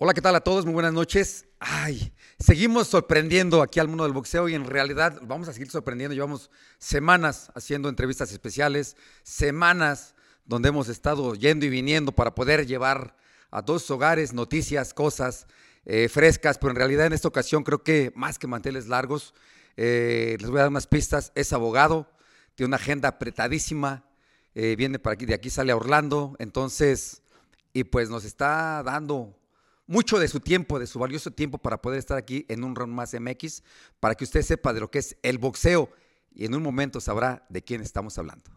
Hola, ¿qué tal a todos? Muy buenas noches. Ay, seguimos sorprendiendo aquí al mundo del boxeo y en realidad vamos a seguir sorprendiendo. Llevamos semanas haciendo entrevistas especiales, semanas donde hemos estado yendo y viniendo para poder llevar a todos hogares noticias, cosas eh, frescas, pero en realidad en esta ocasión creo que más que manteles largos, eh, les voy a dar unas pistas. Es abogado, tiene una agenda apretadísima, eh, viene para aquí, de aquí sale a Orlando, entonces, y pues nos está dando mucho de su tiempo, de su valioso tiempo para poder estar aquí en un round más MX, para que usted sepa de lo que es el boxeo y en un momento sabrá de quién estamos hablando.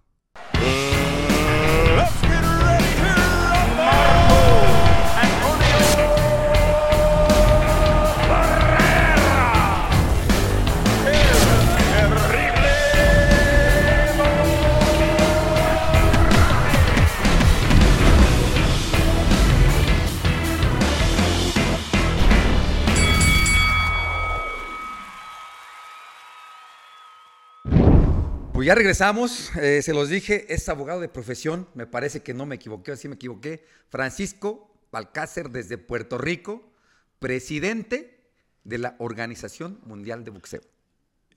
Pues ya regresamos, eh, se los dije, es abogado de profesión, me parece que no me equivoqué, así me equivoqué. Francisco Balcácer desde Puerto Rico, presidente de la Organización Mundial de Boxeo.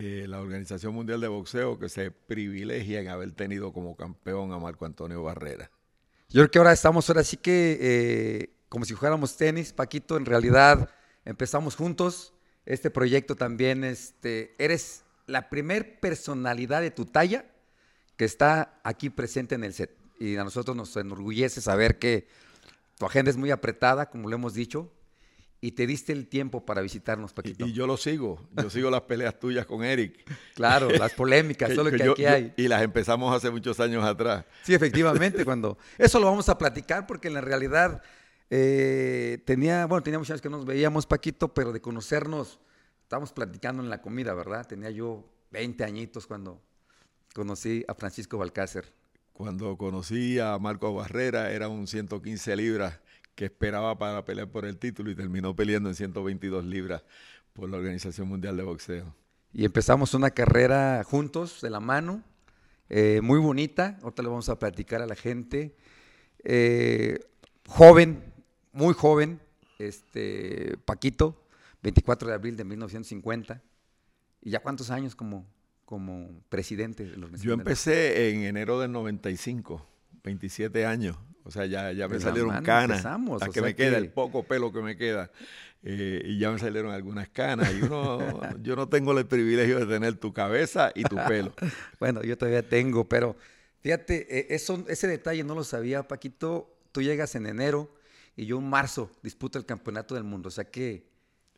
eh, la Organización Mundial de Boxeo que se privilegia en haber tenido como campeón a Marco Antonio Barrera. Yo creo que ahora estamos, ahora sí que eh, como si jugáramos tenis, Paquito, en realidad empezamos juntos este proyecto también, este, eres la primer personalidad de tu talla que está aquí presente en el set. Y a nosotros nos enorgullece saber que tu agenda es muy apretada, como lo hemos dicho, y te diste el tiempo para visitarnos, Paquito. y yo lo sigo, yo sigo las peleas tuyas con Eric. Claro, las polémicas, que- todo lo que que yo- aquí yo- hay. y las empezamos hace muchos años atrás. Sí, efectivamente, cuando eso lo vamos a platicar porque en la realidad eh, tenía, bueno, tenía muchos años que no nos veíamos, Paquito, pero de conocernos, estábamos platicando en la comida, ¿verdad? Tenía yo 20 añitos cuando conocí a Francisco Balcácer. Cuando conocí a Marco Barrera era un 115 libras que esperaba para pelear por el título y terminó peleando en 122 libras por la Organización Mundial de Boxeo. Y empezamos una carrera juntos, de la mano, eh, muy bonita. Ahorita le vamos a platicar a la gente. Eh, joven, muy joven, este, Paquito, 24 de abril de 1950. ¿Y ya cuántos años como, como presidente de los Yo empecé en enero del 95, 27 años. O sea, ya, ya me la salieron canas. empezamos, o que me queda, que- el poco pelo que me queda. eh, y ya me salieron algunas canas. Y uno, yo no tengo el privilegio de tener tu cabeza y tu pelo. Bueno, yo todavía tengo, pero fíjate, eh, eso, ese detalle no lo sabía, Paquito. Tú llegas en enero y yo en marzo disputo el campeonato del mundo. O sea que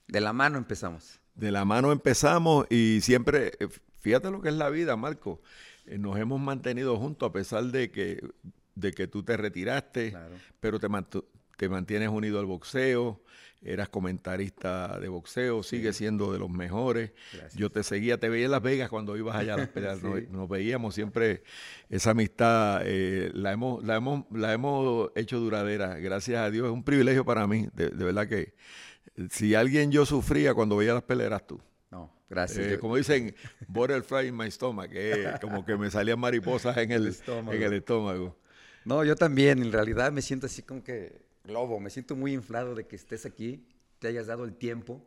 de la mano empezamos. De la mano empezamos y siempre, eh, fíjate lo que es la vida, Marco. eh, nos hemos mantenido juntos a pesar de que, de que tú te retiraste, Claro. pero te, te mantienes unido al boxeo, eras comentarista de boxeo, sigues siendo de los mejores. Gracias. Yo te seguía, te veía en Las Vegas cuando ibas allá a las peleas, nos, Sí. nos veíamos siempre, esa amistad eh, la, hemos, la, hemos, la hemos hecho duradera, gracias a Dios, es un privilegio para mí, de, de verdad que si alguien yo sufría cuando veía las peleas eras tú. No, gracias. Eh, como dicen, butterfly in my stomach, es como que me salían mariposas en el, estómago. en el estómago. No, yo también, en realidad me siento así como que globo, me siento muy inflado de que estés aquí, te hayas dado el tiempo.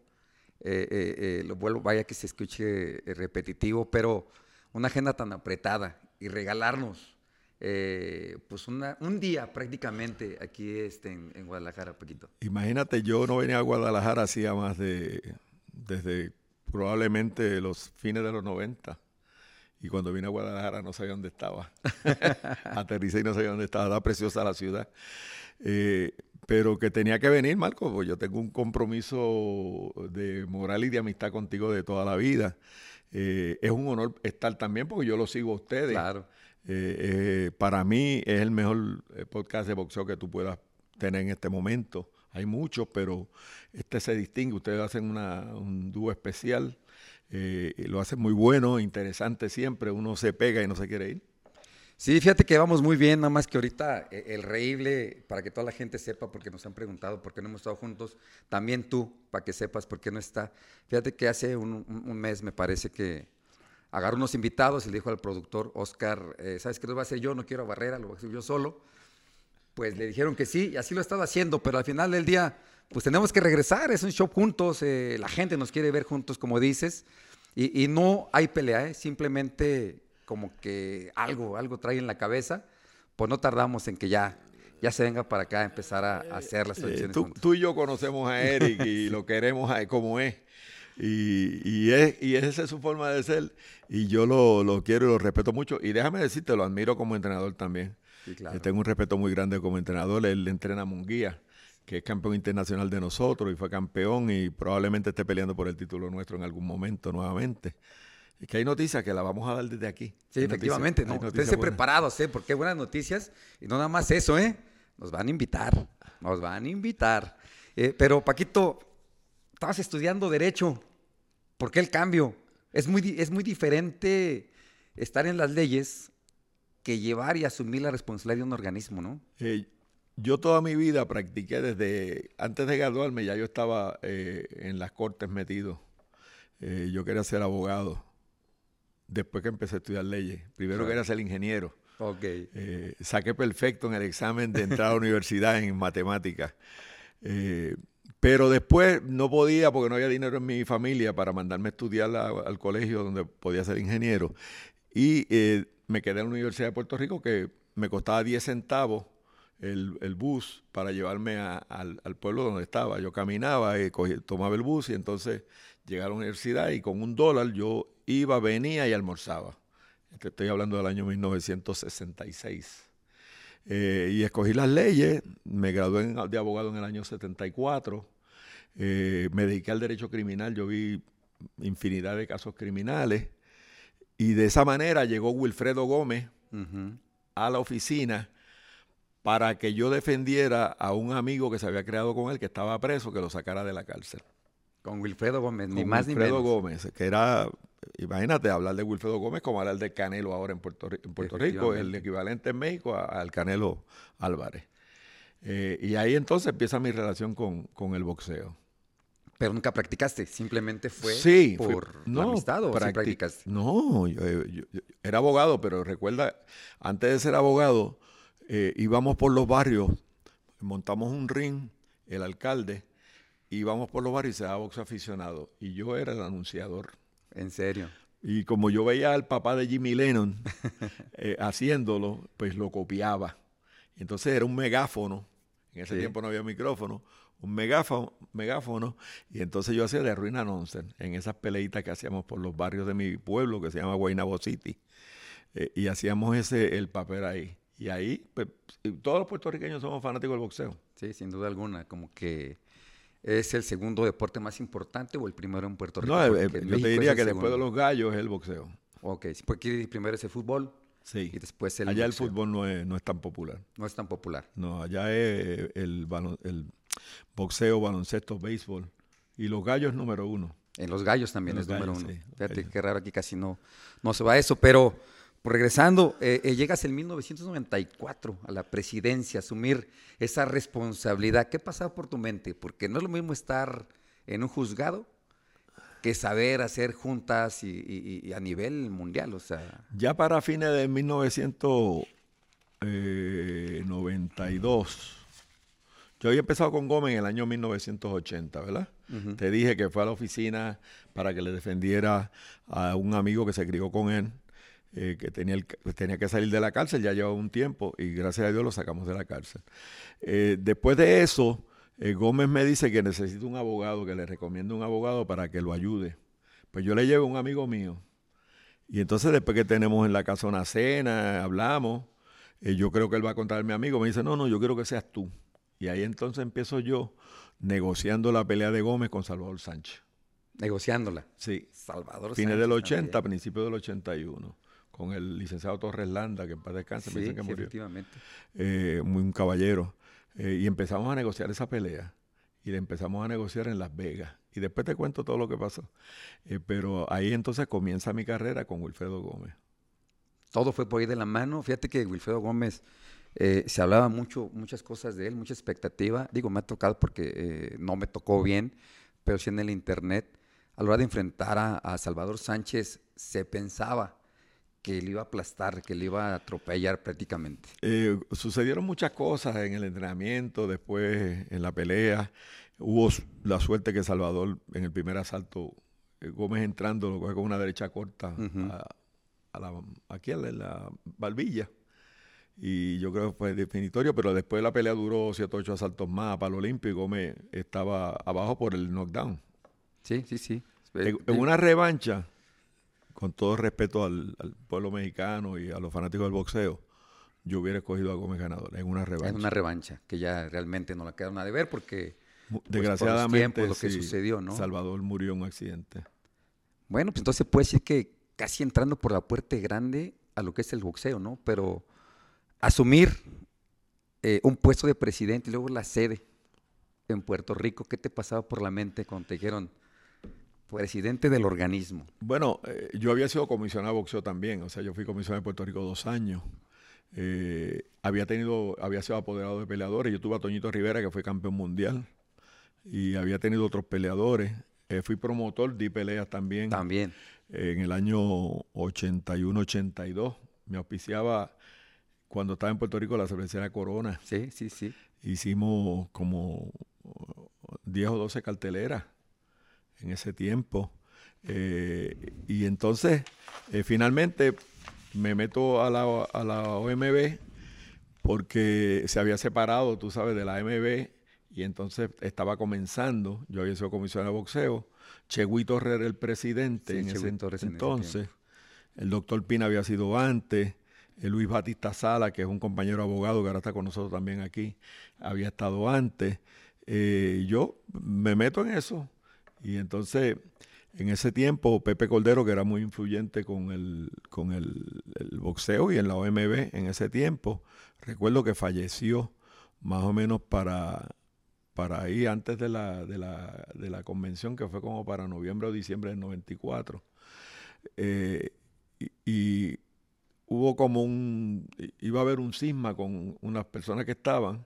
Eh, eh, eh, lo vuelvo, vaya que se escuche eh, repetitivo, pero una agenda tan apretada y regalarnos eh, pues una- un día prácticamente aquí este, en, en Guadalajara, Paquito. Imagínate, yo no venía a Guadalajara hacía más de, desde probablemente los fines de los 90. Y cuando vine a Guadalajara no sabía dónde estaba. Aterricé y no sabía dónde estaba. Estaba preciosa la ciudad. Eh, pero que tenía que venir, Marco, pues yo tengo un compromiso de moral y de amistad contigo de toda la vida. Eh, es un honor estar también porque yo lo sigo a ustedes. Claro. Eh, eh, para mí es el mejor eh, podcast de boxeo que tú puedas tener en este momento. Hay muchos, pero este se distingue. Ustedes hacen una- un dúo especial. lo hacen muy bueno, interesante siempre. Uno se pega y no se quiere ir. Sí, fíjate que vamos muy bien, nada más que ahorita el reíble, para que toda la gente sepa, porque nos han preguntado por qué no hemos estado juntos, también tú, para que sepas por qué no está. Fíjate que hace un mes me parece que agarró unos invitados y le dijo al productor Oscar, eh, ¿sabes qué lo voy a hacer yo? No quiero a Barrera, lo voy a hacer yo solo. Pues le dijeron que sí, y así lo he estado haciendo, pero al final del día, pues tenemos que regresar, es un show juntos, eh, la gente nos quiere ver juntos, como dices, y, y no hay pelea, ¿eh? simplemente como que algo, algo trae en la cabeza, pues no tardamos en que ya, ya se venga para acá a empezar a, a hacer las Eh, transmisiones tú, tú y yo conocemos a Eric y lo queremos como es. Y, y es. y esa es su forma de ser. Y yo lo, lo quiero y lo respeto mucho. Y déjame decirte, lo admiro como entrenador también. Sí, claro. Eh, tengo un respeto muy grande como entrenador. Él entrena a Munguía, que es campeón internacional de nosotros y fue campeón y probablemente esté peleando por el título nuestro en algún momento nuevamente. Es que hay noticias que la vamos a dar desde aquí. Sí, Hay efectivamente, no, esténse preparados, ¿eh? Porque hay buenas noticias y no nada más eso, ¿eh? Nos van a invitar, nos van a invitar. Eh, pero Paquito, estabas estudiando Derecho, ¿por qué el cambio? Es muy, es muy diferente estar en las leyes que llevar y asumir la responsabilidad de un organismo, ¿no? Eh, yo toda mi vida practiqué desde, antes de graduarme ya yo estaba eh, en las cortes metido. Eh, yo quería ser abogado. Después que empecé a estudiar leyes. Primero Claro. quería ser ingeniero. Ok. Eh, saqué perfecto en el examen de entrada a la universidad en matemáticas. Pero después no podía porque no había dinero en mi familia para mandarme a estudiar al colegio donde podía ser ingeniero. Y eh, me quedé en la Universidad de Puerto Rico que me costaba 10 centavos el, el bus para llevarme al, al pueblo donde estaba. Yo caminaba, y tomaba el bus y entonces llegué a la universidad y con un dólar yo iba, venía y almorzaba. Te estoy hablando del año 1966. Eh, y escogí las leyes, me gradué de abogado en el año 74, eh, me dediqué al derecho criminal, yo vi infinidad de casos criminales, y de esa manera llegó Wilfredo Gómez a la oficina para que yo defendiera a un amigo que se había creado con él, que estaba preso, que lo sacara de la cárcel. Con Wilfredo Gómez, ni Con más Wilfredo ni menos. Gómez, que era, imagínate, hablar de Wilfredo Gómez como hablar de Canelo ahora en Puerto, Ri- en Puerto Rico, el equivalente en México al Canelo Álvarez. Eh, y ahí entonces empieza mi relación con, con el boxeo. Pero nunca practicaste, simplemente fue sí, fui- por la amistad o sí practi- practicaste. No, yo, yo- yo era abogado, pero recuerda, antes de ser abogado, eh, íbamos por los barrios, montamos un ring, el alcalde, íbamos por los barrios y se daba boxeo aficionado. Y yo era el anunciador. En serio. Y como yo veía al papá de Jimmy Lennon eh, haciéndolo, pues lo copiaba. Entonces era un megáfono. En ese Sí. tiempo no había micrófono. Un megáfono, megáfono. Y entonces yo hacía de ruina nonsense en esas peleitas que hacíamos por los barrios de mi pueblo, que se llama Guaynabo City. Eh, y hacíamos ese el papel ahí. Y ahí, pues, todos los puertorriqueños somos fanáticos del boxeo. Sí, sin duda alguna, como que es el segundo deporte más importante o el primero en Puerto Rico. No, eh, eh, en yo México te diría el que después de los gallos es el boxeo. Ok, porque primero es el fútbol Sí. y después el Allá el boxeo. fútbol no es, no es tan popular. No es tan popular. No, allá es el, balon- el boxeo, baloncesto, béisbol. Y los gallos número uno. En los gallos también En es número gallos, uno. sí, Fíjate gallos. qué raro, aquí casi no, no se va eso. Pero regresando, eh, eh, llegas en 1994 a la presidencia, asumir esa responsabilidad. ¿Qué pasaba por tu mente? Porque no es lo mismo estar en un juzgado que saber hacer juntas y, y- y a nivel mundial. O sea, Ya para fines de 1992, yo había empezado con Gómez en el año 1980, ¿verdad? Te dije que fue a la oficina para que le defendiera a un amigo que se crió con él, eh, que tenía, el- tenía que salir de la cárcel, ya llevaba un tiempo y gracias a Dios lo sacamos de la cárcel. Eh, después de eso, eh, Gómez me dice que necesita un abogado, que le recomiendo un abogado para que lo ayude. Pues yo le llevo a un amigo mío. Y entonces después que tenemos en la casa una cena, hablamos, yo creo que él va a contar a mi amigo, me dice, no, no, yo quiero que seas tú. Y ahí entonces empiezo yo negociando la pelea de Gómez con Salvador Sánchez. negociándola. Sí, Salvador fines Sánchez del también. 80, principios del 81, con el licenciado Torres Landa, que en paz descanse, me dicen que sí, murió efectivamente. eh, muy un caballero. Eh, y empezamos a negociar esa pelea. Y la empezamos a negociar en Las Vegas. Y después te cuento todo lo que pasó. Eh, pero ahí entonces comienza mi carrera con Wilfredo Gómez. Todo fue por ahí de la mano. Fíjate que Wilfredo Gómez eh, se hablaba mucho, muchas cosas de él, mucha expectativa. Digo, me ha tocado porque no me tocó bien, pero sí en el internet. A la hora de enfrentar a, a Salvador Sánchez, se pensaba que le iba a aplastar, que le iba a atropellar prácticamente. Eh, sucedieron muchas cosas en el entrenamiento, después en la pelea. hubo la suerte que Salvador en el primer asalto, eh, Gómez entrando, lo coge con una derecha corta Ujú. a, a la, aquí a la, la barbilla. Y yo creo que fue definitorio, pero después la pelea duró 7 8 asaltos más para el Olimpio y Gómez estaba abajo por el knockdown. Sí, sí, sí. En, en una revancha, con todo respeto al, al pueblo mexicano y a los fanáticos del boxeo, yo hubiera escogido a Gómez ganador en una revancha. Es una revancha, que ya realmente no la queda una de ver porque, por los Desgraciadamente, tiempos, lo que sí, sucedió, ¿no? Salvador murió en un accidente. bueno, pues entonces puede decir que casi entrando por la puerta grande a lo que es el boxeo, ¿no? Pero asumir eh, un puesto de presidente y luego la sede en Puerto Rico, ¿qué te pasaba por la mente cuando te dijeron presidente del organismo? Bueno, eh, yo había sido comisionado de boxeo también, o sea, yo fui comisionado de Puerto Rico dos años. Eh, había tenido, había sido apoderado de peleadores. Yo tuve a Toñito Rivera, que fue campeón mundial, y había tenido otros peleadores. Eh, fui promotor, di peleas también. También. en el año 81-82. Me auspiciaba cuando estaba en Puerto Rico la cervecería Corona. Sí, sí, sí. Hicimos como 10 o 12 carteleras en ese tiempo. Eh, y entonces, eh, finalmente, me meto a la, a la OMB porque se había separado, tú sabes, de la AMB y entonces estaba comenzando. Yo había sido comisionado de boxeo. Cheguí Torres era el presidente Sí, en ese entonces. el doctor Pina había sido antes. el Luis Batista Sala, que es un compañero abogado que ahora está con nosotros también aquí, había estado antes. Eh, yo me meto en eso. Y entonces, en ese tiempo, Pepe Cordero, que era muy influyente con el, con el, el boxeo y en la OMB en ese tiempo, recuerdo que falleció más o menos para, para ahí antes de la, de, la, de la convención, que fue como para noviembre o diciembre del 94. Eh, y, y hubo como un, iba a haber un cisma con unas personas que estaban,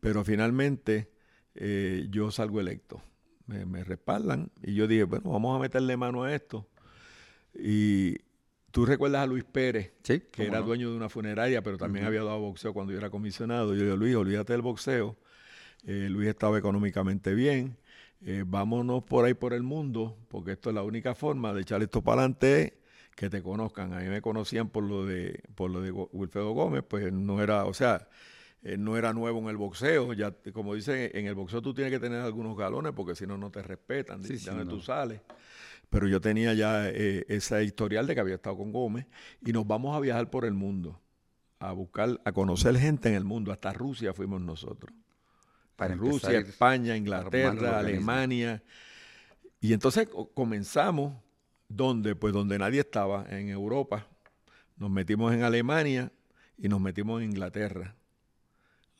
pero finalmente eh, yo salgo electo. Me, me respaldan y yo dije, bueno, vamos a meterle mano a esto. Y tú recuerdas a Luis Pérez, Sí, que era no. dueño de una funeraria, pero también había dado boxeo cuando yo era comisionado. Yo le digo, Luis, olvídate del boxeo. Eh, Luis estaba económicamente bien. Eh, vámonos por ahí por el mundo, porque esto es la única forma de echar esto para adelante, que te conozcan. A mí me conocían por lo de, por lo de Wilfredo Gómez, pues no era, o sea, eh, no era nuevo en el boxeo. Ya, como dicen, en el boxeo tú tienes que tener algunos galones, porque si no, no te respetan, Sí, dónde no. tú sales. Pero yo tenía ya eh, esa historial de que había estado con Gómez y nos vamos a viajar por el mundo, a buscar, a conocer gente en el mundo. Hasta Rusia fuimos nosotros. Para Rusia, España, Inglaterra. Alemania. Y entonces co- comenzamos donde, pues donde nadie estaba, en Europa. Nos metimos en Alemania y nos metimos en Inglaterra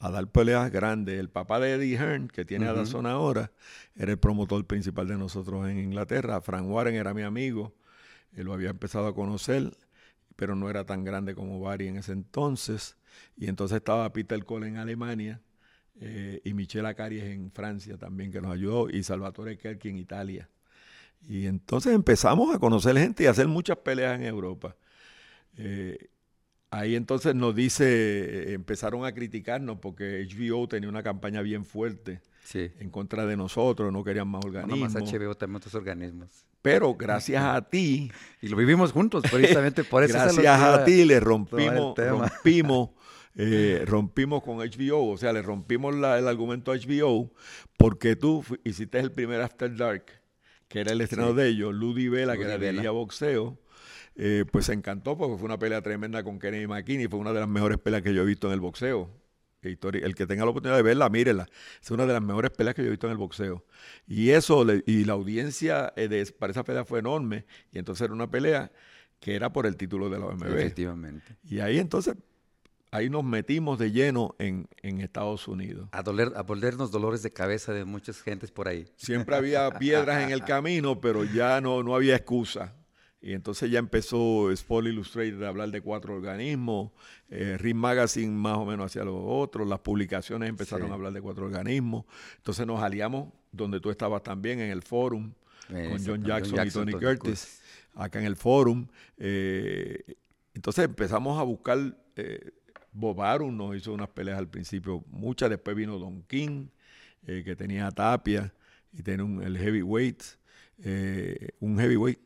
a dar peleas grandes. El papá de Eddie Hearn, que tiene a Ujú. Dazón ahora, era el promotor principal de nosotros en Inglaterra. Frank Warren era mi amigo, él lo había empezado a conocer, pero no era tan grande como Barry en ese entonces. Y entonces estaba Peter Cole en Alemania eh, y Michel Acaries en Francia también, que nos ayudó, y Salvatore Kerki en Italia. Y entonces empezamos a conocer gente y a hacer muchas peleas en Europa. Eh, ahí entonces nos dice, empezaron a criticarnos porque HBO tenía una campaña bien fuerte Sí. en contra de nosotros, no querían más No organismos. más HBO, también otros organismos. Pero gracias a ti, Y lo vivimos juntos, precisamente por eso. gracias a ti le rompimos, rompimos, eh, rompimos con HBO, o sea, le rompimos la- el argumento a HBO porque tú hiciste el primer After Dark, que era el estreno Sí. de ellos, Ludi Vela, que era dirigía boxeo, eh, pues se encantó porque fue una pelea tremenda con Kennedy McKinney, fue una de las mejores peleas que yo he visto en el boxeo. El que tenga la oportunidad de verla, mírela. Es una de las mejores peleas que yo he visto en el boxeo. Y eso, y la audiencia eh, de, para esa pelea fue enorme. Y entonces era una pelea que era por el título de la OMB. Efectivamente. Y ahí entonces, ahí nos metimos de lleno en, en Estados Unidos. A, doler, a volvernos dolores de cabeza de muchas gentes por ahí. Siempre había piedras en el camino, pero ya no, no había excusa. Y entonces ya empezó Sport Illustrated a hablar de cuatro organismos, eh, Ring Magazine más o menos hacia los otros, las publicaciones empezaron Sí. a hablar de cuatro organismos. Entonces nos aliamos, donde tú estabas también, en el forum, con John Jackson, y Tony Curtis, acá en el forum. Eh, entonces empezamos a buscar, eh, Bob Arum nos hizo unas peleas al principio, muchas, después vino Don King, eh, que tenía a Tapia y tenía un, el heavyweight, eh, un heavyweight.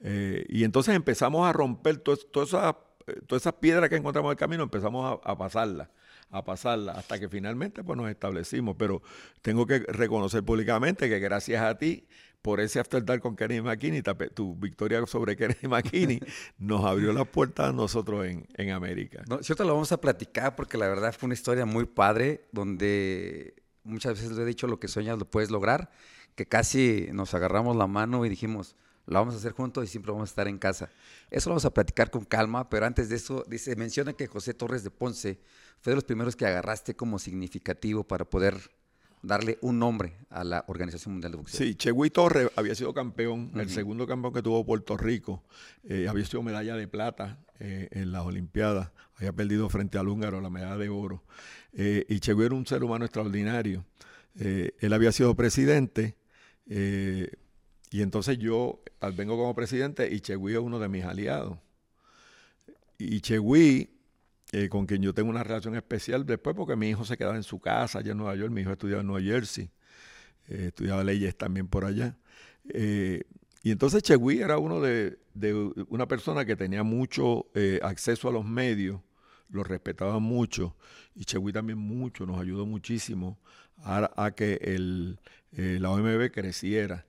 Eh, y entonces empezamos a romper todas esas todas esas piedras que encontramos en el camino, empezamos a, a pasarlas a pasarla hasta que finalmente pues nos establecimos. Pero tengo que reconocer públicamente que gracias a ti por ese After Dark con Kenny McKinney, tu victoria sobre Kenny McKinney, nos abrió las puertas a nosotros en, en América. No, lo vamos a platicar porque la verdad fue una historia muy padre donde muchas veces le he dicho lo que sueñas lo puedes lograr, que casi nos agarramos la mano y dijimos, lo vamos a hacer juntos y siempre vamos a estar en casa. Eso lo vamos a platicar con calma, pero antes de eso, dice, menciona que José Torres de Ponce fue de los primeros que agarraste como significativo para poder darle un nombre a la Organización Mundial de Boxeo. Sí, Chegui Torres había sido campeón, el segundo campeón que tuvo Puerto Rico, eh, había sido medalla de plata eh, en las Olimpiadas, había perdido frente al húngaro la medalla de oro, eh, y Chegui era un ser humano extraordinario. él había sido presidente, y entonces yo vengo como presidente y Chegui es uno de mis aliados. Y Chegui eh, con quien yo tengo una relación especial después porque mi hijo se quedaba en su casa allá en Nueva York, mi hijo estudiaba en Nueva Jersey, eh, estudiaba leyes también por allá. Eh, y entonces Chegui era uno de, una persona que tenía mucho acceso a los medios, lo respetaba mucho, y Chegui también mucho, nos ayudó muchísimo a, que el, la OMB creciera.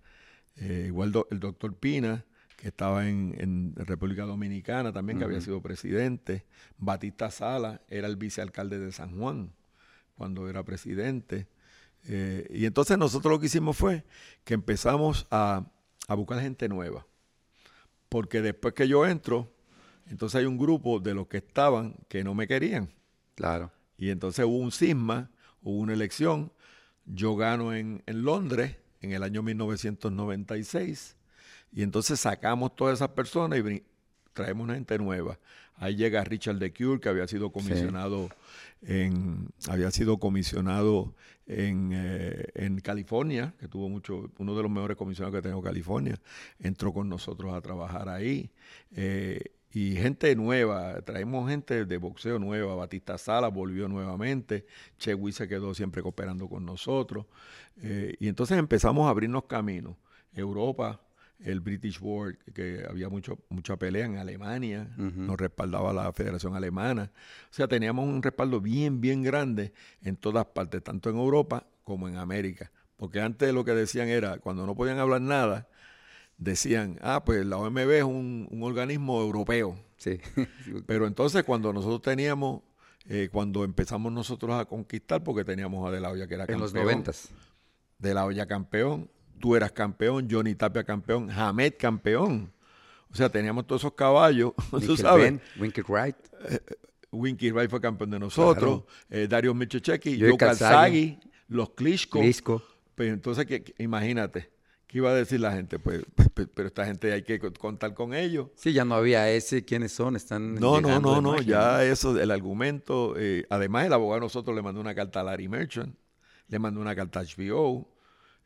Igual el doctor Pina, que estaba en, República Dominicana también, que había sido presidente. Batista Sala era el vicealcalde de San Juan cuando era presidente. Eh, y entonces nosotros lo que hicimos fue que empezamos a, buscar gente nueva. Porque después que yo entro, entonces hay un grupo de los que estaban que no me querían. Claro. Y entonces hubo un cisma, hubo una elección. Yo gano en, en Londres en el año 1996 y entonces sacamos todas esas personas y traemos una gente nueva. Ahí llega Richard de Cure, que había sido comisionado en, había sido comisionado en, eh, en, California, que tuvo mucho, uno de los mejores comisionados que tengo California, entró con nosotros a trabajar ahí. Eh, y gente nueva, traemos gente de boxeo nueva, Batista Sala volvió nuevamente, Chewi se quedó siempre cooperando con nosotros, eh, y entonces empezamos a abrirnos caminos. Europa, el British Board, que había mucho, mucha pelea en Alemania, nos respaldaba la Federación Alemana. O sea, teníamos un respaldo bien, bien grande en todas partes, tanto en Europa como en América. Porque antes lo que decían era, cuando no podían hablar nada, decían, ah, pues la OMB es un, organismo europeo. Sí. Pero entonces cuando nosotros teníamos, eh, cuando empezamos nosotros a conquistar, porque teníamos a De La Hoya que era campeón. En los noventas. De La Hoya campeón, tú eras campeón, Johnny Tapia campeón, Hamed campeón. O sea, teníamos todos esos caballos, tú sabes. Winky Wright. Eh, Winky Wright fue campeón de nosotros, eh, Dario Michecheki, Joe Calzaghi, los Klitschko. Klitschko. Pero entonces, que, imagínate, ¿qué iba a decir la gente? Pues, pues, pues, pero esta gente hay que contar con ellos. Sí, ya no había ese, ¿quiénes son? Están No, no, no, no, ya eso, el argumento. Eh, además, el abogado nosotros le mandó una carta a Larry Merchant, le mandó una carta a HBO,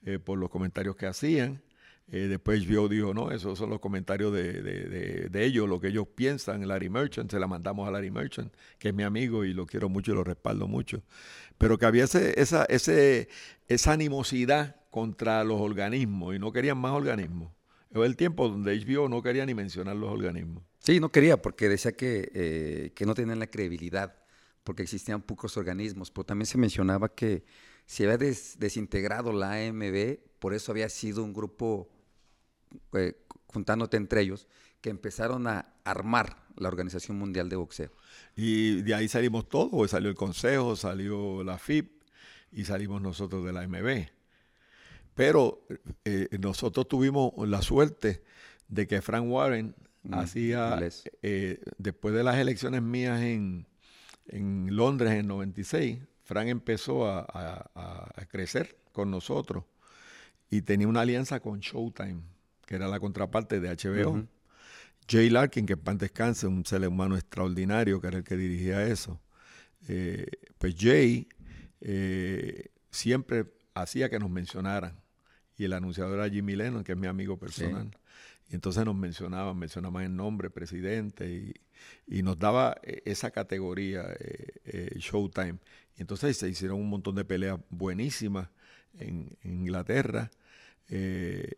eh, por los comentarios que hacían. Eh, después yo dijo, no, esos son los comentarios de, de, ellos, lo que ellos piensan. Larry Merchant, se la mandamos a Larry Merchant, que es mi amigo y lo quiero mucho y lo respaldo mucho. Pero que había ese, esa, esa animosidad contra los organismos y no querían más organismos. Fue el tiempo donde HBO no quería ni mencionar los organismos. Sí, no quería porque decía que, eh, que no tenían la credibilidad porque existían pocos organismos, pero también se mencionaba que se había desintegrado la AMB, por eso había sido un grupo, eh, juntándote entre ellos, que empezaron a armar la Organización Mundial de Boxeo. Y de ahí salimos todos, pues salió el Consejo, salió la FIP y salimos nosotros de la AMB. Pero eh, nosotros tuvimos la suerte de que Frank Warren mm, hacía, eh, después de las elecciones mías en, en Londres en 96, Frank empezó a, crecer con nosotros y tenía una alianza con Showtime, que era la contraparte de HBO. Jay Larkin, que en pan descanse, un ser humano extraordinario, que era el que dirigía eso. Eh, pues Jay eh, siempre hacía que nos mencionaran. Y el anunciador era Jimmy Lennon, que es mi amigo personal. Y entonces nos mencionaban, mencionaban el nombre, presidente, y, nos daba eh, esa categoría, Showtime. Y entonces se hicieron un montón de peleas buenísimas en, en Inglaterra eh,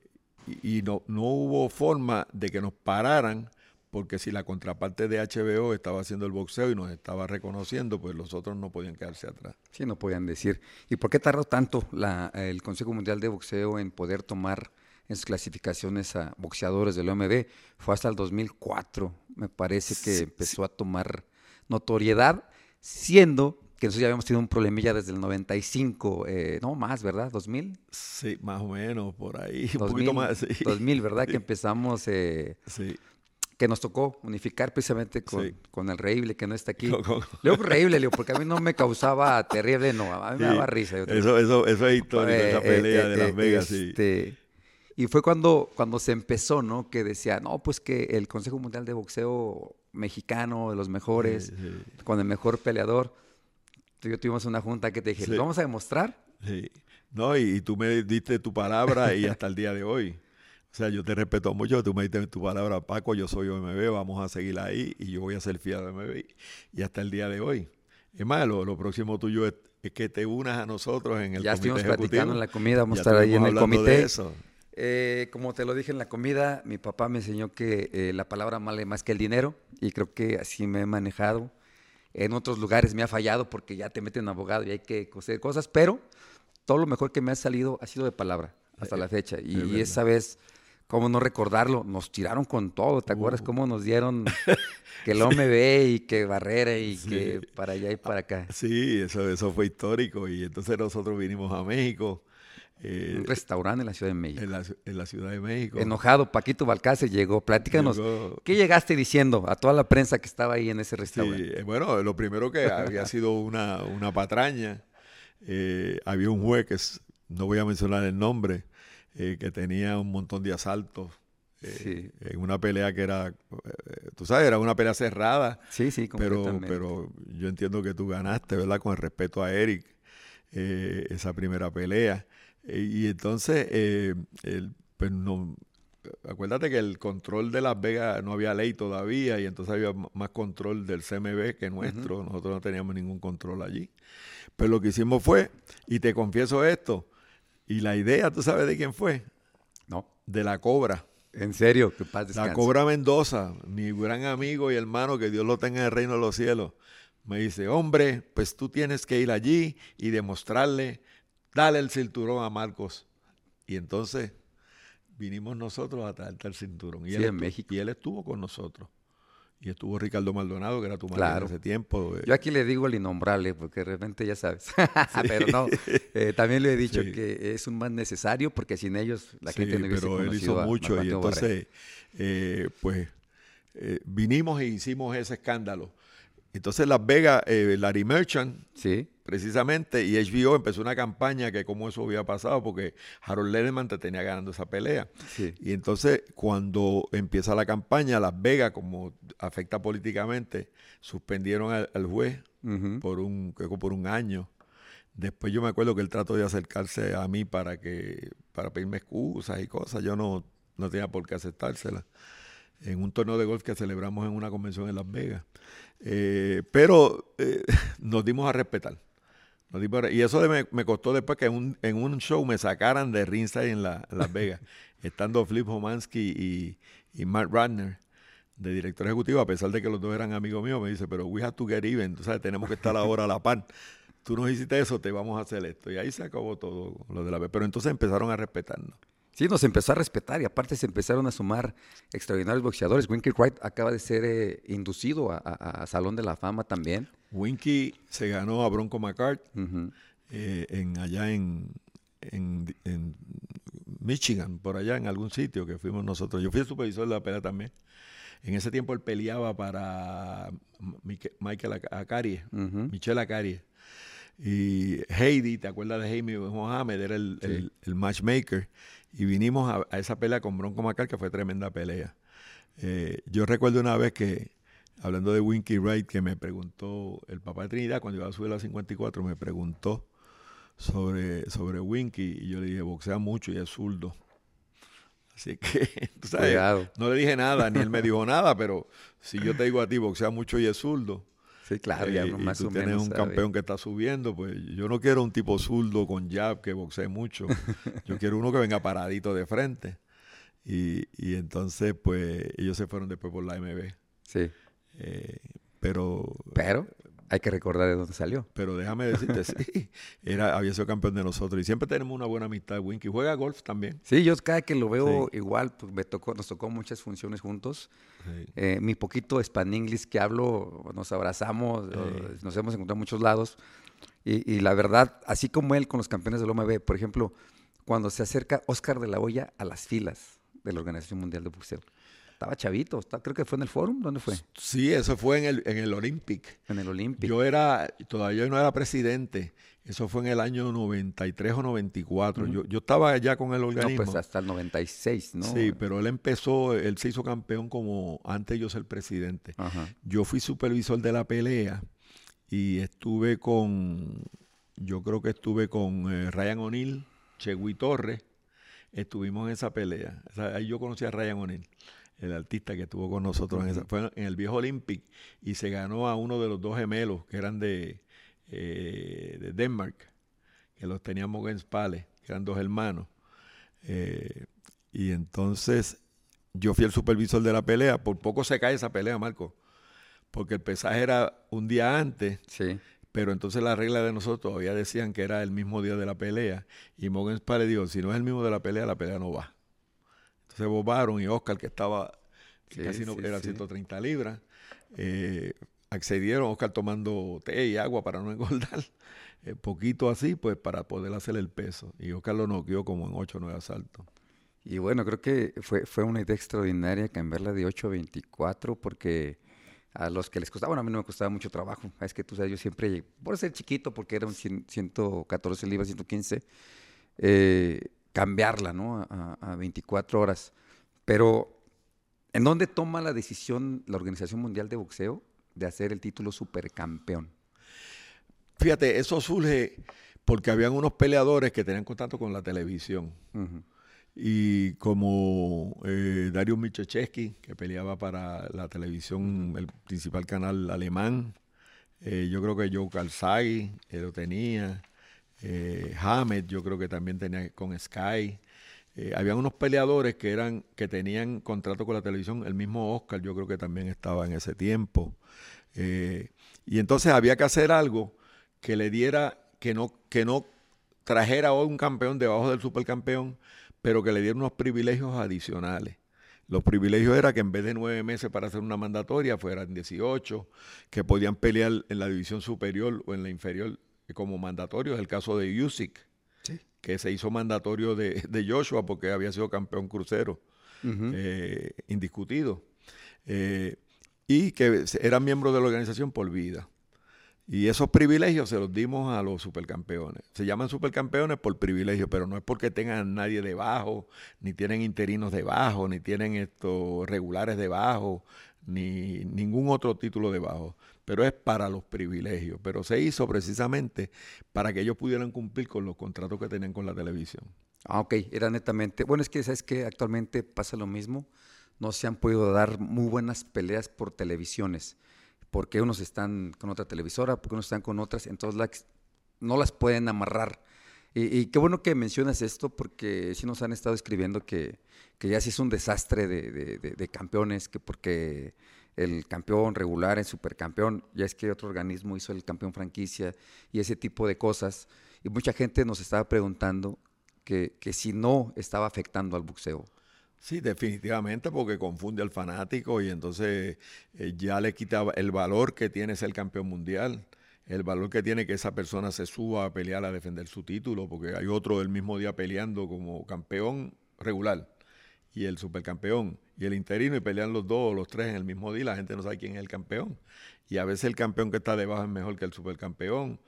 y, y no, no hubo forma de que nos pararan porque si la contraparte de HBO estaba haciendo el boxeo y nos estaba reconociendo, pues los otros no podían quedarse atrás. Sí, no podían decir. ¿Y por qué tardó tanto la- el Consejo Mundial de Boxeo en poder tomar en sus clasificaciones a boxeadores del OMB? Fue hasta el 2004, me parece que Sí, empezó a tomar notoriedad, siendo que nosotros ya habíamos tenido un problemilla desde el 95, eh, no más, ¿verdad? ¿2000? Sí, más o menos por ahí, un 2000, poquito más. Sí, 2000, ¿verdad? Que empezamos, eh, sí. que nos tocó unificar precisamente con, Sí. con el Reible, que no está aquí. Con- con- Leo Reible, Leo, porque a mí no me causaba terrible, no, a mí me daba risa. yo Eso, eso, eso es histórico, Eh, esa eh, pelea eh, de Las eh, Vegas. sí. este, Y fue cuando, cuando se empezó, ¿no? Que decía, no, pues que el Consejo Mundial de Boxeo mexicano, de los mejores, con el mejor peleador. Tú y yo tuvimos una junta que te dije, Sí. "¿Les vamos a demostrar. Sí. No, y, y tú me diste tu palabra y hasta el día de hoy. O sea, yo te respeto mucho, tú me diste tu palabra, Paco, yo soy OMB, vamos a seguir ahí y yo voy a ser fiel a OMB. Y hasta el día de hoy. Es más, lo, lo próximo tuyo es, es que te unas a nosotros en el Ya comité estuvimos ejecutivo. platicando en la comida, vamos a Ya estar ahí en estuvimos el de comité. eso. Eh, como te lo dije en la comida, mi papá me enseñó que eh, la palabra vale más que el dinero y creo que así me he manejado. En otros lugares me ha fallado porque ya te meten abogado y hay que coser cosas, pero todo lo mejor que me ha salido ha sido de palabra hasta la fecha. Y, es y esa vez, cómo no recordarlo, nos tiraron con todo. ¿Te acuerdas Uh. cómo nos dieron que el OMB y que Barrera y Sí. que para allá y para acá? Sí, eso, eso fue histórico. Y entonces nosotros vinimos a México, eh, Un restaurante en la Ciudad de México. en, la, ci- en la Ciudad de México. Enojado, Paquito Balcácer llegó. Platícanos, Llegó- ¿qué llegaste diciendo a toda la prensa que estaba ahí en ese restaurante? eh, bueno, lo primero que había sido una, una patraña. eh, había un juez que es- no voy a mencionar el nombre, eh, que tenía un montón de asaltos Sí. en una pelea que era, tú sabes, era una pelea cerrada, Sí, sí, pero, pero yo entiendo que tú ganaste, ¿verdad? Con el respeto a Eric, esa primera pelea. Y entonces, eh, el- pues no, acuérdate que el control de Las Vegas no había ley todavía y entonces había más control del CMB que nuestro. Nosotros no teníamos ningún control allí. Pero lo que hicimos fue, y te confieso esto, y la idea, ¿tú sabes de quién fue? No, De la Cobra. en serio, paz La. Cobra Mendoza, mi gran amigo y hermano, que Dios lo tenga en el reino de los cielos, me dice, hombre, pues tú tienes que ir allí y demostrarle, dale el cinturón a Marcos. Y entonces vinimos nosotros a traerte el cinturón. Y, Sí, él en estu- México. y él estuvo con nosotros. Y estuvo Ricardo Maldonado, que era tu Claro. en ese tiempo. eh, Yo aquí le digo el innombrable, porque de repente ya sabes. Pero no, eh, también le he dicho Sí. que es un más necesario, porque sin ellos la Sí, gente no hubiese pero él hizo mucho y entonces, eh, pues, eh, vinimos e hicimos ese escándalo. Entonces Las Vegas, eh, Larry Merchant, Sí, precisamente, y HBO empezó una campaña que cómo eso había pasado, porque Harold Lederman te tenía ganando esa pelea. sí. Y entonces, cuando empieza la campaña, Las Vegas, como afecta políticamente, suspendieron al, al juez por un, por un año. Después yo me acuerdo que él trató de acercarse a mí para que, para pedirme excusas y cosas. Yo no, no tenía por qué aceptárselas. En un torneo de golf que celebramos en una convención en Las Vegas. Eh, pero eh, nos dimos a respetar. Nos dimos a- y eso de- me, me costó después que en un, en un show me sacaran de ringside en, la- en Las Vegas, estando Flip Homansky y, y Matt Radner de director ejecutivo, a pesar de que los dos eran amigos míos, me dice, pero we have to get even, tú sabes, tenemos que estar ahora a la par. Tú nos hiciste eso, te vamos a hacer esto. Y ahí se acabó todo lo de la vez. Pero entonces empezaron a respetarnos. Sí, nos empezó a respetar y aparte se empezaron a sumar extraordinarios boxeadores. Winky Wright acaba de ser eh, inducido a, a- a Salón de la Fama también. Winky se ganó a Bronco McCart Ujú. eh, en, allá en, en, en Michigan, por allá en algún sitio que fuimos nosotros. Yo fui el supervisor de la pelea también. En ese tiempo él peleaba para Michael Ac- Acarie, Ujú. Michelle Acarie. Y Heidi, ¿te acuerdas de Jaime Mohamed? Era el, Sí. el- el matchmaker. Y vinimos a, a esa pelea con Bronco Macar, que fue tremenda pelea. Eh, yo recuerdo una vez que, hablando de Winky Wright, que me preguntó, el papá de Trinidad, cuando iba a subir a la 54, me preguntó sobre, sobre Winky. Y yo le dije, boxea mucho y es zurdo. Así que, tú sabes, no le dije nada, ni él me dijo nada, pero si yo te digo a ti, boxea mucho y es zurdo, Sí, claro, ya Eh, y tú o tienes menos un sabe. campeón que está subiendo, pues yo no quiero un tipo zurdo con jab que boxee mucho. Yo quiero uno que venga paradito de frente. Y, y entonces, pues, ellos se fueron después por la MB. Sí, Eh, pero, pero hay que recordar de dónde salió. pero déjame decirte, sí, era, había sido campeón de nosotros. Y siempre tenemos una buena amistad. Winky juega golf también. Sí, yo cada que lo veo Sí. igual, pues me tocó, nos tocó muchas funciones juntos. Sí. Eh, mi poquito span English que hablo, nos abrazamos, nos hemos encontrado en muchos lados. Y, y la verdad, así como él con los campeones del OMB, por ejemplo, cuando se acerca Oscar de la Hoya a las filas de la Organización Mundial de Boxeo. Estaba chavito, está- creo que fue en el Fórum, ¿dónde fue? Sí, eso fue en el, en el Olympic. En el Olympic. Yo era, todavía yo no era presidente. Eso fue en el año 93 o 94. yo, yo estaba ya con el no, organismo. pues hasta el 96, ¿no? Sí, pero él empezó, él se hizo campeón como antes yo ser presidente. Ajá. Yo fui supervisor de la pelea y estuve con, yo creo que estuve con eh, Ryan O'Neill, Chegui Torres, estuvimos en esa pelea. O sea, ahí yo conocí a Ryan O'Neill, el artista que estuvo con nosotros en esa, fue en el viejo Olympic y se ganó a uno de los dos gemelos que eran de, eh, de Denmark, que los teníamos en Spale, que eran dos hermanos. Eh, y entonces yo fui el supervisor de la pelea. Por poco se cae esa pelea, Marco. Porque el pesaje era un día antes, Sí. pero entonces la regla de nosotros todavía decían que era el mismo día de la pelea. Y Morgan Spade dijo, si no es el mismo de la pelea, la pelea no va. Entonces Bob Baron y Oscar, que estaba Sí, casi no, sí, era sí. 130 libras, eh, accedieron, Oscar tomando té y agua para no engordar. eh, poquito así, pues para poder hacer el peso. Y Oscar lo noqueó como en 8 o 9 asaltos. Y bueno, creo que fue, fue una idea extraordinaria cambiarla de 8 a 24 porque a los que les costaba, bueno, a mí no me costaba mucho trabajo. Es que tú sabes, yo siempre, por ser chiquito, porque era un cien- 114 libras, 115, eh, cambiarla, ¿no? A, a 24 horas. Pero, ¿en dónde toma la decisión la Organización Mundial de Boxeo de hacer el título supercampeón? Fíjate, eso surge porque habían unos peleadores que tenían contacto con la televisión. Ujú. Y como eh, Darius Michecheski, que peleaba para la televisión, el principal canal alemán, eh, yo creo que Joe Calzaghe eh, lo tenía, eh, Hamed yo creo que también tenía con Sky. Eh, habían unos peleadores que eran que tenían contrato con la televisión, el mismo Oscar yo creo que también estaba en ese tiempo. Eh, y entonces había que hacer algo que le diera, que no, que no trajera hoy un campeón debajo del supercampeón, pero que le diera unos privilegios adicionales. Los privilegios era que en vez de nueve meses para hacer una mandatoria, fueran 18, que podían pelear en la división superior o en la inferior como mandatorio. Es el caso de Usyk, que se hizo mandatorio de, de Joshua porque había sido campeón crucero, eh, indiscutido. Eh, y que eran miembros de la organización por vida. Y esos privilegios se los dimos a los supercampeones. Se llaman supercampeones por privilegio, pero no es porque tengan a nadie debajo, ni tienen interinos debajo, ni tienen estos regulares debajo, ni ningún otro título debajo. Pero es para los privilegios. Pero se hizo precisamente para que ellos pudieran cumplir con los contratos que tenían con la televisión. Ah, ok, era netamente. Bueno, es que sabes que actualmente pasa lo mismo. No se han podido dar muy buenas peleas por televisiones, porque unos están con otra televisora, porque unos están con otras, entonces no las pueden amarrar. Y, y qué bueno que mencionas esto, porque sí nos han estado escribiendo que, que ya sí es un desastre de, de- de- de campeones, que porque el campeón regular, el supercampeón, ya es que otro organismo hizo el campeón franquicia y ese tipo de cosas. Y mucha gente nos estaba preguntando que, que si no estaba afectando al boxeo. Sí, definitivamente, porque confunde al fanático y entonces eh, ya le quita el valor que tiene ser campeón mundial, el valor que tiene que esa persona se suba a pelear a defender su título, porque hay otro del mismo día peleando como campeón regular y el supercampeón y el interino y pelean los dos o los tres en el mismo día, la gente no sabe quién es el campeón. Y a veces el campeón que está debajo es mejor que el supercampeón.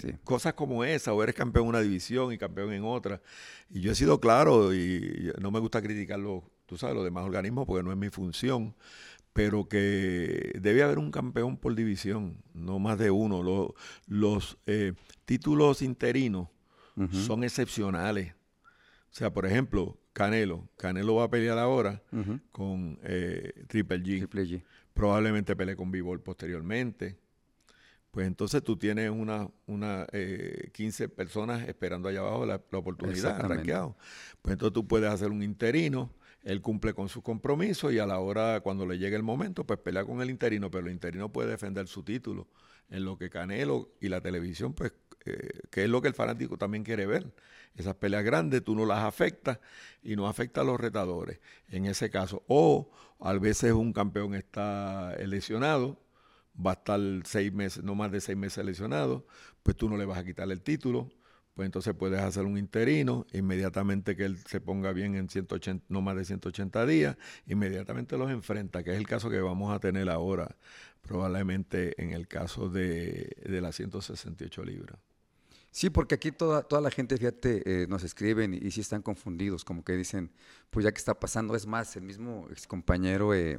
Sí. Cosas como esa, o eres campeón en una división y campeón en otra. Y yo he sido claro y no me gusta criticarlo, tú sabes, los demás organismos porque no es mi función, pero que debe haber un campeón por división, no más de uno. Lo- los eh, títulos interinos son excepcionales. O sea, por ejemplo, Canelo. Canelo va a pelear ahora con eh, Triple G. Triple G. Probablemente pelee con b posteriormente. pues entonces tú tienes una, una eh, 15 personas esperando allá abajo la, la oportunidad, rankeado. Pues entonces tú puedes hacer un interino, él cumple con sus compromisos y a la hora, cuando le llegue el momento, pues pelea con el interino, pero el interino puede defender su título, en lo que Canelo y la televisión, pues, eh, que es lo que el fanático también quiere ver. Esas peleas grandes tú no las afectas y no afecta a los retadores, en ese caso. O a veces un campeón está lesionado, va a estar seis meses, no más de seis meses lesionado, pues tú no le vas a quitar el título, pues entonces puedes hacer un interino, inmediatamente que él se ponga bien en 180, no más de 180 días, inmediatamente los enfrenta, que es el caso que vamos a tener ahora, probablemente en el caso de, de las 168 libras. Sí, porque aquí toda, toda la gente, fíjate, eh, nos escriben y, y sí están confundidos, como que dicen, pues ya que está pasando, es más, el mismo ex compañero eh,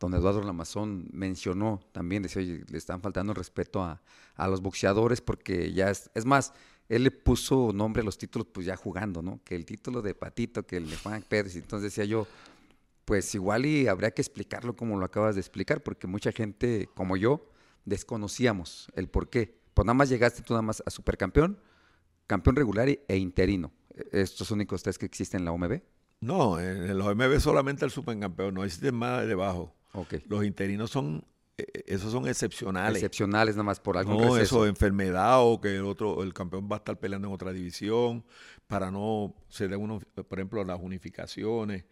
don Eduardo Lamazón mencionó también, decía, oye, le están faltando respeto a, a los boxeadores porque ya es, es más, él le puso nombre a los títulos pues ya jugando, ¿no? Que el título de Patito, que el de Juan Pérez, entonces decía yo, pues igual y habría que explicarlo como lo acabas de explicar, porque mucha gente como yo desconocíamos el por qué. Pues nada más llegaste tú nada más a supercampeón, campeón regular e interino. E- Estos únicos tres que existen en la OMB. No, en los OMB solamente el supercampeón, no existe más debajo. Los interinos son, esos son excepcionales. Excepcionales nada más por algún No, receso. eso, enfermedad o que el otro, el campeón va a estar peleando en otra división para no se den unos, por ejemplo, las unificaciones.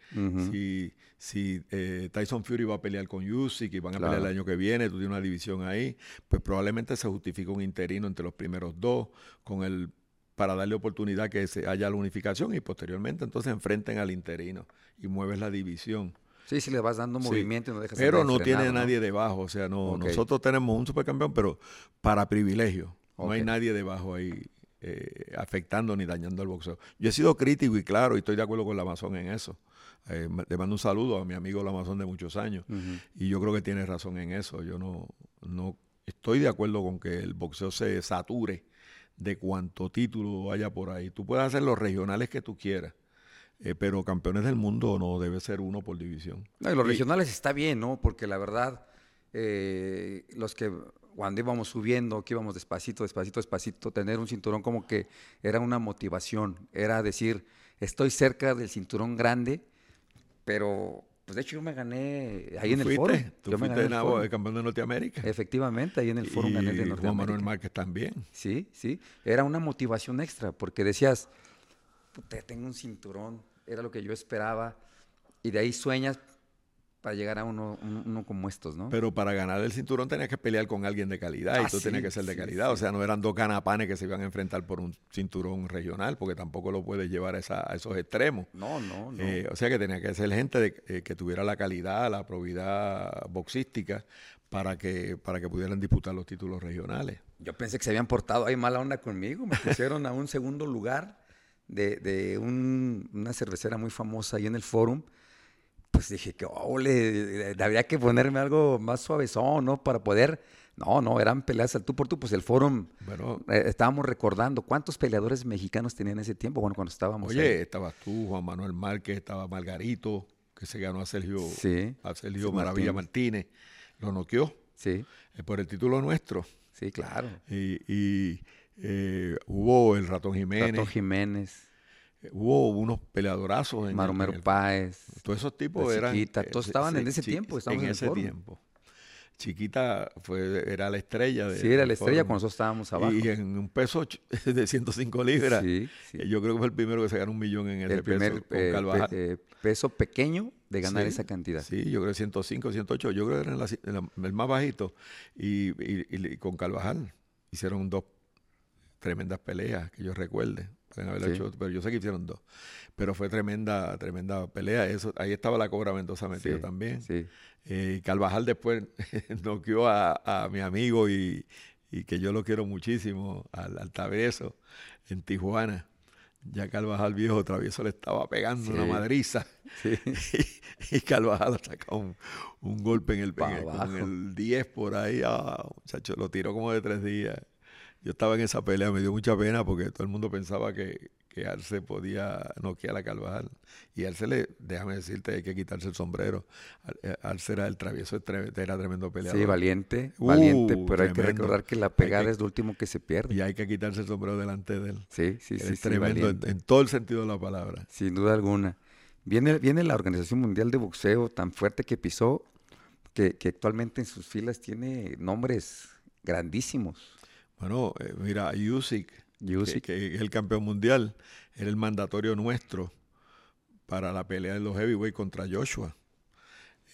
Si, si eh, Tyson Fury va a pelear con Usyk y van a Claro. pelear el año que viene, tú tienes una división ahí, pues probablemente se justifica un interino entre los primeros dos con el para darle oportunidad que se haya la unificación y posteriormente entonces enfrenten al interino y mueves la división. Sí, sí le vas dando Sí. movimiento y no dejas Pero no tiene nadie debajo, o sea, no, nosotros tenemos un supercampeón, pero para privilegio. No hay nadie debajo ahí eh, afectando ni dañando el boxeo. Yo he sido crítico y claro, y estoy de acuerdo con la Amazon en eso. Eh, le mando un saludo a mi amigo la Amazon de muchos años. Y yo creo que tiene razón en eso. Yo no, no estoy de acuerdo con que el boxeo se sature de cuánto título haya por ahí. Tú puedes hacer los regionales que tú quieras, eh, pero campeones del mundo no debe ser uno por división. No, y los regionales está bien, ¿no? Porque la verdad, eh, los que cuando íbamos subiendo, que íbamos despacito, despacito, despacito, tener un cinturón como que era una motivación, era decir, estoy cerca del cinturón grande, pero pues de hecho yo me gané ahí ¿Tú en el fuiste? foro. Tú yo me gané en el foro. campeón de Norteamérica. Efectivamente, ahí en el foro y gané el de Juan Manuel Norteamérica. Márquez también. Sí, sí, era una motivación extra, porque decías, puta, tengo un cinturón, era lo que yo esperaba, y de ahí sueñas para llegar a uno, un- uno como estos, ¿no? Pero para ganar el cinturón tenías que pelear con alguien de calidad Ah, y tú tenías sí, que ser de sí, calidad. sí. O sea, no eran dos canapanes que se iban a enfrentar por un cinturón regional, porque tampoco lo puedes llevar a, esa- a esos extremos. no, no, no. Eh, o sea que tenía que ser gente de- eh, que tuviera la calidad, la probidad boxística para que, para que pudieran disputar los títulos regionales. Yo pensé que se habían portado ahí mala onda conmigo, me pusieron a un segundo lugar de, de un- una cervecera muy famosa ahí en el forum. Pues dije que, ole, habría que ponerme algo más suavezón, ¿no? Para poder... No, no, eran peleas al tú por tú, pues el forum... Bueno, Eh, estábamos recordando cuántos peleadores mexicanos tenían en ese tiempo, bueno, cuando estábamos oye, ahí. estabas tú, Juan Manuel Márquez, estaba Margarito, que se ganó a Sergio, Sí, a Sergio Maravilla Martínez. Lo noqueó Sí, eh, por el título nuestro. sí, claro. Y, y, eh, hubo el Ratón Jiménez, eh, hubo unos peleadorazos. En Maromero el- Páez. Todos esos tipos eran. Chiquita, todos estaban en ese tiempo, en ese tiempo. Chiquita fue, era la estrella. de- Sí, era la estrella cuando nosotros estábamos abajo. Y en un peso de 105 libras. Sí, sí. eh, Yo creo que fue el primero que se ganó un millón en ese el primer peso con eh, Carvajal. peso pequeño de ganar Sí, esa cantidad. Sí, yo creo que 105, 108. Yo creo que era la- la- el más bajito. Y, y- y con Carvajal hicieron dos tremendas peleas que yo recuerde. Pueden haber Sí. hecho, pero yo sé que hicieron dos. Pero fue tremenda, tremenda pelea. Eso, ahí estaba la Cobra Mendoza metido Sí, también. Sí. Eh, Carvajal después noqueó a, a mi amigo y, y que yo lo quiero muchísimo, al, al Travieso, en Tijuana. Ya Carvajal viejo Travieso le estaba pegando una madriza. Sí. y Carvajal saca un, un golpe en el, en el- con el 10 por ahí. Ah, muchacho, lo tiró como de tres días. Yo estaba en esa pelea, me dio mucha pena porque todo el mundo pensaba que, que Arce podía noquear a Carvajal. Y Arce le, déjame decirte, hay que quitarse el sombrero. Eh, Arce era el travieso, era tremendo peleador. Sí, valiente, Uh, valiente, pero hay que recordar que la pegada que- es lo último que se pierde. Y hay que quitarse el sombrero delante de él. Sí, sí, sí, es sí, tremendo en, en todo el sentido de la palabra. Sin duda alguna. Viene, viene la Organización Mundial de Boxeo tan fuerte que pisó que, que actualmente en sus filas tiene nombres grandísimos. Bueno, eh, mira, Usyk, que, Usyk. que es el campeón mundial, era el mandatorio nuestro para la pelea de los heavyweight contra Joshua.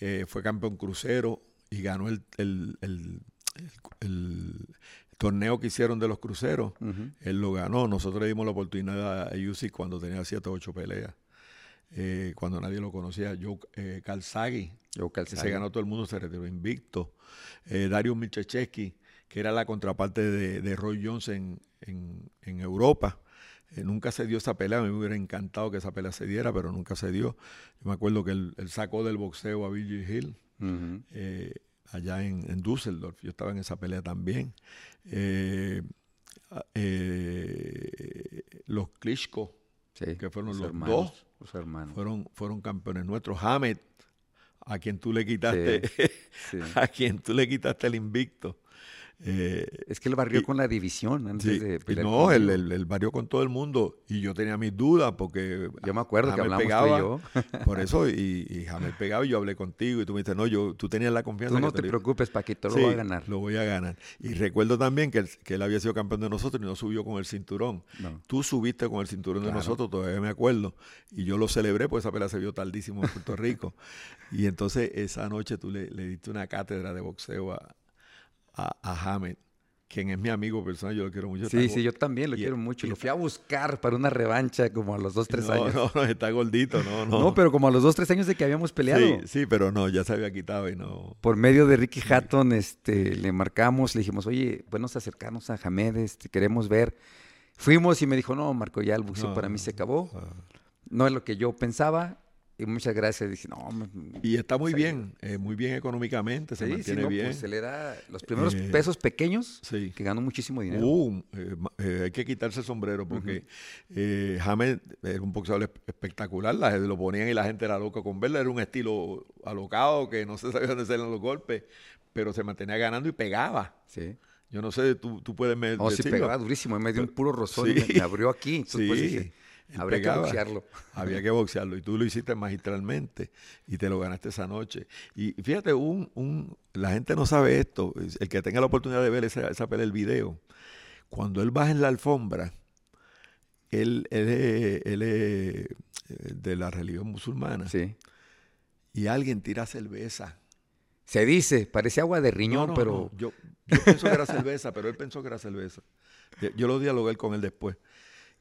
Eh, fue campeón crucero y ganó el, el- el- el- el torneo que hicieron de los cruceros. Él lo ganó. Nosotros le dimos la oportunidad a Usyk cuando tenía 7 o 8 peleas. Eh, cuando nadie lo conocía. Joe eh, Calzaghi, Joe que se ganó todo el mundo, se retiró invicto. Eh, Darius que era la contraparte de, de Roy Jones en, en- en Europa. Eh, nunca se dio esa pelea, a mí me hubiera encantado que esa pelea se diera, pero nunca se dio. Yo me acuerdo que él, él sacó del boxeo a Billy Hill eh, allá en, en Düsseldorf. Yo estaba en esa pelea también. Eh, eh, los Klitschko Sí, que fueron los hermanos, dos. Los hermanos. fueron, fueron campeones nuestros. Hamed, a quien tú le quitaste, sí. a quien tú le quitaste el invicto. Eh, Es que él barrió Y- con la división antes sí, de y pelear no, él, él, él varió con todo el mundo y yo tenía mis dudas porque Yo me acuerdo que hablamos pegaba, tú y yo. por eso y, y Hamed pegaba y yo hablé contigo y tú me dices no yo tú tenías la confianza Tú que no te preocupes, Paquito, lo Sí, va a ganar. lo voy a ganar y recuerdo también que él, que él había sido campeón de nosotros y no subió con el cinturón No. Tú subiste con el cinturón de nosotros, todavía me acuerdo, y yo lo celebré, pues esa pelea se vio tardísimo en Puerto Rico. y entonces esa noche tú le, le diste una cátedra de boxeo a, a, a Hamed, quien es mi amigo personal, yo lo quiero mucho. Sí, está sí, yo también lo y- quiero mucho. Lo fui a buscar para una revancha como a los dos, tres no, años. No, no, está gordito, no, no. No, pero como a los dos, tres años de que habíamos peleado. Sí, sí, pero no, ya se había quitado y no. Por medio de Ricky Hatton, este, le marcamos, le dijimos, oye, buenos acercarnos a Hamed, este, queremos ver. Fuimos y me dijo, no, Marco, ya el boxeo No, para mí se acabó. No es lo que yo pensaba. Y muchas gracias. Dije, no, Y está muy Sí. bien, eh, muy bien económicamente, se sí, sí, mantiene no, bien. pues él era los primeros Eh, pesos pequeños sí. que ganó muchísimo dinero. Uh, eh, hay que quitarse el sombrero porque James era un boxeador esp- espectacular, la, lo ponían y la gente era loca con verlo, era un estilo alocado que no se sabía dónde salían los golpes, pero se mantenía ganando y pegaba. Sí. Yo no sé, tú, tú puedes me sí decirlo. pegaba durísimo. Me dio un puro rozón y Sí. me, me abrió aquí. Entonces, pues, Sí, dije, habría que boxearlo. Había que boxearlo y tú lo hiciste magistralmente y te lo ganaste esa noche. Y fíjate, un, un, la gente no sabe esto, es- el que tenga la oportunidad de ver esa, esa pelea, el video, cuando él baja en la alfombra, él, él, es, él es, eh, de la religión musulmana Sí. y alguien tira cerveza. Se dice, parece agua de riñón, No, no, pero no, Yo, yo pienso que era cerveza, pero él pensó que era cerveza. Yo lo dialogué con él después.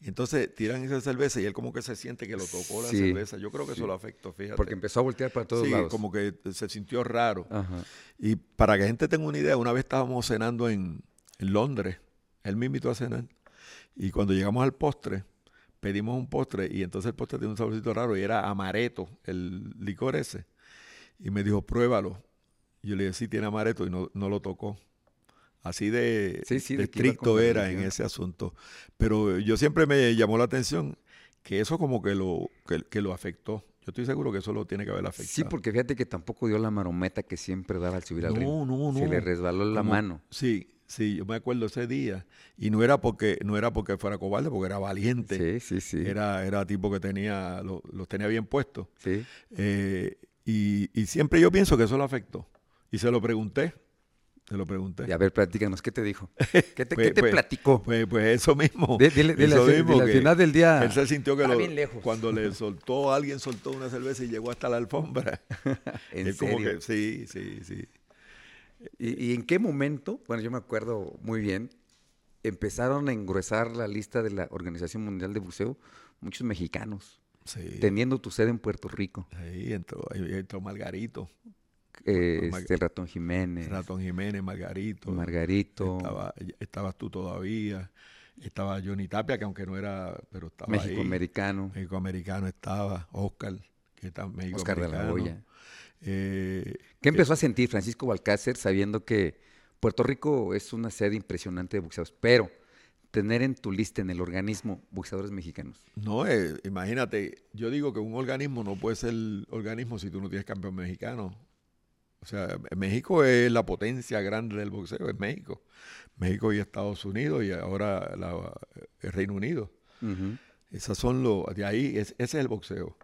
Entonces tiran esa cerveza y él como que se siente que lo tocó la Sí, cerveza. Yo creo que sí. eso lo afectó, fíjate. porque empezó a voltear para todos sí, lados. como que se sintió raro. Ajá. Y para que la gente tenga una idea, una vez estábamos cenando en, en Londres, él me invitó a cenar, y cuando llegamos al postre, pedimos un postre, y entonces el postre tiene un saborcito raro, y era amareto, el licor ese. Y me dijo, pruébalo. Y yo le dije, sí, tiene amareto, y no, no lo tocó. Así de, Sí, sí, estricto era en ese asunto. Pero yo siempre me llamó la atención que eso como que lo, que, que lo afectó. Yo estoy seguro que eso lo tiene que haber afectado. Sí, porque fíjate que tampoco dio la marometa que siempre daba al subir al ring. No, no, Se le no. resbaló la Como- mano. Sí, sí, yo me acuerdo ese día. Y no era porque, no era porque fuera cobarde, porque era valiente. Sí, sí, sí. Era, era tipo que tenía, lo- los tenía bien puestos. Sí. Eh, y, y siempre yo pienso que eso lo afectó. Y se lo pregunté. Se lo pregunté. Y a ver, platícanos, ¿qué te dijo? ¿Qué te, Pues- qué te pues- platicó? Pues, pues eso mismo. Eso mismo que final del día, Él se sintió que "Está lo- bien lejos". cuando le soltó, alguien soltó una cerveza y llegó hasta la alfombra. ¿En como serio? que, sí, sí, sí. ¿Y, y en qué momento? Bueno, yo me acuerdo muy bien. Empezaron a engruesar la lista de la Organización Mundial de Buceo muchos mexicanos, sí. teniendo tu sede en Puerto Rico. Ahí entró, ahí entró Margarito. Eh, Mar- este, el Ratón Jiménez, Ratón Jiménez, Margarito. Margarito, Estaba, estabas tú todavía. Estaba Johnny Tapia, que aunque no era, pero estaba México. Americano, México Americano estaba. Oscar, que está México Oscar de la. Hoya. Eh, ¿Qué empezó a sentir Francisco Balcácer sabiendo que Puerto Rico es una sede impresionante de boxeadores? Pero tener en tu lista, en el organismo, boxeadores mexicanos? No, eh, imagínate, yo digo que un organismo no puede ser organismo si tú no tienes campeón mexicano. O sea, México es la potencia grande del boxeo, es México. México y Estados Unidos y ahora la- el Reino Unido. Esas son los, de ahí, es- ese es el boxeo.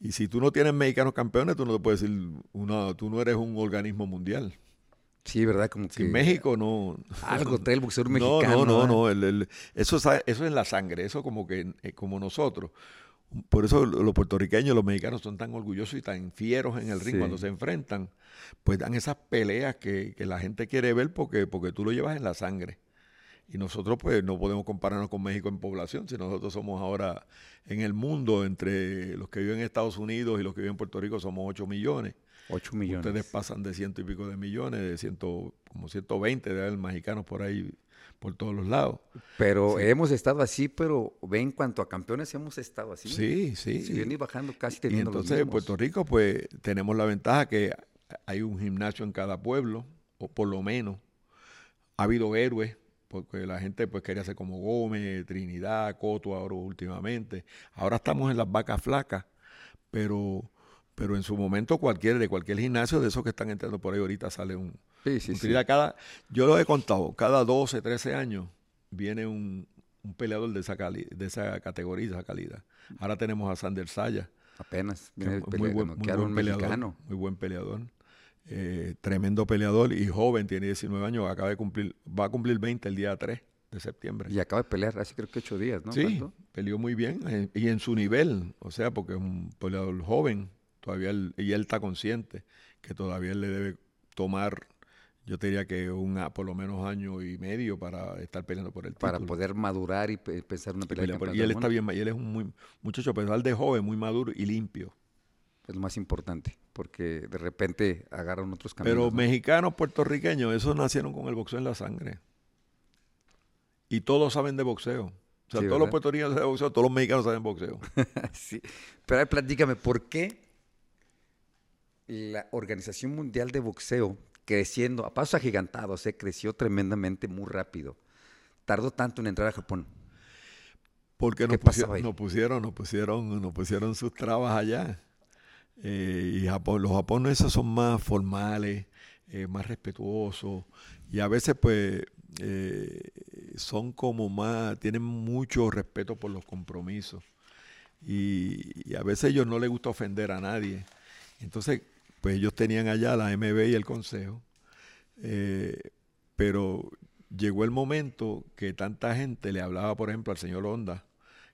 Y si tú no tienes mexicanos campeones, tú no te puedes decir, una, tú no eres un organismo mundial. Sí, ¿verdad? Como que México no... algo trae el boxeador No, mexicano. no, no, no. el- el- eso, es, eso es en la sangre, eso como que eh, como nosotros. Por eso los puertorriqueños, los mexicanos son tan orgullosos y tan fieros en el ring Sí. cuando se enfrentan, pues dan esas peleas que, que la gente quiere ver porque, porque tú lo llevas en la sangre. Y nosotros pues no podemos compararnos con México en población, si nosotros somos ahora en el mundo, entre los que viven en Estados Unidos y los que viven en Puerto Rico, somos 8 millones. 8 millones. Ustedes pasan de ciento y pico de millones, de ciento, como 120 de mexicanos por ahí, por todos los lados. Pero hemos estado así, pero ve en cuanto a campeones hemos estado así. Sí, sí. Subiendo y bajando casi Y teniendo los entonces en. Puerto Rico, pues tenemos la ventaja que hay un gimnasio en cada pueblo, o por lo menos. Ha habido héroes, porque la gente pues quería ser como Gómez, Trinidad, Coto ahora últimamente. Ahora estamos en las vacas flacas, pero, pero en su momento cualquier, de cualquier gimnasio de esos que están entrando por ahí ahorita sale un, Sí, sí. Cada, yo lo he contado, cada 12, 13 años viene un, un peleador de esa, cali- de esa categoría, de esa calidad. Ahora tenemos a Sander Saya, Apenas. que Viene el muy buen, muy buen un peleador, mexicano. muy buen peleador, eh, tremendo peleador y joven, tiene 19 años, acaba de cumplir, va a cumplir 20 el día 3 de septiembre. Y acaba de pelear hace creo que ocho días, ¿no? sí, ¿Cuánto? peleó muy bien eh, y en su nivel, o sea, porque es un peleador joven, todavía él, y él está consciente que todavía él le debe tomar, yo te diría que un, por lo menos año y medio para estar peleando por el Para título. poder madurar y pe- pensar una Y pelea de pelear por- y él está bien, y él es un muy, muchacho, a pesar de joven, muy maduro y limpio. Es lo más importante, porque de repente agarran otros caminos. Pero ¿no? mexicanos, puertorriqueños, esos nacieron con el boxeo en la sangre. Y todos saben de boxeo. O sea, Sí, todos los puertorriqueños saben de boxeo, todos los mexicanos saben boxeo. sí. Pero platícame, ¿por qué la Organización Mundial de Boxeo, creciendo a pasos agigantados, eh, creció tremendamente muy rápido, tardó tanto en entrar a Japón? Porque ¿Qué nos pusieron, nos pusieron, nos pusieron, nos pusieron sus trabas allá. Eh, y Japón, los japoneses son más formales, eh, más respetuosos. Y a veces, pues, eh, son como más, tienen mucho respeto por los compromisos. Y, y a veces a ellos no les gusta ofender a nadie. Entonces, pues ellos tenían allá la MB y el Consejo. Eh, pero llegó el momento que tanta gente le hablaba, por ejemplo, al señor Honda,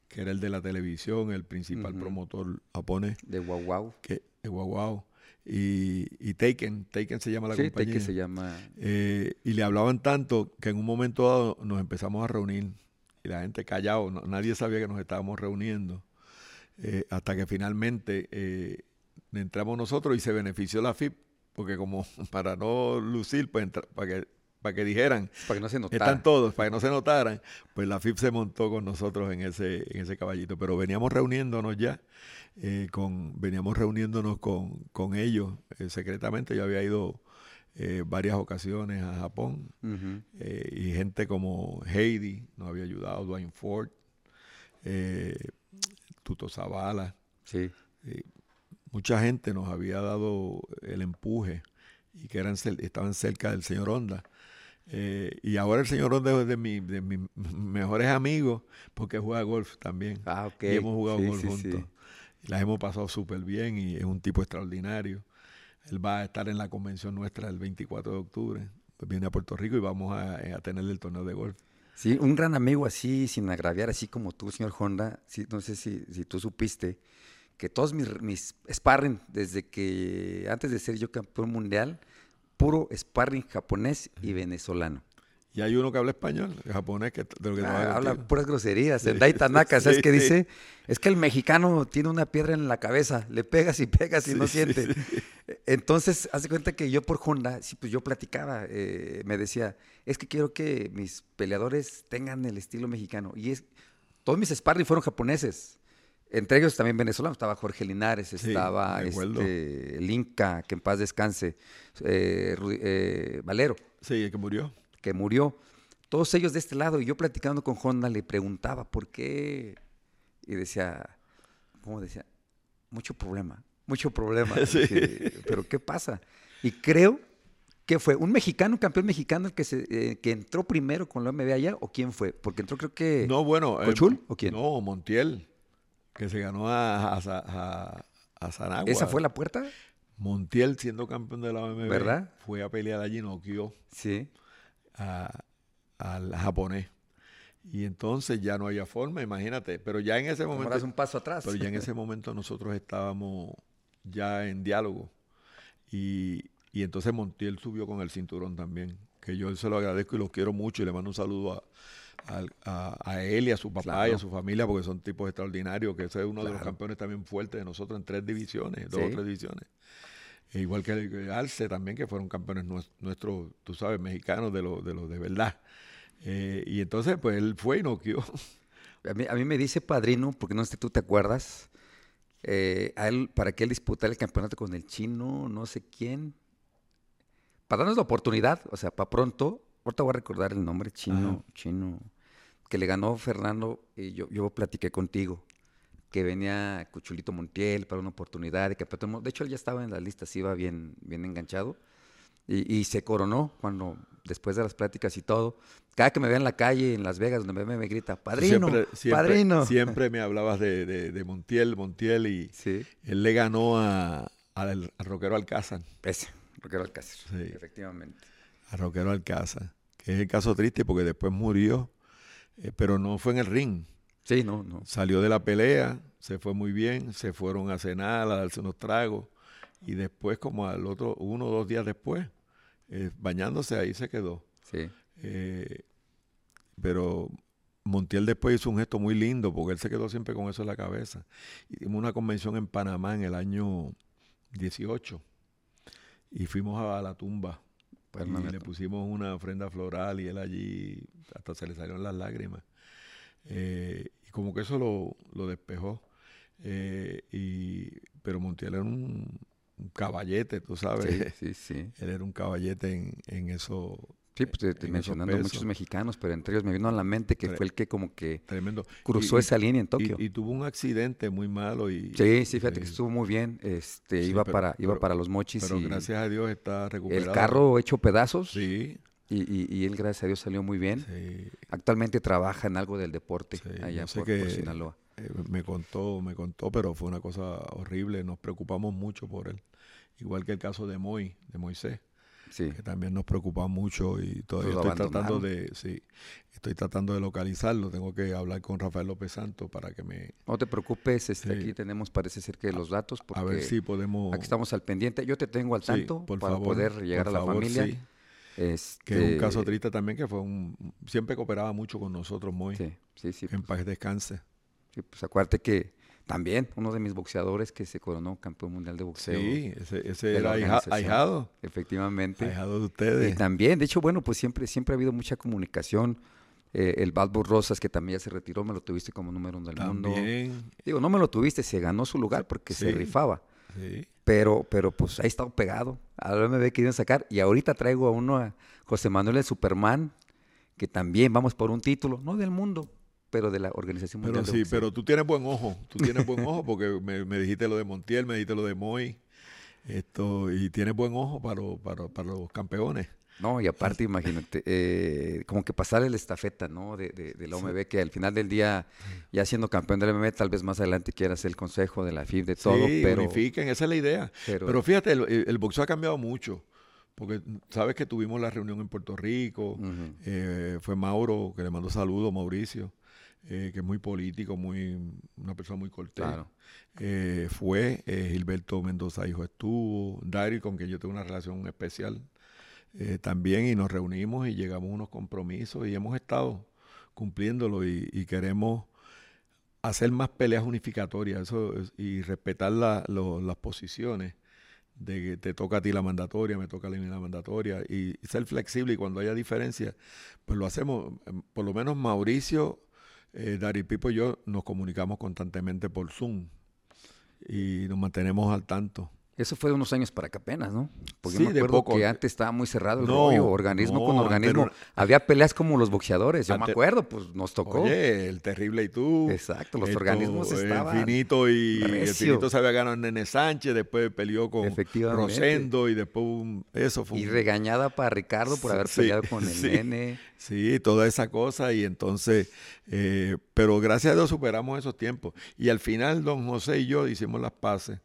que era el de la televisión, el principal promotor japonés, De Wow Wow. que es guau guau, y, y Taken, Taken se llama la Sí, compañía. que se llama... Eh, y le hablaban tanto que en un momento dado nos empezamos a reunir y la gente callado, no- nadie sabía que nos estábamos reuniendo, eh, hasta que finalmente eh, entramos nosotros y se benefició la FIP, porque como para no lucir, pues entra- para que, para que dijeran, Para que no se notara. están todos, para que no se notaran, pues la FIP se montó con nosotros en ese, en ese caballito, pero veníamos reuniéndonos ya, eh, con, veníamos reuniéndonos con, con ellos eh, secretamente, yo había ido eh, varias ocasiones a Japón, y gente como Heidi nos había ayudado, Dwayne Ford, Tuto Zavala, Sí. Mucha gente nos había dado el empuje y que eran estaban cerca del señor Honda. Eh, y ahora el señor Honda es de, mi- de mis mejores amigos porque juega golf también. Ah, ok. Y hemos jugado Sí, golf sí, juntos. Las hemos pasado súper bien y es un tipo extraordinario. Él va a estar en la convención nuestra el 24 de octubre. Pues viene a Puerto Rico y vamos a, a tenerle el torneo de golf. Sí, un gran amigo así, sin agraviar, así como tú, señor Honda. Sí, no sé si, si tú supiste que todos mis, mis sparring, desde que antes de ser yo campeón mundial, puro sparring japonés y venezolano. Y hay uno que habla español, japonés, que, de lo que Ah, habla puras groserías. Sí, El Dai Tanaka, ¿sabes sí, qué sí. dice? Es que el mexicano tiene una piedra en la cabeza, le pegas y pegas y no siente. Entonces, haz de cuenta que yo por Honda, sí, pues yo platicaba, eh, me decía, es que quiero que mis peleadores tengan el estilo mexicano. Y es, todos mis sparring fueron japoneses. Entre ellos también venezolanos. Estaba Jorge Linares, Sí, estaba acuerdo. este, el Inca, que en paz descanse, eh, eh, Valero Sí, el que murió. que murió. todos ellos de este lado. Y yo platicando con Honda le preguntaba por qué. Y decía, ¿cómo decía? Mucho problema, mucho problema. Sí. Dije, Pero ¿qué pasa? Y creo que fue un mexicano, un campeón mexicano, el que, se, eh, que entró primero con la MB allá, o quién fue? Porque entró creo que... No, bueno. eh, ¿Cochul o quién? No, Montiel, que se ganó a, a, a- a Sanagua. ¿Esa fue la puerta? Montiel, siendo campeón de la OMB, ¿Verdad? fue a pelear allí, noqueó Sí. al japonés. Y entonces ya no había forma, imagínate. Pero ya en ese Como momento. un paso atrás. Pero ya en ese momento nosotros estábamos ya en diálogo. Y, y entonces Montiel subió con el cinturón también. Que yo se lo agradezco y lo quiero mucho y le mando un saludo a, al- a- a él y a su papá y a su familia porque son tipos extraordinarios. Que ese es uno de los campeones también fuertes de nosotros en tres divisiones, dos o tres divisiones. E igual que el- Alce también, que fueron campeones nues- nuestros, tú sabes, mexicanos de los de, los de verdad. Eh, y entonces, pues él fue y noqueó. A mí, a mí me dice padrino, porque no sé si tú te acuerdas, eh, a él, para que él disputara el campeonato con el chino, no sé quién, para darnos la oportunidad, o sea, para pronto, ahorita voy a recordar el nombre, chino, Ajá. chino, que le ganó Fernando, y yo, yo platiqué contigo, que venía Cuchulito Montiel para una oportunidad del mundo. De hecho, él ya estaba en la lista, sí iba bien, bien enganchado. Y, y se coronó cuando, después de las pláticas y todo, cada que me ve en la calle en Las Vegas, donde me me grita, padrino, Siempre- siempre- padrino. Siempre me hablabas de, de- de Montiel, Montiel, y Sí, él le ganó a, al, al Roquero Alcázar, ese, Roquero Alcácer, Sí. efectivamente. a Roquero Alcázar, que es el caso triste porque después murió, eh, pero no fue en el ring. Sí, no, no. Salió de la pelea, se fue muy bien, se fueron a cenar, a darse unos tragos, y después, como al otro, uno o dos días después, eh, bañándose ahí se quedó. Sí, Eh, pero Montiel después hizo un gesto muy lindo porque él se quedó siempre con eso en la cabeza. Hicimos una convención en Panamá en el año 18 y fuimos a la tumba Pues, y le pusimos una ofrenda floral y él allí hasta se le salieron las lágrimas. Eh, y como que eso lo, lo despejó. Eh, y, pero Montiel era un, un caballete, tú sabes. sí, sí, sí. Él era un caballete en, en eso. Sí, pues te- te mencionando muchos mexicanos, pero entre ellos me vino a la mente que Tre- fue el que como que Tremendo. cruzó Y- esa línea en Tokio. Y, tuvo un accidente muy malo y... sí, sí, fíjate que estuvo muy bien. Este, sí, iba pero- para, iba pero- para los mochis Pero y gracias a Dios está recuperado. el carro hecho pedazos Sí, y, y- y él gracias a Dios salió muy bien. sí. Actualmente trabaja en algo del deporte Sí, allá por, que- por Sinaloa. Eh, me contó, me contó, pero fue una cosa horrible. Nos preocupamos mucho por él. Igual que el caso de Moy, de Moisés, Sí, que también nos preocupa mucho y todavía estoy tratando de, sí, estoy tratando de localizarlo. Tengo que hablar con Rafael López Santos para que me, no te preocupes, este, Sí. aquí tenemos parece ser que los datos, porque a ver si podemos, aquí estamos al pendiente. Yo te tengo al tanto por para favor, poder llegar por a la favor, familia. Este, que es un caso triste también, que fue un, siempre cooperaba mucho con nosotros, Moy. Sí, sí, sí. En paz descanse. Sí, pues acuérdate que también uno de mis boxeadores que se coronó campeón mundial de boxeo. Sí, ese, ese era ahijado, Efectivamente. ahijado de Y ustedes. también, de hecho, bueno, pues siempre, siempre ha habido mucha comunicación. Eh, el Balbo Rosas, que también ya se retiró, me lo tuviste como número uno del mundo. También, Digo, no me lo tuviste, se ganó su lugar porque se rifaba. sí. Pero, pero pues ahí estado pegado. Ahora me ve queriendo sacar. Y ahorita traigo a uno, a José Manuel el Superman, que también vamos por un título, no del mundo, pero de la Organización Pero Mundial de sí, pero tú tienes buen ojo, tú tienes buen ojo porque me, me dijiste lo de Montiel, me dijiste lo de Moy, esto, y tienes buen ojo para, los- para, para los campeones. No, y aparte, imagínate, eh, como que pasarle la estafeta, ¿no? De, de, de la OMB, que al final del día, ya siendo campeón del OMB, tal vez más adelante quieras el consejo de la FIB, de todo, sí, pero, unifiquen, esa es la idea. pero, Pero, fíjate, el, el boxeo ha cambiado mucho, porque sabes que tuvimos la reunión en Puerto Rico, eh, fue Mauro, que le mando saludos, Mauricio, eh, que es muy político, muy una persona muy cortés. Claro. Eh, fue eh, Gilberto Mendoza, hijo estuvo, Dari, con quien yo tengo una relación especial también, y nos reunimos y llegamos a unos compromisos y hemos estado cumpliéndolo y, y queremos hacer más peleas unificatorias eso es- y respetar la- lo- las posiciones de que te toca a ti la mandatoria, me toca a mí la mandatoria y, y ser flexible y cuando haya diferencias, pues lo hacemos. Em, Por lo menos Mauricio, eh, Dari Pipo y yo nos comunicamos constantemente por Zoom y nos mantenemos al tanto. Eso fue de unos años para acá apenas, ¿no? Porque Sí, yo me de acuerdo poco. que antes estaba muy cerrado el No, rollo, organismo no, con organismo. Había peleas como los boxeadores, yo me acuerdo, pues nos tocó. Oye, el terrible y tú. Exacto, los organismos el estaban Finito y el. Finito se había ganado en Nene Sánchez, después peleó con. Rosendo y después un- eso fue Y regañada para Ricardo por haber Sí, peleado con el sí. nene. Sí, toda esa cosa y entonces, eh, pero gracias a Dios superamos esos tiempos. Y al final don José y yo hicimos las paces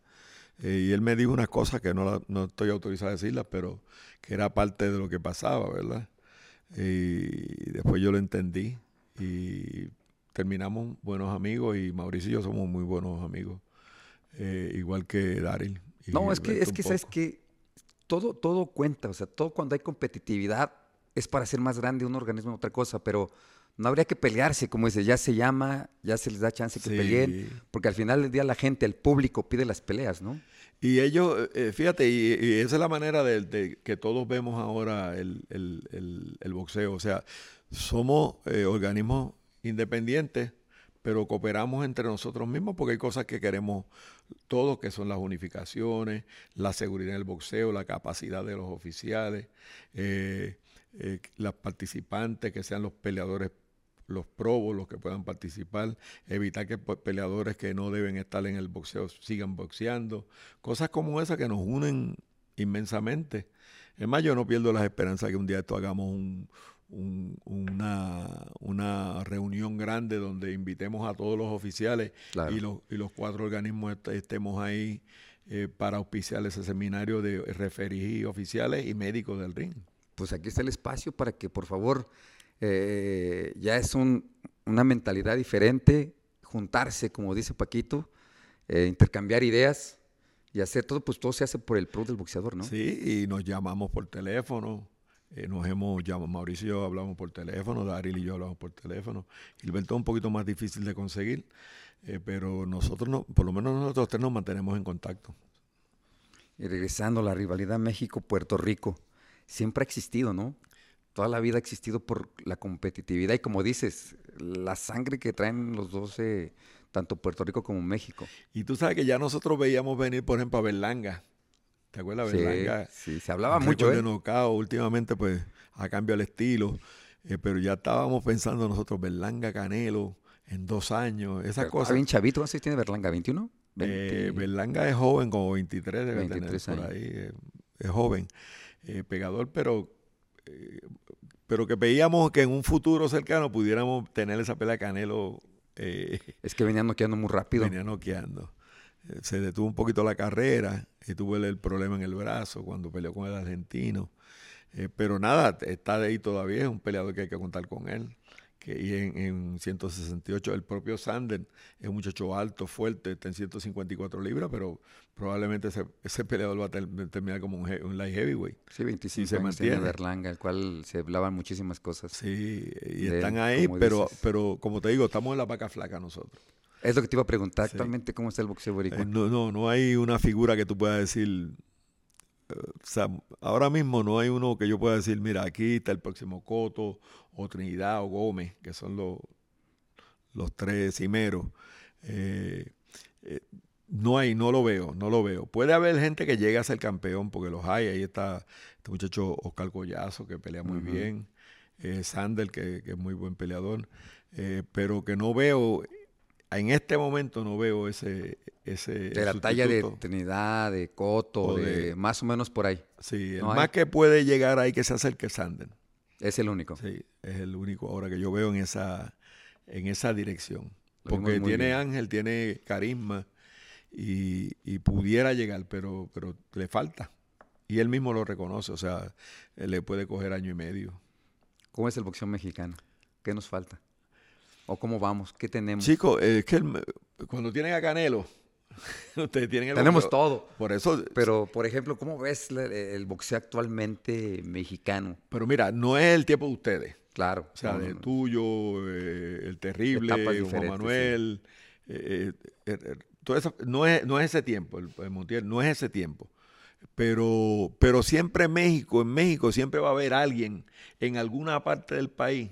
eh, y él me dijo unas cosas que no, la- no estoy autorizado a decirlas, pero que era parte de lo que pasaba, ¿verdad? Y después yo lo entendí y terminamos buenos amigos y Mauricio y yo somos muy buenos amigos, eh, igual que Daryl. No, es que, es que sabes que todo, todo cuenta, o sea, todo cuando hay competitividad es para hacer más grande un organismo otra cosa, pero no habría que pelearse, como dice, ya se llama, ya se les da chance que Sí. peleen, porque al final del día la gente, el público pide las peleas, ¿no? Y ellos, eh, fíjate, y, y esa es la manera de, de que todos vemos ahora el, el- el- el boxeo. O sea, somos eh, organismos independientes, pero cooperamos entre nosotros mismos porque hay cosas que queremos todos, que son las unificaciones, la seguridad en el boxeo, la capacidad de los oficiales, eh, eh, las participantes, que sean los peleadores los probos, los que puedan participar, evitar que pues, peleadores que no deben estar en el boxeo sigan boxeando, cosas como esas que nos unen inmensamente. Es más, yo no pierdo las esperanzas que un día esto hagamos un- un- una, una reunión grande donde invitemos a todos los oficiales Claro. y, los, y los cuatro organismos est- estemos ahí eh, para auspiciar ese seminario de referí oficiales y médicos del ring. Pues aquí está el espacio para que, por favor, eh, ya es un- una mentalidad diferente, juntarse, como dice Paquito, eh, intercambiar ideas y hacer todo, pues todo se hace por el pro del boxeador, ¿no? Sí, y nos llamamos por teléfono. eh, nos hemos llamado, Mauricio y yo hablamos por teléfono, Daryl y yo hablamos por teléfono. Gilberto es un poquito más difícil de conseguir, eh, pero nosotros, no, por lo menos nosotros tres nos mantenemos en contacto. Y regresando la rivalidad México-Puerto Rico, siempre ha existido, ¿no? Toda la vida ha existido por la competitividad y como dices, la sangre que traen los dos, eh, tanto Puerto Rico como México. Y tú sabes que ya nosotros veíamos venir, por ejemplo, a Berlanga. ¿Te acuerdas? Sí, Berlanga. sí, se hablaba mucho, récord ¿eh? de knockout, últimamente, pues, ha cambiado el estilo. eh, pero ya estábamos pensando nosotros, Berlanga, Canelo, en dos años, esas Pero cosas. Está bien chavito, ¿cuántos tiene Berlanga? ¿21? Eh, 20. Berlanga es joven, como 23 debe 23 tener por ahí. eh, es joven, pegador, pero, eh, pero que veíamos que en un futuro cercano pudiéramos tener esa pelea Canelo. eh, Es que venía noqueando muy rápido. venía noqueando. Eh, Se detuvo un poquito la carrera y tuvo el, el problema en el brazo cuando peleó con el argentino. Eh, pero nada, está de ahí todavía, es un peleador que hay que contar con él. Que, y en, en 168, el propio Sander es un muchacho alto, fuerte, está en 154 libras, pero probablemente ese, ese peleador va a ter- terminar como un, un light heavyweight. Sí, 25 se años tiene mantiene. Berlanga, el cual se hablaban muchísimas cosas. Sí, y De están él, ahí, pero, dices. pero como te digo, estamos en la vaca flaca nosotros. Es lo que te iba a preguntar. Sí. Actualmente, ¿cómo está el boxeo boricua? Eh, no, no, no hay una figura que tú puedas decir. eh, o sea, ahora mismo no hay uno que yo pueda decir, mira, aquí está el próximo Coto, o Trinidad, o Gómez, que son los, los tres cimeros. Eh, eh, no hay, no lo veo, no lo veo. Puede haber gente que llegue a ser campeón, porque los hay. Ahí está este muchacho Oscar Collazo, que pelea muy bien. Eh, Sander, que, que es muy buen peleador. Eh, pero que no veo, en este momento no veo ese... ese de la talla de. Trinidad, de Coto, O de, de- más o menos por ahí. Sí, el no hay. más que puede llegar ahí que se acerque Sander. Es el único. Sí, es el único ahora que yo veo en esa, en esa dirección. Lo Porque tiene bien. ángel, tiene carisma y, y pudiera llegar, pero, pero le falta. Y él mismo lo reconoce, o sea, él le puede coger año y medio. ¿Cómo es el boxeo mexicano? ¿Qué nos falta? ¿O cómo vamos? ¿Qué tenemos? Chicos, es que el- cuando tienen a Canelo, ustedes tienen el tenemos boxeo- todo. Por eso, Pero, por ejemplo, ¿cómo ves la- el boxeo actualmente mexicano? pero mira, no es el tiempo de ustedes. Claro. O sea, no, de no, tuyo, eh, el terrible, Juan Manuel, eh, eh, eh, todo eso, no, es, no es ese tiempo, el, el Montiel, no es ese tiempo. Pero, pero siempre en México, en México siempre va a haber alguien en alguna parte del país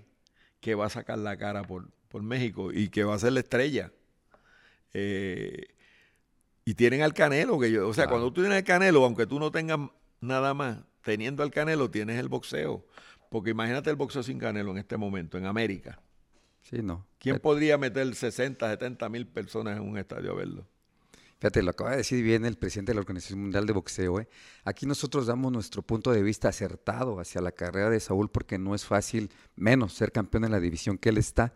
que va a sacar la cara por, por México y que va a ser la estrella. Eh, Y tienen al Canelo, que yo, o sea, Claro. cuando tú tienes al Canelo, aunque tú no tengas nada más, teniendo al Canelo, tienes el boxeo. Porque imagínate el boxeo sin Canelo en este momento, en América. Sí, no. ¿Quién podría meter 60, 70 mil personas en un estadio a verlo? Fíjate, lo acaba de decir bien el presidente de la Organización Mundial de Boxeo. ¿eh? Aquí nosotros damos nuestro punto de vista acertado hacia la carrera de Saúl porque no es fácil, menos ser campeón en la división que él está.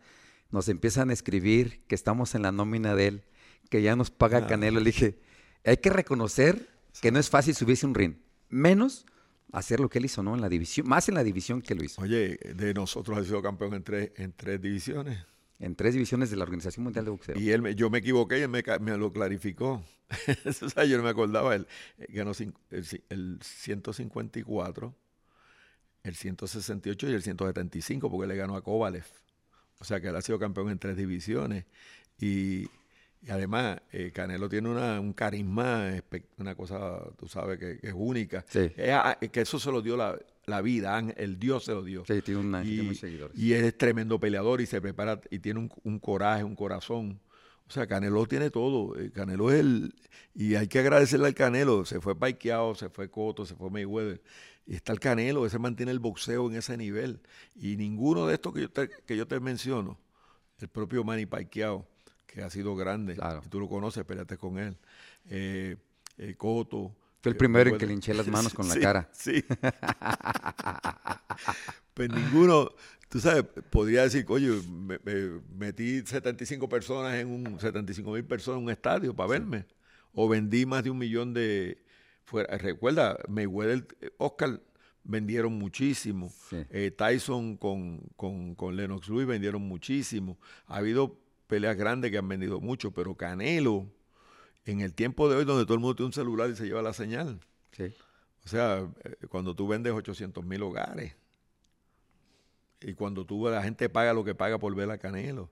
Nos empiezan a escribir que estamos en la nómina de él, que ya nos paga Ah. Canelo. Le dije, hay que reconocer que no es fácil subirse un ring, menos hacer lo que él hizo, ¿no? En la división, más en la división que lo hizo. Oye, de nosotros ha sido campeón en tres, en tres divisiones. En tres divisiones de la Organización Mundial de Boxeo. Y él, me- yo me equivoqué y él me, me lo clarificó. o sea, yo no me acordaba. Él eh, ganó el, el 154, el 168 y el 175 porque le ganó a Kovalev. O sea que él ha sido campeón en tres divisiones. Y, y además, eh, Canelo tiene una, un carisma, una cosa, tú sabes, que, que es única. Sí. Es que eso se lo dio la, la vida, el Dios se lo dio. Sí, tiene gente Y, seguidores. y es tremendo peleador y se prepara y tiene un, un coraje, un corazón. O sea, Canelo tiene todo. eh, Canelo es el. Y hay que agradecerle al Canelo. Se fue Paiqueado, se fue Coto, se fue Mayweather. Y está el Canelo, ese mantiene el boxeo en ese nivel. Y ninguno de estos que yo te, que yo te menciono, el propio Manny Pacquiao, que ha sido grande, Claro. y tú lo conoces, peleaste con él. Eh, eh, Coto. Fue el eh, primero en que le hinché las manos con la cara. Sí. pues ninguno, tú sabes, podría decir, oye, me- me- metí 75 personas en un, 75 mil personas en un estadio para verme. O vendí más de un millón de... Fuera. Recuerda, Mayweather, Oscar vendieron muchísimo. Sí. Eh, Tyson con, con, con Lennox Lewis vendieron muchísimo. Ha habido peleas grandes que han vendido mucho, pero Canelo, en el tiempo de hoy donde todo el mundo tiene un celular y se lleva la señal, Sí. o sea, eh, cuando tú vendes 800 mil hogares y cuando tú la gente paga lo que paga por ver a Canelo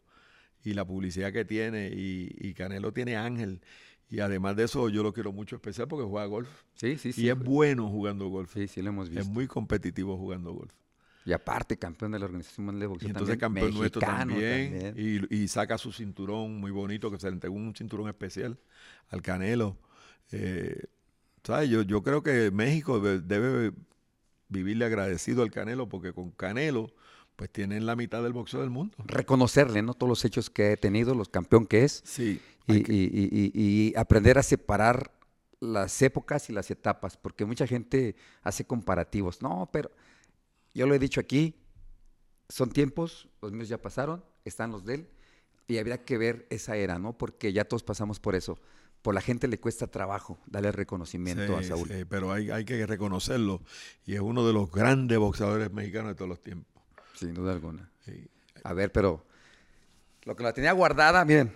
y la publicidad que tiene y, y Canelo tiene ángel y además de eso yo lo quiero mucho especial porque juega golf Sí, sí, sí. y es bueno jugando golf. Sí, sí lo hemos Es visto. muy competitivo jugando golf. Y aparte, campeón de la Organización Mundial de Y Boxeo entonces también. campeón nuestro también, también. Y, y saca su cinturón muy bonito, que se le entregó un cinturón especial al Canelo. Eh, ¿sabes? Yo, yo creo que México de- debe vivirle agradecido al Canelo, porque con Canelo, pues tienen la mitad del boxeo del mundo. Reconocerle, ¿no? Todos los hechos que he tenido, los campeón que es. Sí. Y, que- y- y- y- y aprender a separar las épocas y las etapas, porque mucha gente hace comparativos. No, pero yo lo he dicho aquí, son tiempos, los míos ya pasaron, están los de él, y habría que ver esa era, ¿no? Porque ya todos pasamos por eso. Por la gente le cuesta trabajo darle reconocimiento a Saúl. sí, pero hay, hay que reconocerlo. Y es uno de los grandes boxeadores mexicanos de todos los tiempos. Sin duda alguna. Sí. A ver, pero lo que la tenía guardada, miren,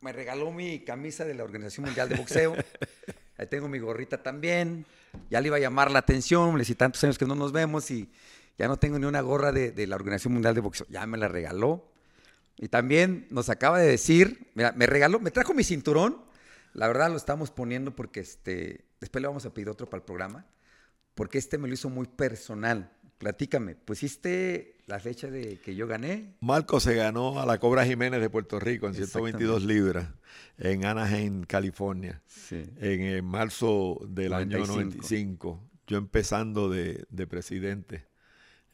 me regaló mi camisa de la Organización Mundial de Boxeo. Ahí tengo mi gorrita también. Ya le iba a llamar la atención, le decía tantos años que no nos vemos y ya no tengo ni una gorra de, de la Organización Mundial de Boxeo. Ya me la regaló. Y también nos acaba de decir, mira, me regaló, me trajo mi cinturón. La verdad lo estamos poniendo porque este, después le vamos a pedir otro para el programa, porque este me lo hizo muy personal. Platícame, ¿pusiste la fecha de que yo gané? Marco se ganó a la Cobra Jiménez de Puerto Rico en 122 libras en Anaheim, California. Sí. en eh, marzo del año 95. 95, yo empezando de, de presidente,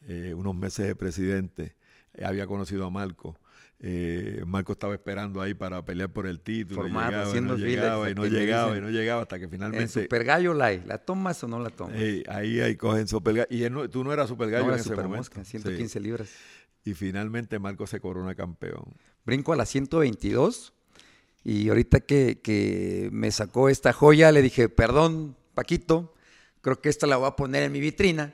eh, unos meses de presidente, eh, había conocido a Marco. Eh, Marco estaba esperando ahí para pelear por el título, y Formado, llegaba, haciendo no llegaba, y no llegaba, dicen, y no llegaba, hasta que En finalmente Super Gallo Live, ¿la tomas o no la tomas? eh, ahí, ahí cogen Super Gallo. Y no- tú no eras Super Gallo no, en la ese Super momento. Mosca, Sí. 115 libras. Y finalmente Marco se corona campeón. Brinco a la 122 y ahorita que, que me sacó esta joya le dije, perdón, Paquito, creo que esta la voy a poner en mi vitrina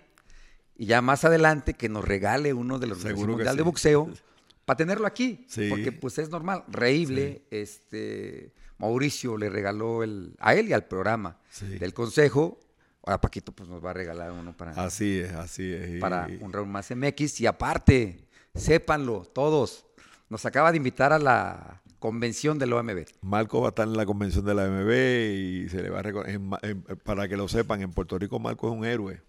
y ya más adelante que nos regale uno de los Mundial de sí. Boxeo para tenerlo aquí, Sí. porque pues es normal, reíble, este Mauricio le regaló el, a él y al programa Sí. del consejo, ahora Paquito pues nos va a regalar uno para, Así es, así es. Para un round más MX. Y aparte, sépanlo todos, nos acaba de invitar a la convención del OMB. Marco va a estar en la convención de la MB y se le va a reconocer. Para que lo sepan, en Puerto Rico Marco es un héroe.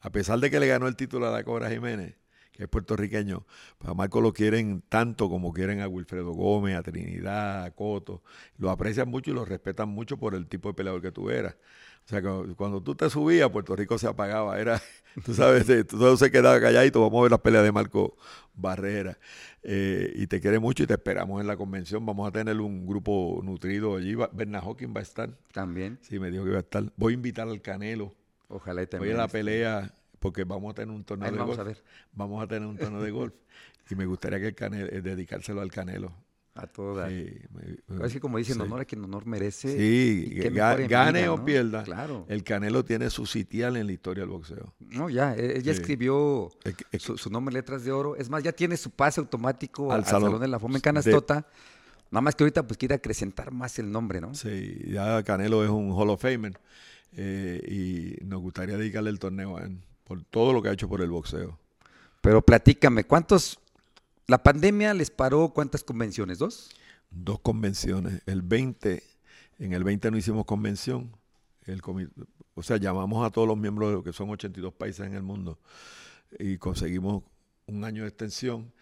A pesar de que le ganó el título a la Cobra Jiménez, que es puertorriqueño, pues a Marco lo quieren tanto como quieren a Wilfredo Gómez, a Trinidad, a Coto. Lo aprecian mucho y lo respetan mucho por el tipo de peleador que tú eras. O sea, que cuando tú te subías, Puerto Rico se apagaba. Era, tú sabes, todo se quedaba calladito. Vamos a ver las peleas de Marco Barrera. Eh, y te quiere mucho y te esperamos en la convención. Vamos a tener un grupo nutrido allí. Bernard Hawking va a estar. También. Sí, me dijo que iba a estar. Voy a invitar al Canelo. Ojalá y Voy también. a la pelea porque vamos a tener un torneo Ahí de vamos golf. a ver. Vamos a tener un torneo de golf. Y me gustaría que el Canelo, eh, dedicárselo al Canelo. A todo dar. Sí, que como dicen, sí. honor a quien honor merece. Sí, y ga- en gane vida, o ¿no? pierda. Claro. El Canelo tiene su sitial en la historia del boxeo. No, ya, ella Sí. escribió Es que- es su, su nombre en letras de oro. Es más, ya tiene su pase automático Al al, Salón Salón de la Fama en de- Canastota. Nada más que ahorita pues quiere acrecentar más el nombre, ¿no? Sí, ya Canelo es un Hall of Famer eh, y nos gustaría dedicarle el torneo a él por todo lo que ha hecho por el boxeo. Pero platícame, ¿cuántos... La pandemia les paró cuántas convenciones? ¿Dos? Dos convenciones. El 20, en el 20 no hicimos convención. El o sea, llamamos a todos los miembros de lo que son 82 países en el mundo y conseguimos un año de extensión.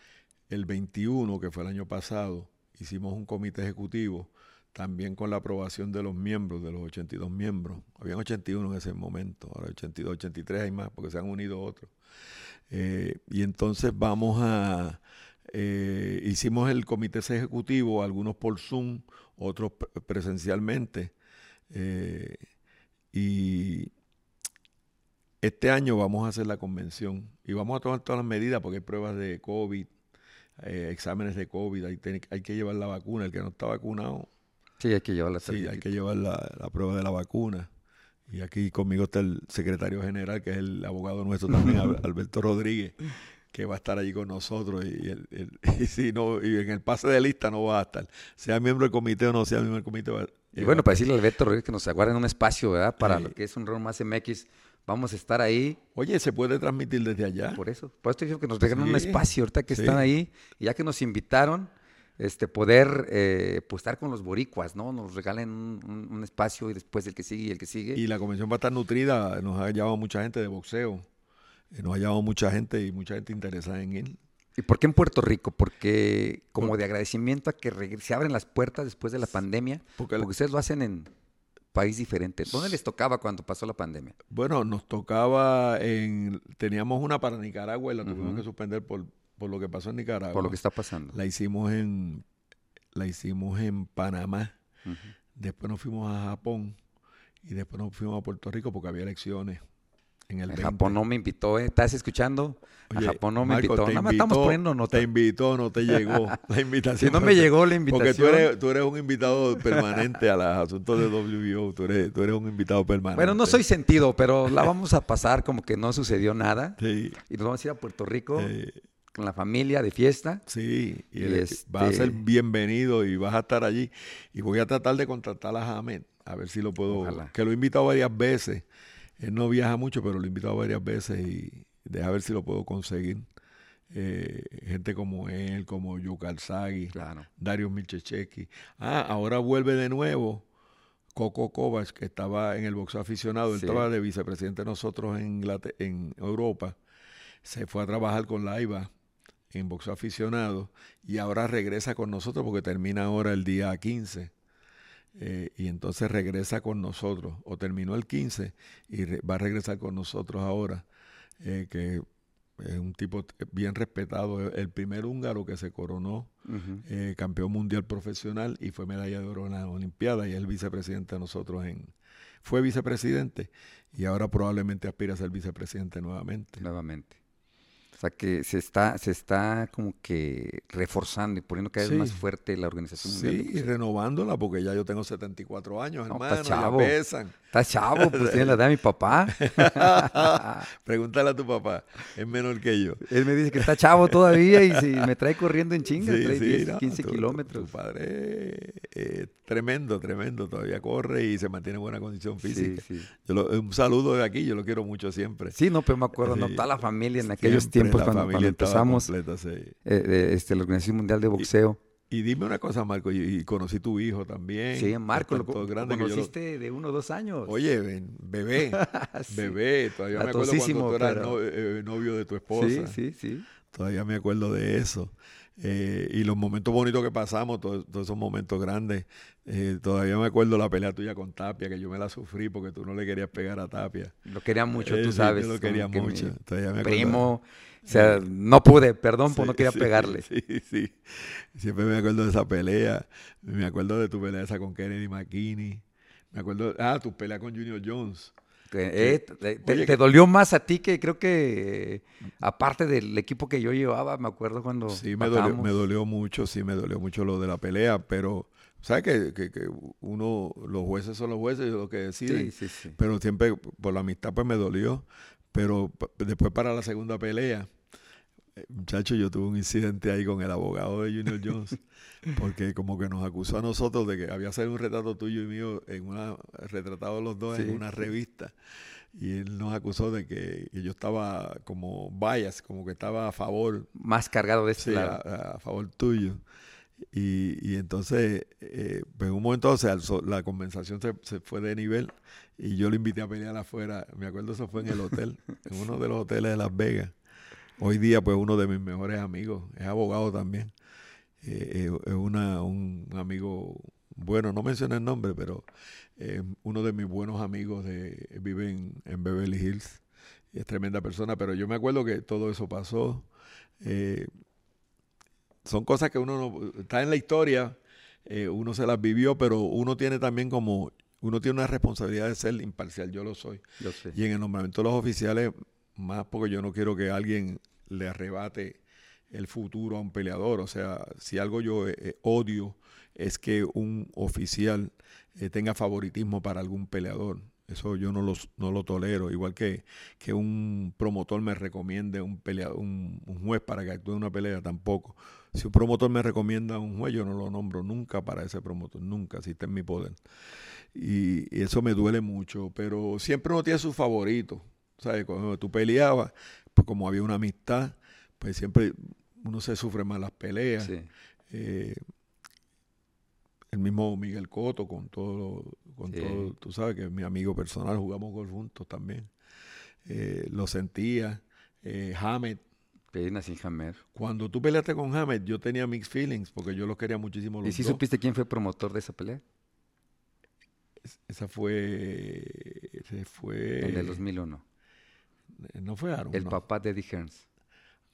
El 21, que fue el año pasado, hicimos un comité ejecutivo también con la aprobación de los miembros, de los 82 miembros. Habían 81 en ese momento, ahora 82, 83 hay más porque se han unido otros. Eh, y entonces vamos a, eh, hicimos el comité ejecutivo, algunos por Zoom, otros pre- presencialmente. eh, y este año vamos a hacer la convención y vamos a tomar todas las medidas porque hay pruebas de COVID, eh, exámenes de COVID, hay, hay que llevar la vacuna, el que no está vacunado, Sí, hay que llevarla. sí, hay que llevar la, la prueba de la vacuna. Y aquí conmigo está el secretario general, que es el abogado nuestro también, Al- Alberto Rodríguez, que va a estar allí con nosotros. Y, el- el- y si no, y en el pase de lista no va a estar. Sea miembro del comité o no sea miembro del comité. va- Y bueno, para decirle al Beto Rodríguez que nos aguarden un espacio, ¿verdad? Para Sí. lo que es un Ron Más MX. Vamos a estar ahí Oye, ¿se puede transmitir desde allá? por eso. Por esto digo que nos un Ah. Sí, espacio ahorita que sí. están ahí. Y ya que nos invitaron, este, poder eh, pues, estar con los boricuas, ¿no? Nos regalen un, un- un espacio y después el que sigue y el que sigue. Y la convención va a estar nutrida. Nos ha llamado mucha gente de boxeo. eh, Nos ha llamado mucha gente y mucha gente interesada en él. ¿Y por qué en Puerto Rico? Porque como de agradecimiento a que se abren las puertas después de la pandemia, Porque porque, ustedes lo hacen en país diferente. ¿Dónde les tocaba cuando pasó la pandemia? Bueno, nos tocaba en... Teníamos una para Nicaragua y la tuvimos que suspender por, por lo que pasó en Nicaragua. Por lo que está pasando. La hicimos en... La hicimos en Panamá. Después nos fuimos a Japón. Y después nos fuimos a Puerto Rico porque había elecciones en el 20. Japón no me invitó, ¿eh? ¿Estás escuchando? Oye, a Japón no me Marco, invitó. Nada más estamos poniendo nota. Te invitó, no te llegó la invitación. Si no me llegó la Porque tú invitación. eres, tú eres un invitado permanente a los asuntos de WBO. Tú eres, tú eres un invitado permanente. Bueno, no soy sentido, pero la vamos a pasar como que no sucedió nada. Sí, Y nos vamos a ir a Puerto Rico eh, con la familia de fiesta. sí. Y, Y este- vas a ser bienvenido y vas a estar allí. Y voy a tratar de contactar a Jamed, a ver si lo puedo. Ojalá. Que lo he invitado varias veces. Él no viaja mucho, pero lo he invitado varias veces y deja ver si lo puedo conseguir. Eh, gente como él, como Yucal Sagi. Claro. Darius Milchecheki. Ah, ahora vuelve de nuevo Coco Kovacs, que estaba en el boxeo aficionado. Él Sí. estaba de vicepresidente de nosotros en, en Europa. Se fue a trabajar con la IVA en boxeo aficionado y ahora regresa con nosotros porque termina ahora el día 15. Eh, y entonces regresa con nosotros, o terminó el 15 y va a regresar con nosotros ahora, eh, que es un tipo t- bien respetado, el primer húngaro que se coronó eh, campeón mundial profesional y fue medalla de oro en la Olimpiada y es el vicepresidente de nosotros en fue vicepresidente y ahora probablemente aspira a ser vicepresidente nuevamente. Nuevamente. O sea que se está, se está como que reforzando y poniendo cada vez Sí. más fuerte la Organización Mundial Sí, y renovándola porque ya yo tengo 74 años, No, hermano, estás ya pesan. Estás chavo, pues tiene la edad de mi papá. Pregúntale a tu papá, es menor que yo. Él me dice que está chavo todavía y si me trae corriendo en chinga, Sí, trae sí, 10, no, 15 tu- tu- kilómetros. Tu, padre es tremendo, tremendo, todavía corre y se mantiene en buena condición física. sí. Yo lo- un saludo de aquí, yo lo quiero mucho siempre. Sí, no, pero me acuerdo, no, toda la familia en aquellos tiempos cuando, cuando empezamos completa, sí. eh, este, la Organización Mundial de Boxeo. Y dime una cosa, Marco, y, y conocí tu hijo también. Sí, Marco, lo, todo grande que lo- conociste de uno o dos años. Oye, bebé, Sí. bebé, todavía me acuerdo cuando tú eras pero- no- eh, novio de tu esposa. Sí, sí, sí. Todavía me acuerdo de eso. Eh, y los momentos bonitos que pasamos, todos, todos esos momentos grandes. Eh, todavía me acuerdo la pelea tuya con Tapia, que yo me la sufrí porque tú no le querías pegar a Tapia. Lo quería mucho, tú sí, sabes. Yo lo quería que mi mucho. Todavía me acuerdo. Primo, o sea, no pude, perdón, pues Sí, no quería sí, pegarle. Sí, sí. Siempre me acuerdo de esa pelea. Me acuerdo de tu pelea esa con Kennedy McKinney. Me acuerdo, ah, tu pelea con Junior Jones. Eh, te, Oye, dolió más a ti que creo que, eh, aparte del equipo que yo llevaba, me acuerdo cuando Sí, me dolió, me dolió mucho, sí, me dolió mucho lo de la pelea, pero, ¿sabes que, que, que uno, los jueces son los jueces, lo que deciden? Sí, sí, sí. Pero siempre, por la amistad, pues me dolió. Pero después para la segunda pelea, eh, muchacho, yo tuve un incidente ahí con el abogado de Junior Jones, porque como que nos acusó a nosotros de que había salido un retrato tuyo y mío en una, retratado los dos Sí. en una revista. Y él nos acusó de que, que yo estaba como bias, como que estaba a favor Más cargado de este Sí, lado. a favor tuyo. Y, y entonces, eh, pues en un momento la conversación se, se fue de nivel y yo lo invité a pelear afuera. Me acuerdo, eso fue en el hotel, en uno de los hoteles de Las Vegas. Hoy día, pues uno de mis mejores amigos, es abogado también. Eh, eh, es una, un amigo, bueno, no mencioné el nombre, pero eh, uno de mis buenos amigos de, vive en, en Beverly Hills. Es tremenda persona, pero yo me acuerdo que todo eso pasó. Eh, son cosas que uno no, está en la historia, uno se las vivió, pero uno tiene también como, uno tiene una responsabilidad de ser imparcial, yo lo soy. Yo sé. Y en el nombramiento de los oficiales, más porque yo no quiero que alguien le arrebate el futuro a un peleador. O sea, si algo yo eh, odio es que un oficial eh, tenga favoritismo para algún peleador. Eso yo no, los, no lo tolero. Igual que, que un promotor me recomiende un, peleador, un, un juez para que actúe en una pelea, tampoco. Si un promotor me recomienda a un juez, yo no lo nombro nunca para ese promotor, nunca, si está en mi poder. Y, y eso me duele mucho, pero siempre uno tiene su favorito. ¿Sabes? Cuando tú peleabas, pues como había una amistad, pues siempre uno se sufre más las peleas. Sí. Eh, el mismo Miguel Coto, con todo, con Sí. todo, tú sabes que es mi amigo personal, jugamos golf juntos también. Eh, lo sentía. Eh, Hamed, sin Hammer. cuando tú peleaste con Hamed, yo tenía mixed feelings porque yo los quería muchísimo los ¿Y si dos. supiste quién fue promotor de esa pelea? Esa fue, ese fue, En el 2001. no fue Aaron, El no. papá de Eddie Hearns.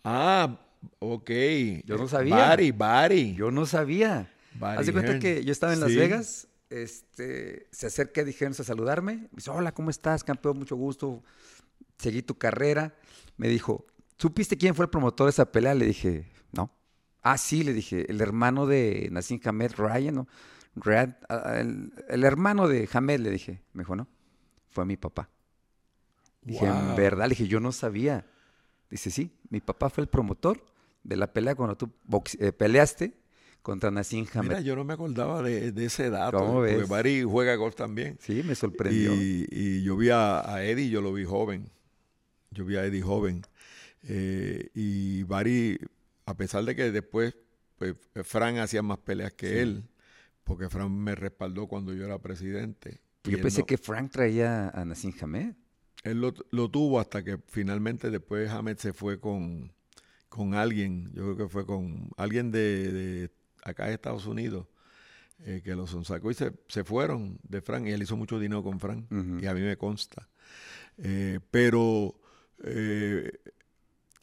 Ah, ok. Yo no sabía. Barry, Barry. Yo no sabía. Barry Haz de cuenta Hearn. que yo estaba en Las Sí. Vegas, este, se acerca Eddie Hearns a saludarme, me dice, hola, ¿cómo estás, campeón? Mucho gusto, seguí tu carrera. Me dijo, ¿supiste quién fue el promotor de esa pelea? Le dije, no. Ah, sí, le dije, el hermano de Nassim Hamed, Ryan, ¿no? Ah, el, el hermano de Hamed, le dije. Me dijo, no, fue mi papá. Dije, en verdad, le dije, yo no sabía. Dice, sí, mi papá fue el promotor de la pelea cuando tú eh, peleaste contra Nassim Hamed. Mira, yo no me acordaba de, de ese dato. ¿Cómo porque ves? Barry juega golf también. Sí, me sorprendió. Y, y yo vi a, a Eddie, yo lo vi joven. Yo vi a Eddie joven. Eh, y Barry, a pesar de que después pues, Fran hacía más peleas que Sí. él, porque Fran me respaldó cuando yo era presidente. Yo pensé no- que Frank traía a Nassim Hamed. Él lo, lo tuvo hasta que finalmente después Hamed se fue con, con alguien, yo creo que fue con alguien de, de acá de Estados Unidos, eh, que los sacó y se, se fueron de Frank y él hizo mucho dinero con Frank y a mí me consta. Eh, pero eh,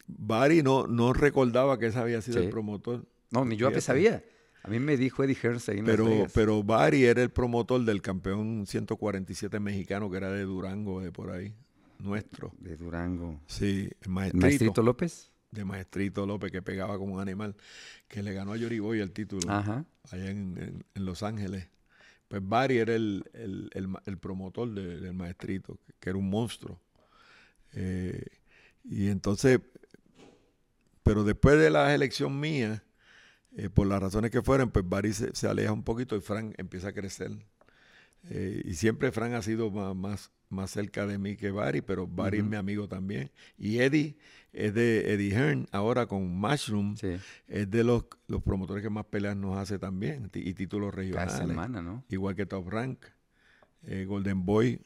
Barry no, no recordaba que ese había sido Sí. el promotor. No, ni yo sabía. A mí me dijo Eddie Hearns ahí en Las Pero, Vegas. pero Barry era el promotor del campeón 147 mexicano que era de Durango, de por ahí, nuestro. De Durango. Sí, el ¿El maestrito, maestrito López? de Maestrito López que pegaba como un animal, que le ganó a Yoriboy el título Ajá. allá en, en- en Los Ángeles. Pues Barry era el, el- el promotor de- del Maestrito, que, que era un monstruo. Eh, y entonces, pero después de la elección mía, eh, por las razones que fueran, pues Barry se, se aleja un poquito y Frank empieza a crecer. Eh, y siempre Frank ha sido más, más, más cerca de mí que Barry, pero Barry es mi amigo también. Y Eddie es de Eddie Hearn, ahora con Mushroom, Sí. es de los, los promotores que más peleas nos hace también, y títulos Cada regionales. semana, ¿no? Igual que Top Rank, eh, Golden Boy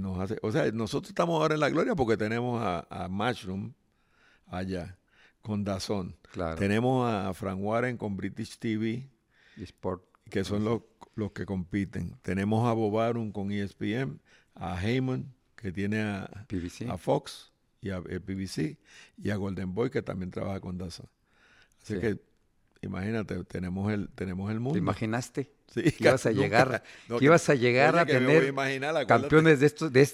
nos hace. O sea, nosotros estamos ahora en la gloria porque tenemos a, a Mushroom allá, con Dazón. Claro. Tenemos a Frank Warren con British TV, Sport. que son los, los que compiten. Tenemos a Bob Arum con ESPN, a Heyman, que tiene a, PBC. a Fox y a, eh, BBC, y a Golden Boy, que también trabaja con Dazón. Así Sí. que, imagínate, tenemos el, tenemos el ¿Te mundo. imaginaste? Sí, que ibas a nunca- llegar, no, que ibas a llegar a a tener imaginar, acuérdate. campeones de estos, de,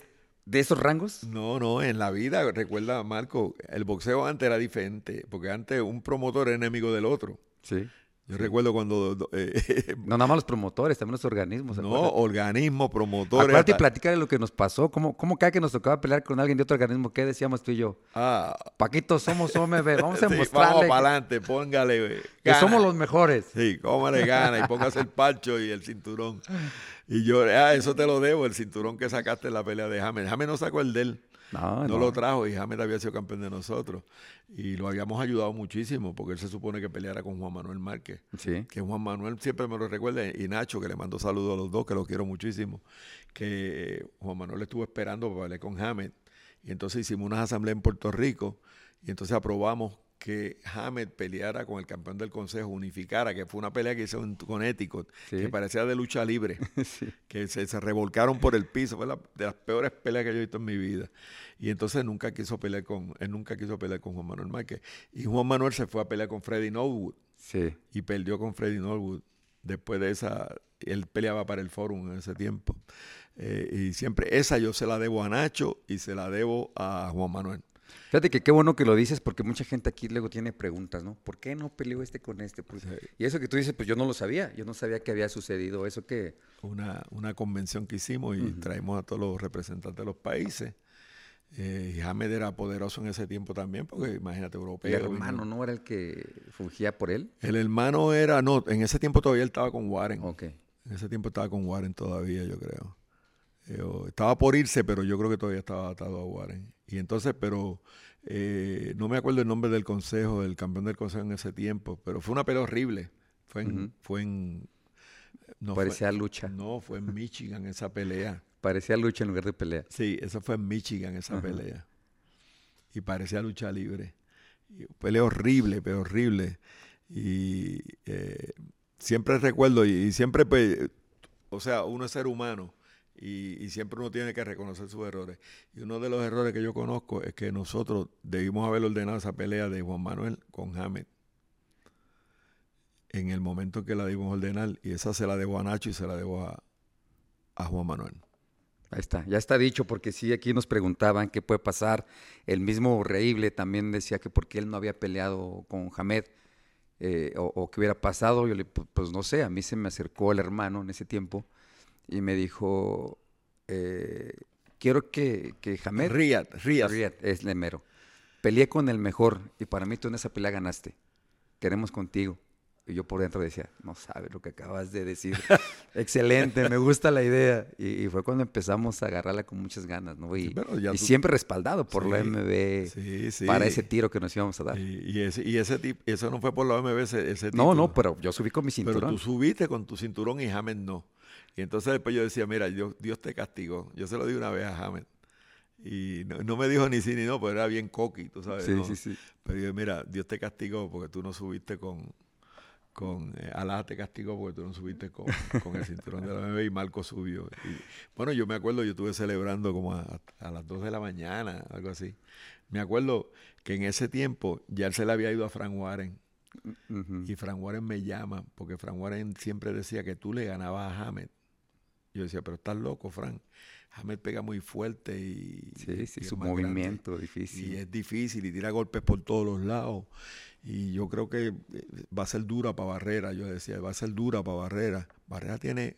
de esos rangos? No, no, en la vida, recuerda, Marco, el boxeo antes era diferente, porque antes un promotor era enemigo del otro. Sí. Yo recuerdo cuando, do- eh, No nada más los promotores, también los organismos. no, organismos, promotores. Acuérdate y platicar lo que nos pasó. ¿Cómo, cómo cada que nos tocaba pelear con alguien de otro organismo? ¿Qué decíamos tú y yo? Ah, Paquito, somos OMB. Vamos a sí, mostrarle vamos para adelante, póngale. que, somos los mejores. Sí, cómale gana y póngase el parcho y el cinturón. Y yo, ah, eso te lo debo, el cinturón que sacaste en la pelea de James. James no sacó el de él. No, no, no. lo trajo y James había sido campeón de nosotros. Y lo habíamos ayudado muchísimo porque él se supone que peleara con Juan Manuel Márquez. Sí. Que Juan Manuel siempre me lo recuerda y Nacho, que le mando saludos a los dos, que lo quiero muchísimo. Que Juan Manuel estuvo esperando para pelear con James. Y entonces hicimos una asamblea en Puerto Rico y entonces aprobamos que Hamed peleara con el campeón del consejo, unificara, que fue una pelea que hizo en Connecticut, Sí. que parecía de lucha libre sí. que se, se revolcaron por el piso. Fue la, de las peores peleas que yo he visto en mi vida. Y entonces nunca quiso pelear con, él nunca quiso pelear con Juan Manuel Márquez. Y Juan Manuel se fue a pelear con Freddy Norwood Sí. y perdió con Freddy Norwood. Después de esa, él peleaba para el Forum en ese tiempo. Eh, y siempre, esa yo se la debo a Nacho y se la debo a Juan Manuel. Fíjate que qué bueno que lo dices porque mucha gente aquí luego tiene preguntas, ¿no? ¿Por qué no peleó este con este? Pues- Sí. Y eso que tú dices, pues yo no lo sabía. Yo no sabía que había sucedido eso que... Una, una convención que hicimos y traímos a todos los representantes de los países. Eh, y Hamed era poderoso en ese tiempo también, porque imagínate, europeo. El hermano, ¿no? Era el que fungía por él. El hermano era, no, en ese tiempo todavía él estaba con Warren. Ok. En ese tiempo estaba con Warren todavía, yo creo. Eh, estaba por irse, pero yo creo que todavía estaba atado a Warren. Y entonces, pero eh, no me acuerdo el nombre del consejo, del campeón del consejo en ese tiempo, pero fue una pelea horrible. Fue en, fue en no fue- Parecía lucha. no, fue en Michigan esa pelea. Parecía lucha en lugar de pelea. Sí, eso fue en Michigan esa pelea. Y parecía lucha libre. Y pelea horrible, pero horrible. Y eh, siempre recuerdo, y, y siempre, pues, o sea, uno es ser humano y, siempre uno tiene que reconocer sus errores. Y uno de los errores que yo conozco es que nosotros debimos haber ordenado esa pelea de Juan Manuel con Hamed en el momento en que la debimos ordenar. Y esa se la debo a Nacho y se la debo a, Juan Manuel. Ahí está, ya está dicho, porque sí, aquí nos preguntaban qué puede pasar. El mismo Horrible también decía que por qué él no había peleado con Hamed eh, o, qué hubiera pasado. Yo le pu- pues no sé, a mí se me acercó el hermano en ese tiempo y me dijo, eh, quiero que, que Hamed, Riyad, Riyad. Riyad, es Lemero, peleé con el mejor y para mí tú en esa pelea ganaste. Queremos contigo. Y yo por dentro decía, no sabes lo que acabas de decir. Excelente, me gusta la idea. Y, y fue cuando empezamos a agarrarla con muchas ganas, ¿no? Y, Sí, pero ya y tú- siempre respaldado por la MB Sí, para ese tiro que nos íbamos a dar. Y, ese, y ese tipo, eso no fue por la OMB, ese, ese no, no, pero yo subí con mi Pero cinturón. tú subiste con tu cinturón y Hamed no. Y entonces después yo decía, mira, Dios, Dios te castigó. Yo se lo di una vez a Hamed. Y no, no me dijo ni sí ni no, pero era bien coqui, tú sabes. sí, ¿no? sí, sí. Pero yo, mira, Dios te castigó porque tú no subiste con, con eh, Alá te castigó porque tú no subiste con, con el cinturón de la OMB y Marco subió. Y, bueno, yo me acuerdo, yo estuve celebrando como a, a las 2 de la mañana, algo así. Me acuerdo que en ese tiempo ya él se le había ido a Frank Warren. Ujú. Y Frank Warren me llama, porque Frank Warren siempre decía que tú le ganabas a Hamed. Yo decía, pero estás loco, Frank. Hamed pega muy fuerte y, Sí, sí, su más grande. movimiento Y difícil. es difícil y tira golpes por todos los lados. Y yo creo que eh, va a ser dura para Barrera. Yo decía, va a ser dura para Barrera. Barrera tiene,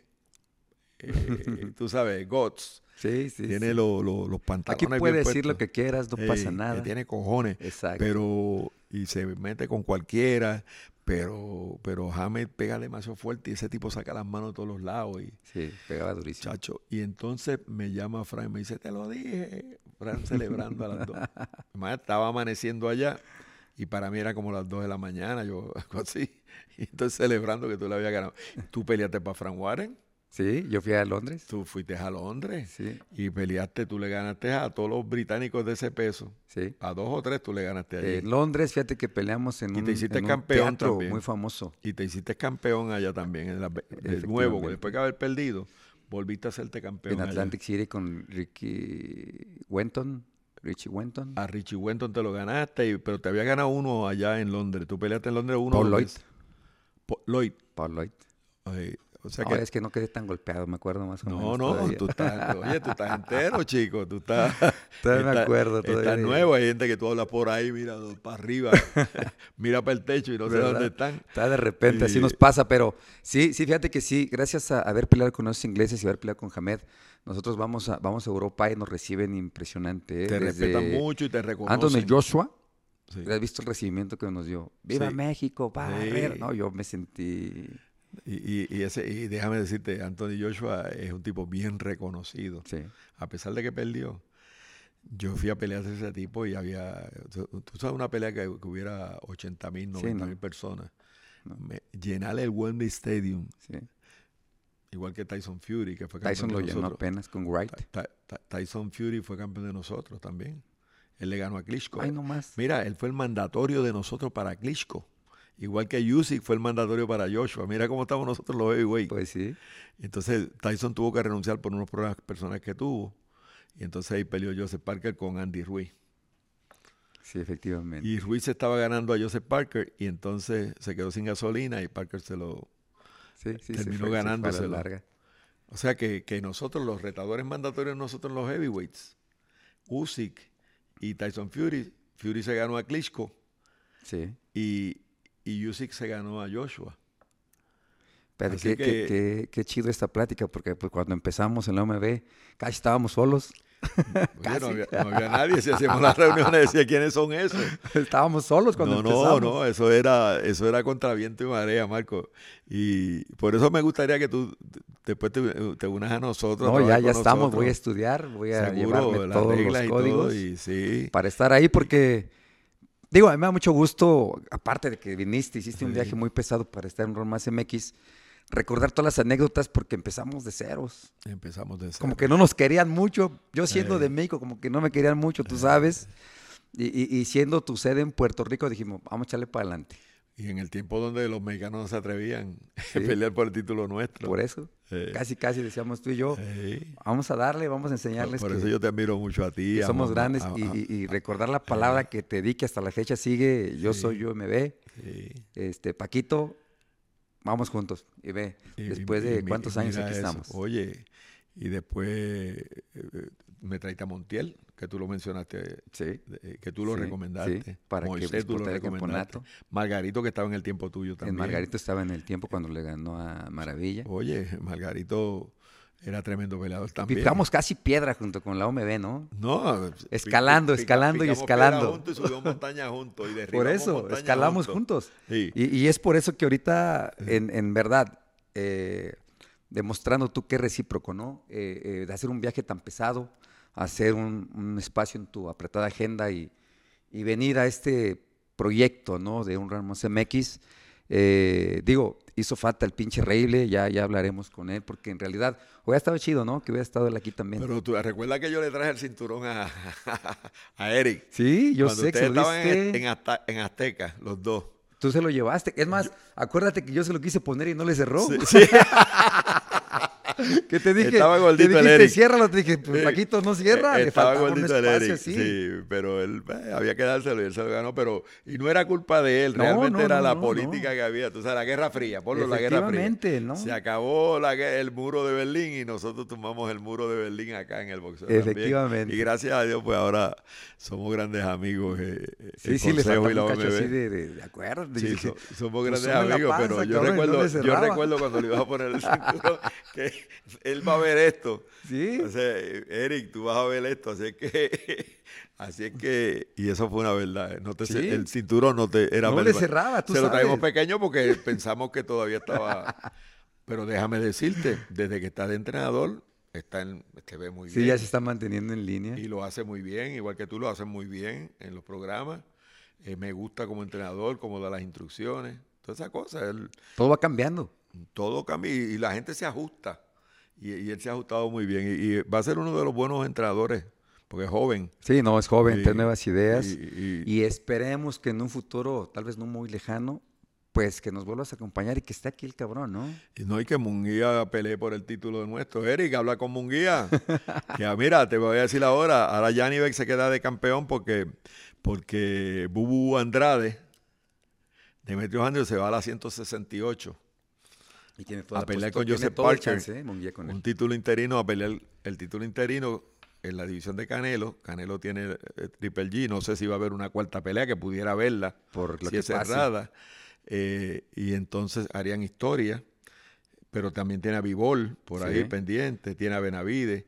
eh, tú sabes, guts. Sí, sí. tiene sí. lo- lo- los Aquí pantalones puede bien decir lo que quieras, no Ey, pasa que nada. tiene cojones. Exacto. Pero, y se mete con cualquiera. Pero, pero Hamed pega demasiado fuerte y ese tipo saca las manos de todos los lados. Y, Sí, pegaba durísimo. chacho. Y entonces me llama Fran y me dice, te lo dije. Fran celebrando a las dos. Además, estaba amaneciendo allá y para mí era como las dos de la mañana, yo algo así. Y entonces celebrando que tú le habías ganado. ¿Tú peleaste para Fran Warren? Sí, yo fui a Londres. Tú fuiste a Londres Sí, y peleaste, tú le ganaste a todos los británicos de ese peso. sí. A dos o tres tú le ganaste allí. En Londres, fíjate que peleamos en Y un, te hiciste en un campeón teatro también. muy famoso. Y te hiciste campeón allá también, en la- de nuevo, después de haber perdido, volviste a hacerte campeón. En allá. Atlantic City con Ricky Wenton. Richie Wenton. A Richie Wenton te lo ganaste, y- pero te había ganado uno allá en Londres. Tú peleaste en Londres uno. Paul Lloyd. veces. Pa- Lloyd. Paul Lloyd. Ay, o sea Ahora que es que no quedé tan golpeado, me acuerdo más o No, menos. no, todavía. tú estás, oye, tú estás entero, chico, tú estás, Todavía me estás- acuerdo, Estás todavía. nuevo, hay gente que tú hablas por ahí, mira para arriba, mira para el techo y no sé dónde están. Está de repente, así nos pasa, pero sí, sí, fíjate que sí, gracias a haber peleado con esos ingleses y haber peleado con Hamed, nosotros vamos a, vamos a Europa y nos reciben impresionante. ¿eh? Te Desde respetan mucho y te reconocen. Anthony Joshua, Sí. ¿has visto el recibimiento que nos dio? ¡Viva Sí. México, Barrera! Sí. No, yo me sentí... Y, y- y ese, y déjame decirte, Anthony Joshua es un tipo bien reconocido. Sí, A pesar de que perdió, yo fui a pelear a ese tipo y había, tú tú sabes, una pelea que, que hubiera 80 mil, Sí, 90 no. mil personas. No. Me- llenar el Wembley Stadium, sí. igual que Tyson Fury, que fue campeón Tyson de lo llenó nosotros. apenas con Wright. Ty- Ty- Tyson Fury fue campeón de nosotros también. Él le ganó a Klitschko. Ay, no más. Mira, él fue el mandatorio de nosotros para Klitschko. Igual que Usyk fue el mandatorio para Joshua. Mira cómo estamos nosotros los heavyweight. Pues sí. Entonces Tyson tuvo que renunciar por unos problemas personales que tuvo. Y entonces ahí peleó Joseph Parker con Andy Ruiz. Sí, efectivamente. Y Ruiz se estaba ganando a Joseph Parker y entonces se quedó sin gasolina y Parker se lo... sí, sí, terminó fue- se fue a la ganándoselo. larga. O sea que, que nosotros, los retadores mandatorios, nosotros los heavyweights, Usyk y Tyson Fury, Fury se ganó a Klitschko Sí. y, y Usyk se ganó a Joshua. Pero qué, que- qué- qué chido esta plática, porque pues, cuando empezamos en la OMB, casi estábamos solos. Casi. no, había, no había nadie, si hacíamos las reuniones decía quiénes son esos. estábamos solos cuando no, empezamos. no, no, eso era, eso era contra viento y marea, Marco. Y por eso me gustaría que tú después te, te unas a nosotros. No, ya, ya estamos. nosotros. Voy a estudiar, voy a Seguro, llevarme todos los y códigos todo, y sí. para estar ahí, porque, digo, a mí me da mucho gusto, aparte de que viniste, hiciste un viaje muy pesado para estar en Roma MX, recordar todas las anécdotas porque empezamos de ceros. Empezamos de Como cero. que no nos querían mucho. Yo siendo Eh. de México, como que no me querían mucho, tú sabes. Y, y- y siendo tu sede en Puerto Rico, dijimos, vamos a echarle para adelante. Y en el tiempo donde los mexicanos no se atrevían Sí. a pelear por el título nuestro. Por eso, casi, casi decíamos tú y yo, Sí. vamos a darle, vamos a enseñarles por que, eso yo te admiro mucho a ti. que somos grandes a- y, a- y- y recordar la palabra que te di que hasta la fecha sigue, yo soy yo MB, este, Paquito, vamos juntos. Y ve, Y- después y- de cuántos años aquí eso. estamos. Oye, y después eh, eh, me traiste a Montiel, que tú lo mencionaste, Sí. eh, que tú lo Sí, recomendaste. sí, para que tú lo el recomendaste. Margarito, que estaba en el tiempo tuyo también. Margarito estaba en el tiempo cuando le ganó a Maravilla. Oye, Margarito era tremendo peleador también. Picamos casi piedra junto con la OMB, ¿no? No, Escalando, escalando y escalando. juntos y subimos montaña juntos. Y Por eso, escalamos juntos. Y, y es por eso que ahorita, en, en verdad, eh, demostrando tú que es recíproco, ¿no? Eh, eh, de hacer un viaje tan pesado, hacer un, un espacio en tu apretada agenda y, y venir a este proyecto, ¿no? De un Ramos MX. Eh, digo, hizo falta el pinche Reile, ya, ya hablaremos con él, porque en realidad hubiera estado chido, ¿no? Que hubiera estado él aquí también. Pero tú recuerda que yo le traje el cinturón a, a Eric. sí, yo Cuando sé que estaban en, en Azta- en Azteca, los dos. Tú se lo llevaste. Es más, acuérdate que yo se lo quise poner y no le cerró. Sí, sí. Que te dije, Estaba gordito te el dijiste, Eric. ciérralo, te dije, pues. Paquito no cierra, le Estaba faltaba un gordito el Eric, sí, pero él eh, había que dárselo y él se lo ganó, pero y no era culpa de él, No, realmente no, era no, la política que había, tú sabes, la Guerra Fría, ponlo la Guerra Fría. Efectivamente, ¿no? Se acabó la el muro de Berlín y nosotros tomamos el muro de Berlín acá en el boxeo. también. Efectivamente. Y gracias a Dios, pues ahora somos grandes amigos. eh, eh, Sí, el sí, le faltaba y la un cacho así de, de, de acuerdo. Sí, so- somos pues, grandes amigos, panza, pero yo recuerdo, yo recuerdo cuando le iba a poner el cinturón que él va a ver esto. Sí. O sea, Eric, tú vas a ver esto, así es que, así es que, y eso fue una verdad. No te, Sí. El cinturón no te era No le cerraba, tú Se lo traemos sabes. pequeño porque pensamos que todavía estaba. Pero déjame decirte, desde que está de entrenador, está en, te ve muy sí, bien. ya se está manteniendo en línea. Y lo hace muy bien, igual que tú lo haces muy bien en los programas. Eh, me gusta como entrenador, como da las instrucciones, todas esas cosas. Él- Todo va cambiando. todo cambia y, y la gente se ajusta. Y, y él se ha ajustado muy bien. Y, y va a ser uno de los buenos entrenadores, porque es joven. Sí, no, es joven, tiene nuevas ideas. y- esperemos que en un futuro, tal vez no muy lejano, pues que nos vuelvas a acompañar y que esté aquí el cabrón, ¿no? Y no hay que Munguía pelee por el título de nuestro. Eric, habla con Munguía. que mira, te voy a decir ahora, ahora Yanibek se queda de campeón porque, porque Bubu Andrade, Demetrio Andrews se va a la 168. Y tiene toda A pelear con Joseph Parker. chance, ¿eh? Él. Un título interino a pelear el título interino en la división de Canelo. Canelo tiene eh, Triple G. No sé si va a haber una cuarta pelea que pudiera verla. Por lo si que es pase. cerrada. Eh, y entonces harían historia. Pero también tiene a Vivol por ahí pendiente, tiene a Benavide.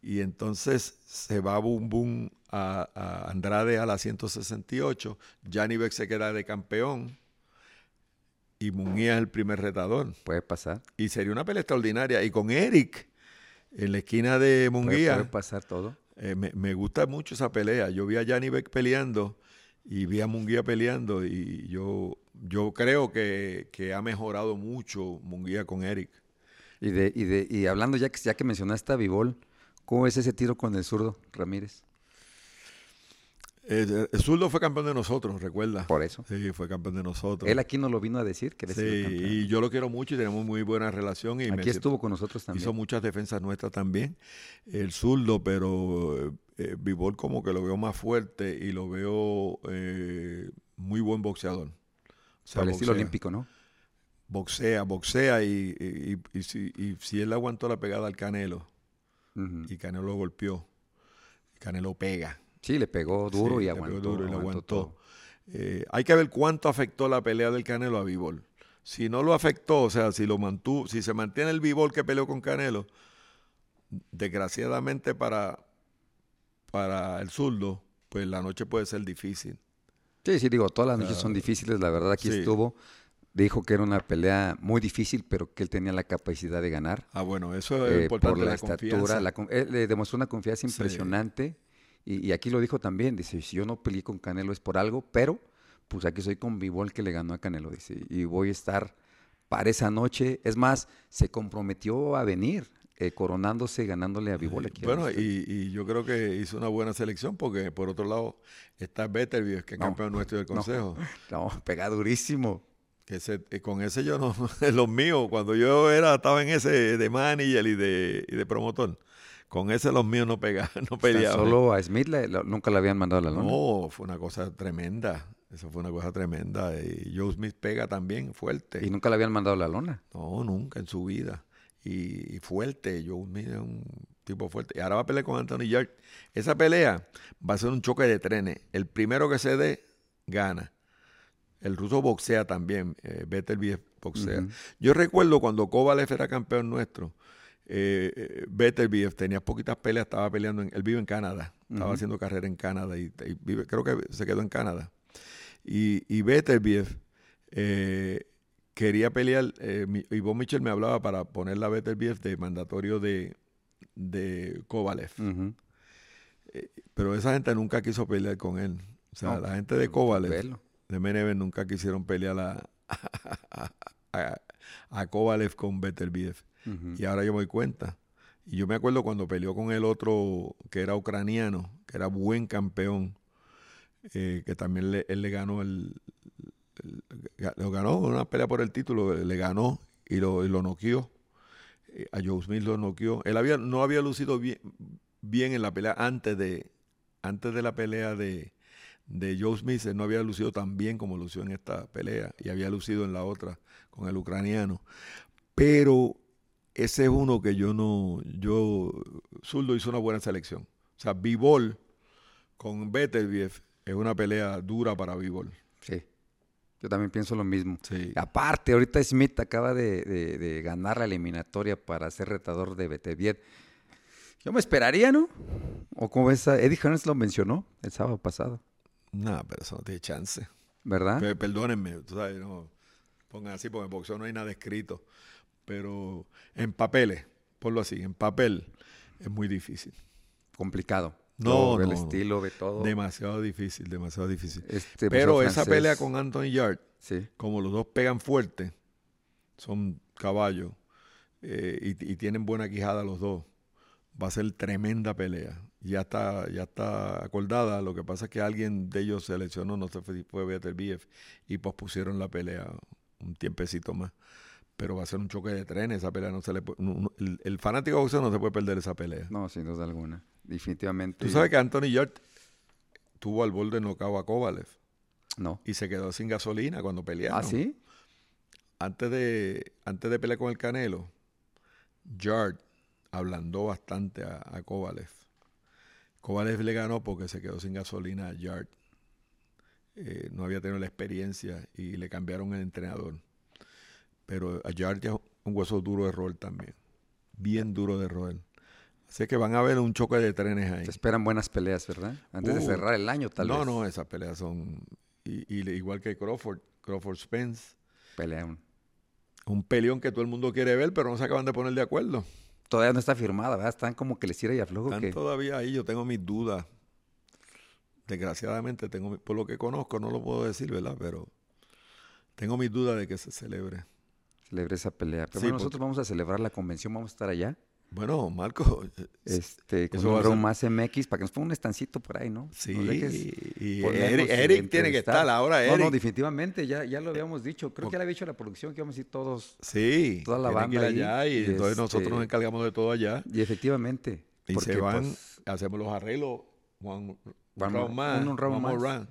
Y entonces se va Boom Boom a, a Andrade a la 168. Janibek se queda de campeón. Y Munguía es el primer retador. Puede pasar. Y sería una pelea extraordinaria. Y con Eric en la esquina de Puede, Munguía. puede pasar todo. Eh, me, me gusta mucho esa pelea. Yo vi a Yanni Beck peleando y vi a Munguía peleando y yo, yo creo que, que ha mejorado mucho Munguía con Eric. Y, de, y, de, y hablando, ya que, ya que mencionaste a Vivol, ¿cómo es ese tiro con el zurdo, Ramírez? Eh, el zurdo fue campeón de nosotros, recuerda. Por eso. Sí, fue campeón de nosotros. Él aquí nos lo vino a decir, que sí, campeón. y yo lo quiero mucho y tenemos muy buena relación. Y me Aquí siento- estuvo con nosotros también. Hizo muchas defensas nuestras también. El zurdo, pero eh, Vivol como que lo veo más fuerte y lo veo eh, muy buen boxeador. O sea, Por el estilo olímpico, ¿no? boxea, boxea y, y- y- y si, él aguantó la pegada al Canelo y Canelo lo golpeó, Canelo pega. Sí, le pegó duro Sí, y le pegó aguantó. duro y aguantó aguantó. Eh, hay que ver cuánto afectó la pelea del Canelo a Bivol. Si no lo afectó, o sea, si lo mantuvo, si se mantiene el Bivol que peleó con Canelo, desgraciadamente para, para el zurdo, pues la noche puede ser difícil. Sí, sí, digo, todas las noches son difíciles, la verdad, aquí sí. estuvo. Dijo que era una pelea muy difícil, pero que él tenía la capacidad de ganar. Ah, bueno, eso es eh, importante, por la, la, estatura, la él le demostró una confianza Sí. Y, y aquí lo dijo también, dice, si yo no peleé con Canelo es por algo, pero pues aquí soy con Bivol que le ganó a Canelo, dice, y voy a estar para esa noche. Es más, se comprometió a venir, eh, coronándose, ganándole a Bivol aquí. Bueno, y, y yo creo que hizo una buena selección porque por otro lado está Betterview, que es No, campeón nuestro del no. consejo. No, pega durísimo. Que ese- eh, con ese yo no, los míos, cuando yo era, estaba en ese de manager y de, y de promotor, con ese los míos no pegaban, no peleaban. Solo a Smith le- lo- nunca le habían mandado a la lona. No, fue una cosa tremenda. Eso fue una cosa tremenda. Y Joe Smith pega también fuerte. Y nunca le habían mandado a la lona. No, nunca en su vida. Y, y fuerte, Joe Smith es un tipo fuerte. Y ahora va a pelear con Anthony Yard. Esa pelea va a ser un choque de trenes. El primero que se dé, gana. El ruso boxea también. Eh, Beterbiev boxea. Yo recuerdo cuando Kovalev era campeón nuestro, eh, eh, Beterbiev tenía poquitas peleas, estaba peleando, en, él vive en Canadá, estaba haciendo carrera en Canadá y, y vive, creo que se quedó en Canadá. Y, y Beterbiev eh, quería pelear, eh, mi- Ivonne Mitchell me hablaba para ponerla a Beterbiev de mandatorio de, de Kovalev, Ujú. pero esa gente nunca quiso pelear con él. O sea, No, la gente de Kovalev de Meneven nunca quisieron pelear a, a, a, a Kovalev con Beterbiev. Y ahora yo me doy cuenta. Y yo me acuerdo cuando peleó con el otro que era ucraniano, que era buen campeón, eh, que también él le ganó el, el- lo ganó una pelea por el título, le ganó y lo, y lo noqueó. Eh, A Joe Smith lo noqueó. Él había, no había lucido bien, bien en la pelea antes de, antes de la pelea de, de Joe Smith, él no había lucido tan bien como lució en esta pelea y había lucido en la otra con el ucraniano. Pero ese es uno que yo no, yo, Zurdo hizo una buena selección. O sea, Bivol con Beterbiev es una pelea dura para Bivol. Sí. Yo también pienso lo mismo. Sí. Aparte, ahorita Smith acaba de, de- de ganar la eliminatoria para ser retador de Beterbiev. Yo me esperaría, ¿no? O como ves, a- Eddie Hearns lo mencionó el sábado pasado, No, pero eso no tiene chance. ¿verdad? Pe- Perdónenme, tú sabes, no pongan así, porque en boxeo no hay nada escrito. Pero en papeles, ponlo así, en papel es muy difícil. Complicado. No, el estilo, ve todo. Demasiado difícil, demasiado difícil. Este Pero boxeo esa francés, pelea con Anthony Yard, Sí. como los dos pegan fuerte, son caballos, eh, y, y tienen buena quijada los dos. Va a ser tremenda pelea. Ya está, ya está acordada. Lo que pasa es que alguien de ellos se lesionó, no sé si fue Beterbiev, y pospusieron la pelea un tiempecito más. Pero va a ser un choque de trenes. Esa pelea no se le puede- no- no- el, el fanático de boxeo no se puede perder esa pelea. No, sin duda alguna. Definitivamente. Tú sabes que Anthony Yard tuvo al borde de nocao a Kovalev No. y se quedó sin gasolina cuando pelearon. ¿Ah, sí? Antes de, antes de pelear con el Canelo, Yard ablandó bastante a, a Kovalev. Kovalev le ganó porque se quedó sin gasolina a Yard. Eh, no había tenido la experiencia y le cambiaron el entrenador. Pero a Yard ya es un hueso duro de roer también. Bien duro de roer. Así que van a ver un choque de trenes ahí. Se esperan buenas peleas, ¿verdad? Antes de Uh, cerrar el año, tal no, vez. no, esas peleas son. Y, igual que Crawford, Crawford Spence. Pelean. Un peleón que todo el mundo quiere ver, pero no se acaban de poner de acuerdo. Todavía no está firmada, ¿verdad? Están como que les tira y aflojo. Están que... todavía ahí, yo tengo mis dudas. Desgraciadamente, tengo mi- por lo que conozco, no lo puedo decir, ¿verdad? Pero tengo mis dudas de que se celebre. Celebre esa pelea. Pero Sí, bueno, nosotros porque- vamos a celebrar la convención, vamos a estar allá. Bueno, Marco, eh, Este, con Eso a round más MX para que nos ponga un estancito por ahí, ¿no? sí, y Eric, Eric tiene que estar ahora, No, Eric. no, definitivamente, ya, ya lo habíamos dicho. Creo que ya le había dicho a la producción que íbamos a ir todos. sí, toda la que ir banda ahí, allá y, y entonces nosotros este- nos encargamos de todo allá. Y efectivamente. Y porque, se van, pues, hacemos los arreglos, one, un One round more- más, un round más.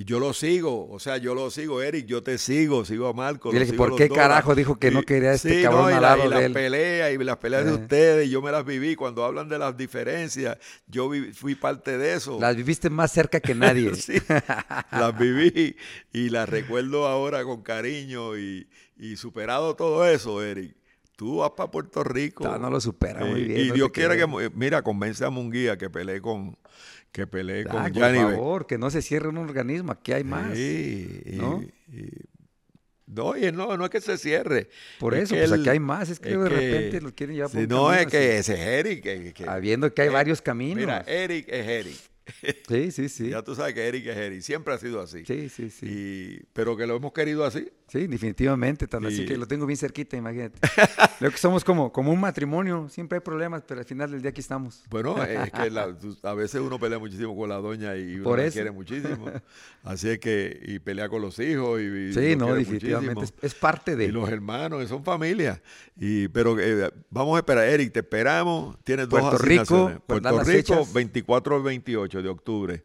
Y yo lo sigo, o sea, yo lo sigo, Eric, yo te sigo, sigo a Marco. Dile por qué carajo dijo que no Y- quería este sí, cabrón no, y al la- lado y de las peleas y las peleas de Eh. ustedes, yo me las viví. Cuando hablan de las diferencias, yo vi- fui parte de eso. Las viviste más cerca que nadie. Sí, las viví y las recuerdo ahora con cariño y, y superado todo eso, Eric. Tú vas para Puerto Rico. No, no lo supera muy bien, Y no Dios quiere que, eh, mira, convence a Munguía que pelee con, que pelee con Ah, por favor, que no se cierre un organismo. Aquí hay más. Sí, y- ¿no? y- no, oye, no, no es que se cierre. Por Es eso, pues aquí hay más. Es que es de que- repente lo quieren llevar por Sí, un no, es que ese es Eric. que- que- Habiendo que hay eh, varios caminos. Mira, Eric es Eric. sí, sí, sí. Ya tú sabes que Eric es Eric. Siempre ha sido así. Sí, sí, sí. Y, pero que lo hemos querido así. Sí, definitivamente. Tan así que lo tengo bien cerquita, imagínate. Creo que somos como, como un matrimonio. Siempre hay problemas, pero al final del día aquí estamos. Bueno, es que la- tú- a veces uno pelea muchísimo con la doña y uno Por la quiere muchísimo. Así es que, y pelea con los hijos. Y, y Sí, no, definitivamente. Es, parte de. Y los hermanos, son familia. Y, pero eh, vamos a esperar, Eric, te esperamos. Tienes dos Puerto Rico, pues, dan Puerto Rico, fechas. 24 al 28 de octubre.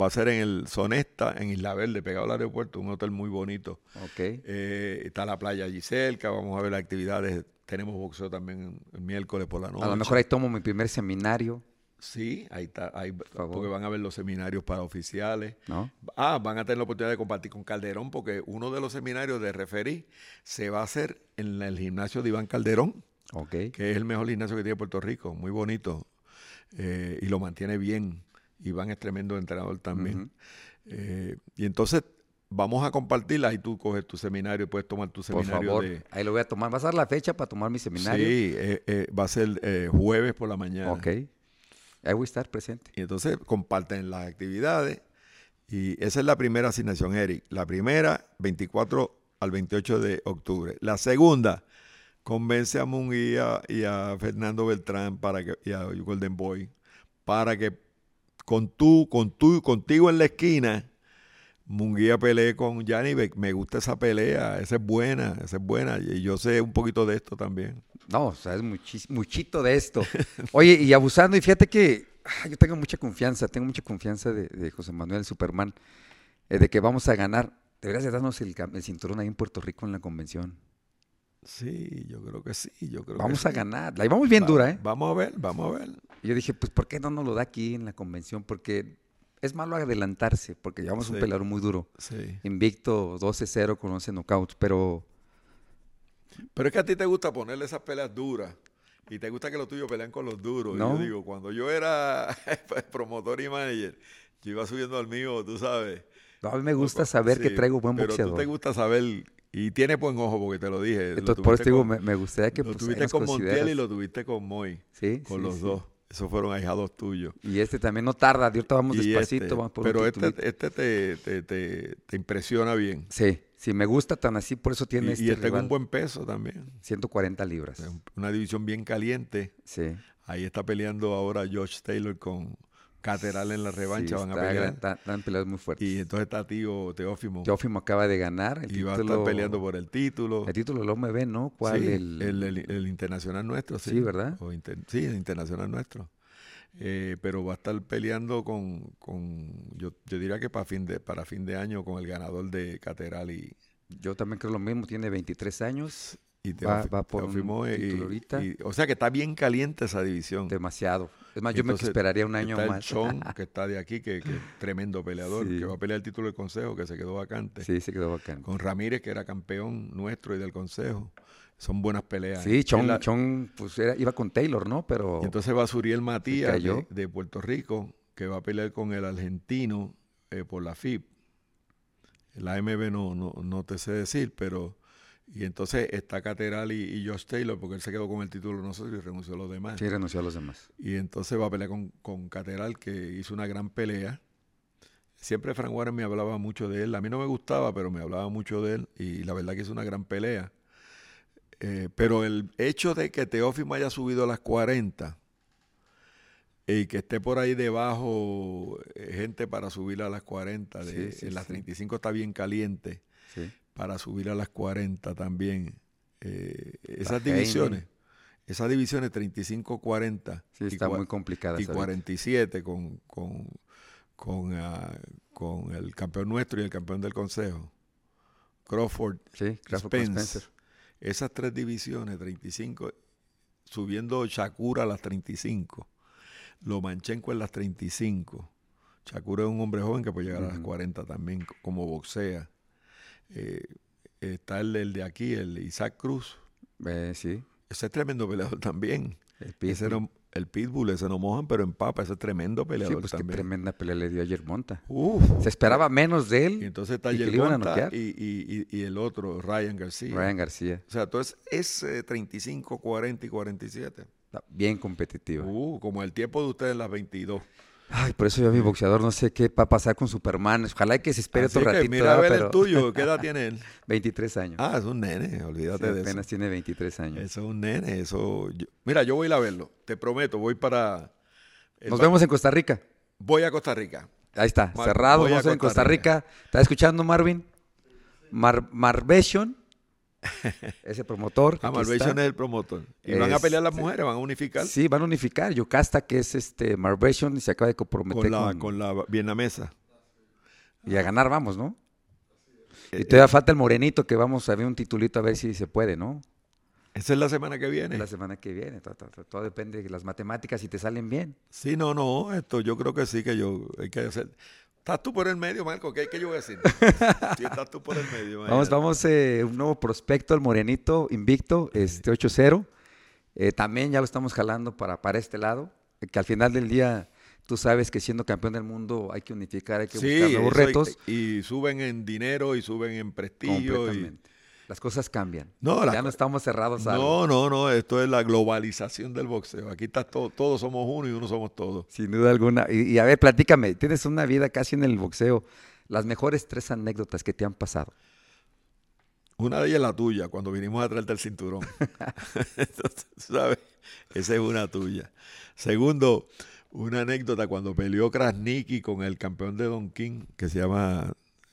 Va a ser en el Sonesta, en Isla Verde, pegado al aeropuerto, un hotel muy bonito. Ok. Eh, está la playa allí cerca, vamos a ver las actividades. Tenemos boxeo también el miércoles por la noche. A lo mejor ahí tomo mi primer seminario, Sí, ahí está, ahí, porque van a ver los seminarios para oficiales. ¿no? Ah, van a tener la oportunidad de compartir con Calderón, porque uno de los seminarios de referí se va a hacer en el gimnasio de Iván Calderón, Ok. que es el mejor gimnasio que tiene Puerto Rico, muy bonito, eh, y lo mantiene bien. Iván es tremendo entrenador también. Eh, y entonces vamos a compartirla, ahí tú coges tu seminario, puedes tomar tu Por seminario favor, de... ahí lo voy a tomar. ¿Vas a dar la fecha para tomar mi seminario? Sí, eh, eh, va a ser eh, jueves por la mañana. Ok. Ahí voy a estar presente. Y entonces comparten las actividades. Y esa es la primera asignación, Eric. La primera, 24 al 28 de octubre. La segunda, convence a Munguía y a Fernando Beltrán para que, y a Golden Boy para que con tú, con tú, contigo en la esquina, Munguía pelee con Yanni. Me gusta esa pelea, esa es buena, esa es buena. Y yo sé un poquito de esto también. No, o sea, es muchis- muchito de esto. Oye, y abusando, y fíjate que yo tengo mucha confianza, tengo mucha confianza de, de José Manuel Superman, eh, de que vamos a ganar. Deberías de darnos el, cinturón ahí en Puerto Rico en la convención. Sí, yo creo que sí. Yo creo que Vamos a sí. ganar. La llevamos bien Va- dura, ¿eh? Vamos a ver, vamos a ver. Y yo dije, pues, ¿por qué no nos lo da aquí en la convención? Porque es malo adelantarse, porque llevamos un Sí. peleador muy duro. Sí. Invicto 12-0 con 11 knockouts, pero Pero es que a ti te gusta ponerle esas peleas duras. Y te gusta que los tuyos pelean con los duros. No. yo digo, cuando yo era promotor y manager, yo iba subiendo al mío, tú sabes. no, a mí me gusta saber que traigo buen pero boxeador. tú te gusta saber, y tienes buen ojo porque te lo dije. lo Entonces, por eso digo, me, me gustaría que Lo pues, tuviste con Montiel y lo tuviste con Moy, Sí, con sí, los sí. dos. Esos fueron ahijados tuyos. Y este también no tarda, de ahorita vamos Y despacito, este, vamos por pero este, este te, te, te, te impresiona bien. Sí, Si me gusta tan así, por eso tiene y, este y está en rival, un buen peso también. 140 libras. Una división bien caliente. Sí. Ahí está peleando ahora George Taylor con Cateral en la revancha. Sí, van a pelear. están peleados muy fuertes. Y entonces está tío Teófimo. Teófimo acaba de ganar el y va a estar peleando por el título. El título del OMB, ¿no? ¿Cuál? Sí, el, el, el- el internacional nuestro, sí. Sí, ¿verdad? O inter- sí, el internacional nuestro. Eh, pero va a estar peleando con, con yo, yo diría que para fin de para fin de año con el ganador de Cateral y, Yo también creo lo mismo. Tiene 23 años. Y Va- Teofi- va por un y- título ahorita. y- o sea que está bien caliente esa división. Demasiado. Es más, yo me esperaría un año está más. El Chon, que está de aquí, que, tremendo peleador, Sí. que va a pelear el título del consejo, que se quedó vacante. sí, se quedó bacán. Con Ramírez, que era campeón nuestro y del consejo. Son buenas peleas. Sí, Chon, la- Chon, pues era- iba con Taylor, ¿no? Pero Y entonces va Suriel Matías de, de Puerto Rico, que va a pelear con el argentino eh, por la FIP. La AMB no, no, no te sé decir, pero... Y entonces está Cateral y, y Josh Taylor, porque él se quedó con el título nosotros y renunció a los demás. sí renunció a los demás. Y entonces va a pelear con, con Cateral, que hizo una gran pelea. Siempre Frank Warren me hablaba mucho de él. A mí no me gustaba, pero me hablaba mucho de él. Y la verdad que hizo una gran pelea. Eh, pero el hecho de que Teófimo haya subido a las 40 y que esté por ahí debajo eh, gente para subir a las 40, de, Sí, sí, en las sí. 35 está bien caliente Sí. Para subir a las 40 también. Eh, esas divisiones, esas divisiones 35-40 Sí, y está muy complicada. y esa 47 con, con, con, ah, con el campeón nuestro y el campeón del consejo. Crawford, Sí, Crawford con Spence. Spencer. Esas tres divisiones, 35, subiendo Shakura a las 35, Lomachenko en las 35. Shakura es un hombre joven que puede llegar a las Ujú. 40 también, como boxea. Eh, está el, el de aquí, el Isaac Cruz. Eh, sí. Ese es tremendo peleador también. El Ese Pitbull. no- el Pitbull, ese no mojan, pero empapa. Ese es tremendo Sí, peleador pues qué tremenda pelea le dio ayer Monta. Uf. Se esperaba menos de Y él. entonces está y Yermonta a y, y- y- y el otro, Ryan García. Ryan García. O sea, entonces es eh, 35, 40 y 47. Está bien competitiva. Uh, como el tiempo de ustedes las 22. Ay, por eso yo, mi boxeador, no sé qué va a pasar con Superman. Ojalá que se espere Así otro que ratito. mira a ver Pero el tuyo. ¿Qué edad tiene él? 23 años. Ah, es un nene, Sí, olvídate de eso. apenas tiene 23 años. Eso es un nene, eso... yo- mira, yo voy a ir a verlo, te prometo, voy para... el Nos vemos en Costa Rica. Voy a Costa Rica. Ahí está, Mar- cerrado. voy a Vamos en Costa Costa Rica. ¿Estás escuchando, Marvin? Mar Marvation, ese promotor. Ah, Malvation es el promotor. Y van a pelear las mujeres, van a unificar Sí, van a unificar. Yocasta, que es este Marvation, y se acaba de comprometer con la, con, con la vietnamesa. y a ganar vamos, ¿no? Eh, Y todavía falta el morenito, que vamos a ver un titulito a ver si se puede, ¿no? Esa es la semana que viene. La semana que viene. Todo, todo- todo depende de las matemáticas si te salen bien. Sí, no, no, esto yo creo que sí, que yo hay que hacer. Estás tú por el medio, Marco, ¿qué, qué yo voy a decir? Si estás tú por el medio. Vamos, vamos, eh, un nuevo prospecto, el Morenito, invicto, este 8-0. Eh, también ya lo estamos jalando para, para este lado, eh, que al final del día tú sabes que siendo campeón del mundo hay que unificar, hay que Sí, buscar nuevos retos. Y, suben en dinero y suben en prestigio. Y, completamente. Las cosas cambian. No, ya no estamos cerrados a algo. no, no, no, esto es la globalización del boxeo. Aquí está todo, todos somos uno y uno somos todos. Sin duda alguna. Y, y a ver, platícame, tienes una vida casi en el boxeo. Las mejores tres anécdotas que te han pasado. Una de ellas es la tuya, cuando vinimos a traerte el cinturón. Entonces, ¿sabes? Esa es una tuya. Segundo, una anécdota cuando peleó Krasniki con el campeón de Don King, que se llama,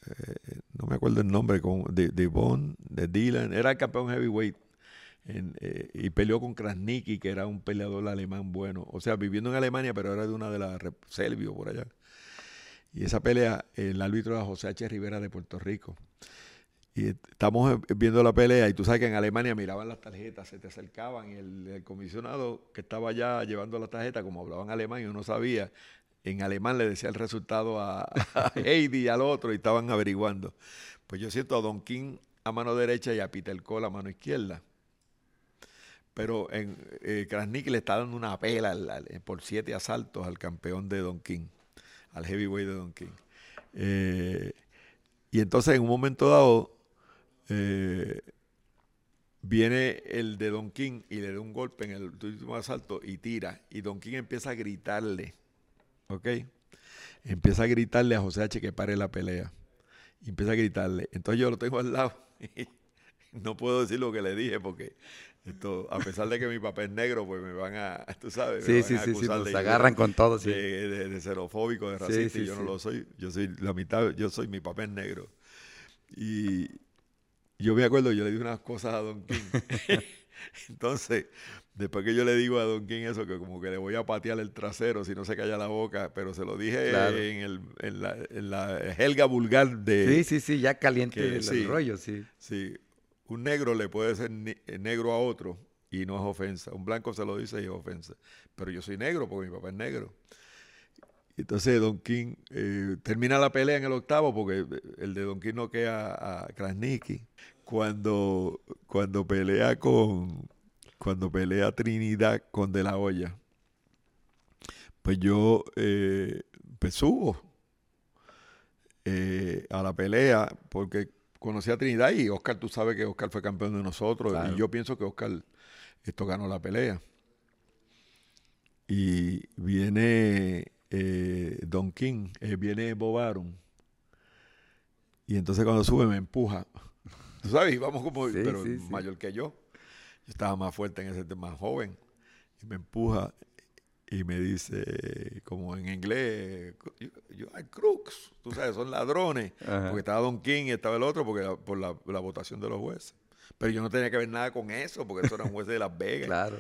eh, no me acuerdo el nombre, con de, de Von, de Dylan, era el campeón heavyweight. eh, y peleó con Krasniki, que era un peleador alemán bueno. O sea, viviendo en Alemania, pero era de una de las Selvio, por allá. Y esa pelea, el árbitro era José H. Rivera de Puerto Rico. Y estamos viendo la pelea y tú sabes que en Alemania miraban las tarjetas, se te acercaban y el, el comisionado que estaba allá llevando la tarjeta, como hablaban alemán y uno sabía, en alemán le decía el resultado a, Heidi y al otro y estaban averiguando. Pues yo siento a Don King a mano derecha y a Peter Cole a mano izquierda. Pero en eh, Krasniki le está dando una pela al- por siete asaltos al campeón de Don King, al heavyweight de Don King. Eh, y entonces en un momento dado eh, viene el de Don King y le da un golpe en el último asalto y tira. Y Don King empieza a gritarle, ¿ok? Empieza a gritarle a José H que pare la pelea. y empieza a gritarle. Entonces yo lo tengo al lado no puedo decir lo que le dije porque esto, a pesar de que mi papá es negro, pues me van a, tú sabes, me Sí, van sí, a sí, sí, de- agarran con todo, sí. de, de- de Sí, racista, sí, y yo no sí. lo soy, yo soy la mitad, yo soy, mi papá es negro. Y yo me acuerdo, yo le di unas cosas a Don King. Entonces, después que yo le digo a Don King eso, que como que le voy a patear el trasero si no se calla la boca, pero se lo dije Claro. en, el, en, la, en la helga vulgar de... Sí, sí, sí, ya caliente que el, sí. el rollo, sí. Sí, un negro le puede ser eh, negro a otro y no es ofensa. Un blanco se lo dice y es ofensa. Pero yo soy negro porque mi papá es negro. Y Entonces Don King eh, termina la pelea en el octavo porque el de Don King noquea a Krasniki. Cuando, cuando pelea con cuando pelea Trinidad con De La Hoya, pues yo eh, pues subo eh, a la pelea porque conocí a Trinidad y Oscar, tú sabes que Oscar fue campeón de nosotros Claro. y yo pienso que Oscar esto ganó la pelea. Y viene eh, Don King, eh, viene Bob Arum. Y entonces cuando sube me empuja. Tú sabes, íbamos como, Sí, pero sí, sí. mayor que yo. Yo estaba más fuerte en ese tema, más joven. Y me empuja y me dice, como en inglés, you are crooks. Tú sabes, son ladrones. Ajá. Porque estaba Don King y estaba el otro porque la- por la, la votación de los jueces. Pero yo no tenía que ver nada con eso, porque eso eran jueces de Las Vegas. Claro.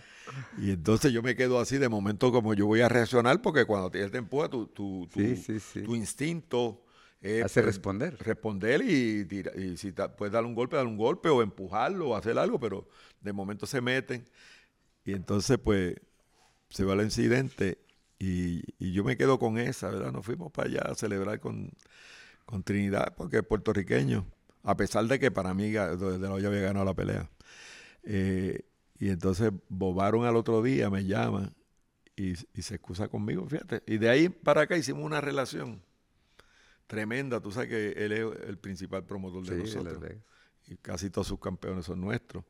Y entonces yo me quedo así de momento como yo voy a reaccionar porque cuando él te empuja, tu, tu, tu instinto es Hace pues, responder. responder y, tira- y si ta- puedes darle un golpe, darle un golpe o empujarlo o hacer algo, pero de momento se meten. Y entonces pues se va el incidente y, y yo me quedo con esa, ¿verdad? Nos fuimos para allá a celebrar con, con Trinidad porque es puertorriqueño, a pesar de que para mí ga- de la había ganado la pelea. Eh, y entonces bobaron al otro día, me llama y, y se excusa conmigo, fíjate. Y de ahí para acá hicimos una relación tremenda. Tú sabes que él es el principal promotor de Sí, nosotros. Y casi todos sus campeones son nuestros.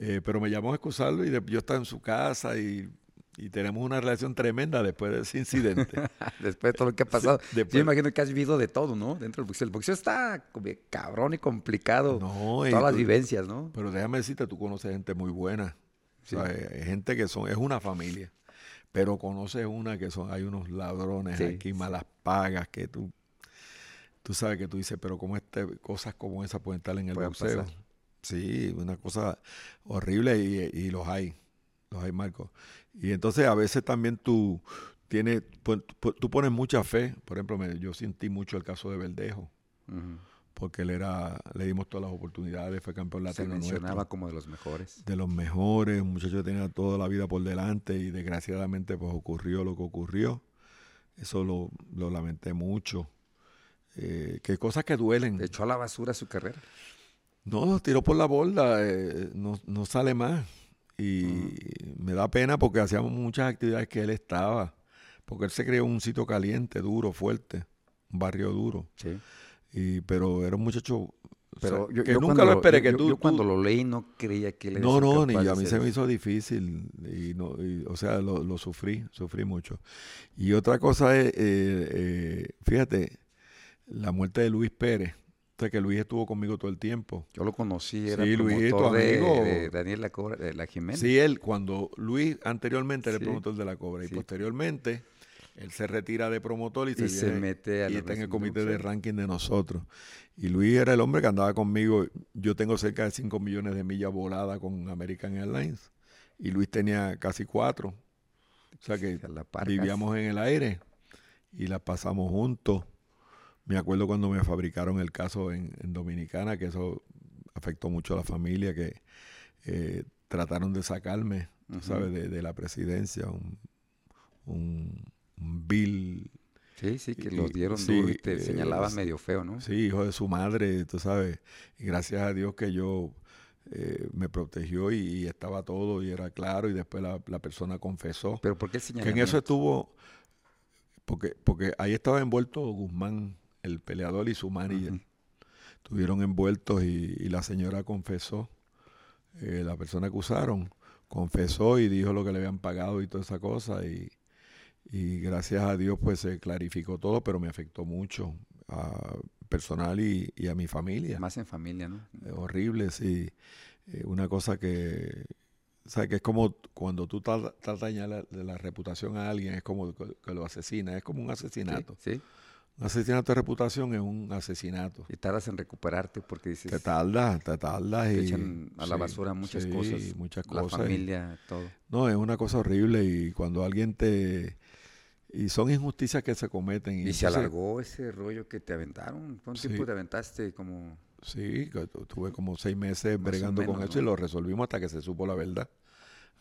Eh, pero me llamó a excusarlo y de- yo estaba en su casa y, y tenemos una relación tremenda después de ese incidente. Después de todo lo que ha pasado. después- Yo imagino que has vivido de todo, ¿no? Dentro del boxeo. El boxeo está cabrón y complicado. No, y Todas las tú- vivencias, ¿no? Pero déjame decirte, tú conoces gente muy buena. Sí. O sea, hay gente que son, es una familia. Pero conoces una que son, hay unos ladrones Sí, aquí, sí. malas pagas, que tú, tú sabes que tú dices, pero cómo este, cosas como esas pueden estar en el Pueden boxeo. pasar. Sí, una cosa horrible y, y los hay, los hay, Marco. Y entonces a veces también tú tienes, tú pones mucha fe. Por ejemplo, me- yo sentí mucho el caso de Verdejo, porque él era, le dimos todas las oportunidades, fue campeón Se latino nuestro mencionaba como de los mejores. de los mejores, un muchacho que tenía toda la vida por delante y desgraciadamente pues ocurrió lo que ocurrió. Eso lo, lo lamenté mucho. Eh, que cosas que duelen. Echó a la basura su carrera. No, tiró por la borda, eh, no, no sale más. Y me da pena porque hacíamos muchas actividades que él estaba. Porque él se creó un sitio caliente, duro, fuerte, un barrio duro. Sí. Y, pero era un muchacho o Pero sea, yo, que yo nunca lo esperé. que yo- tú, yo tú- cuando lo leí no creía que él No, no, ni a mí se me hizo difícil. Y no, y, o sea, lo, lo sufrí, sufrí mucho. Y otra cosa es, eh, eh, fíjate, la muerte de Luis Pérez. O sea, que Luis estuvo conmigo todo el tiempo. Yo lo conocí, era Sí, Luis, tu promotor de, amigo. de Daniel La, Cobra- de la Jiménez. Sí, él, cuando Luis anteriormente era el promotor de la Cobra y Sí. posteriormente él se retira de promotor y, Y se, se viene- mete a y la está en el comité de ranking de nosotros. Y Luis era el hombre que andaba conmigo. Yo tengo cerca de 5 millones de millas voladas con American Airlines y Luis tenía casi 4. O sea que la vivíamos en el aire y las pasamos juntos. Me acuerdo cuando me fabricaron el caso en, en Dominicana, que eso afectó mucho a la familia, que eh, trataron de sacarme, tú Ujú. ¿sabes?, de, de la presidencia, un, un, un bill, Sí, sí, que los dieron sí, duro y te eh, señalaban sí. medio feo, ¿no? sí, hijo de su madre, tú sabes, y gracias a Dios que yo eh, me protegió y, y estaba todo y era claro y después la, la persona confesó. Pero ¿por qué Que en eso estuvo, porque, porque ahí estaba envuelto Guzmán, el peleador y su manager. Estuvieron envueltos y, y la señora confesó, eh, la persona que usaron, confesó y dijo lo que le habían pagado y toda esa cosa. Y, y gracias a Dios pues se clarificó todo, pero me afectó mucho. Ah, personal y, y a mi familia. Más en familia, ¿no? Eh, horrible, sí. Eh, una cosa que, o sea, que es como cuando tú tra- tratas de dañar la, la reputación a alguien, es como que, que lo asesina, es como un asesinato. Sí, sí. Un asesinato de reputación es un asesinato. Y tardas en recuperarte porque dices, Te tardas, te tardas te y... echan a la sí, basura muchas sí, cosas. muchas La cosas. y- familia, todo. no, es una cosa horrible y cuando alguien te... Y son injusticias que se cometen. Y entonces- se alargó ese rollo que te aventaron. ¿Cuánto Sí. tiempo te aventaste? Como Sí, tuve como seis meses Más bregando con eso y lo resolvimos hasta que se supo la verdad.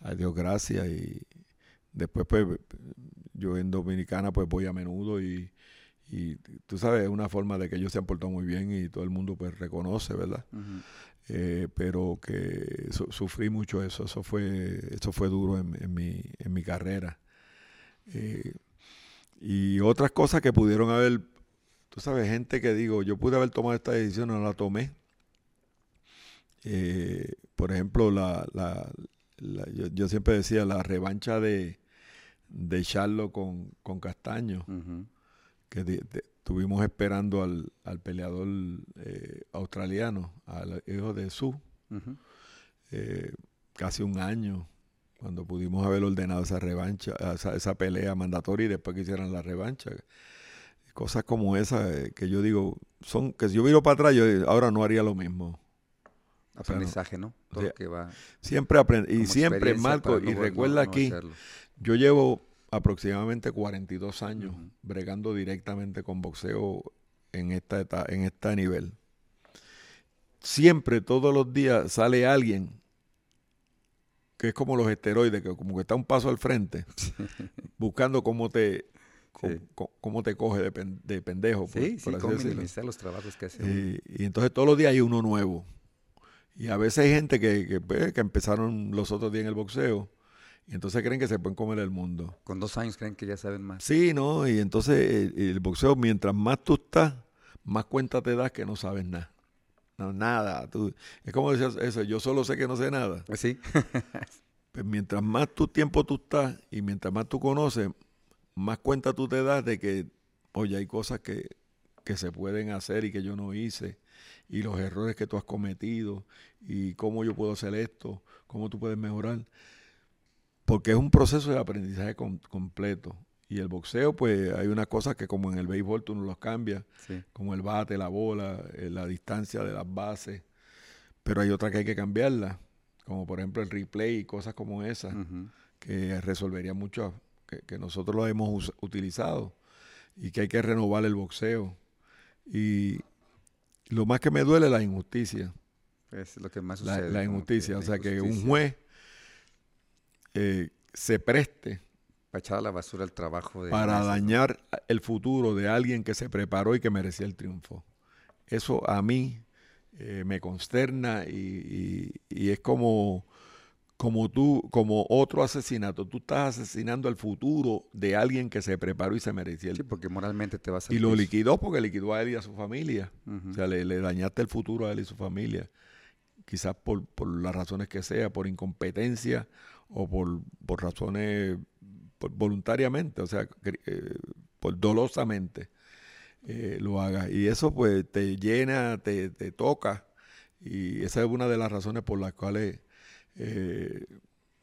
A Dios gracias. Y después, pues, yo en Dominicana, pues voy a menudo y, y tú sabes, es una forma de que ellos se han portado muy bien y todo el mundo, pues, reconoce, ¿verdad? Eh, pero que su- sufrí mucho eso. Eso fue, eso fue duro en, en mi, en mi carrera. Eh, y otras cosas que pudieron haber, tú sabes, gente que digo, yo pude haber tomado esta decisión, no la tomé. Eh, por ejemplo, la, la- la- yo, yo siempre decía la revancha de, de Charlo con, con Castaño, Ujú. Que de- de- estuvimos esperando al, al peleador eh, australiano, al hijo de Su, eh, casi un año, cuando pudimos haber ordenado esa revancha, esa, esa pelea mandatoria y después que hicieran la revancha. Cosas como esas eh, que yo digo, son que si yo miro para atrás, yo ahora no haría lo mismo. Aprendizaje, ¿no? Todo Sí. lo que va. Siempre aprendo. Y siempre, Marco, y no- recuerda no aquí, hacerlo. yo llevo aproximadamente 42 años bregando directamente con boxeo en esta en este nivel. Siempre, todos los días, sale alguien que es como los esteroides, que como que está un paso al frente, buscando cómo te, cómo, Sí. cómo te coge de, pen- de pendejo. por- Sí, por sí, cómo minimizar los trabajos que hace y entonces todos los días hay uno nuevo. Y a veces hay gente que, que, pues, que empezaron los otros días en el boxeo y entonces creen que se pueden comer el mundo. Con dos años creen que ya saben más. Sí, ¿no? Y entonces el, el boxeo, mientras más tú estás, más cuenta te das que no sabes nada. No, nada. Tú, es como decías eso, yo solo sé que no sé nada. Pues sí. Pues mientras más tu tiempo tú estás y mientras más tú conoces, más cuenta tú te das de que, oye, hay cosas que, que se pueden hacer y que yo no hice, y los errores que tú has cometido, y cómo yo puedo hacer esto, cómo tú puedes mejorar. Porque es un proceso de aprendizaje com- completo. Y el boxeo, pues hay unas cosas que como en el béisbol tú no los cambias, sí. como el bate, la bola, eh, la distancia de las bases, pero hay otras que hay que cambiarlas, como por ejemplo el replay y cosas como esas que resolvería mucho, que, que nosotros lo hemos utilizado y que hay que renovar el boxeo. Y lo más que me duele es la injusticia, Es lo que más la, sucede. la injusticia. o sea, que un juez eh, se preste Para echar a la basura el trabajo de. para dañar el futuro de alguien que se preparó y que merecía el triunfo. Eso a mí eh, me consterna y, y- y es como, como tú, como otro asesinato. Tú estás asesinando el futuro de alguien que se preparó y se merecía el Sí, porque moralmente te vas a. Y lo liquidó porque liquidó a él y a su familia. O sea, le, le dañaste el futuro a él y su familia. Quizás por, por las razones que sea, por incompetencia o por, por razones por- voluntariamente, o sea, eh, por dolosamente eh, lo haga. Y eso pues te llena, te, te toca. Y esa es una de las razones por las cuales eh,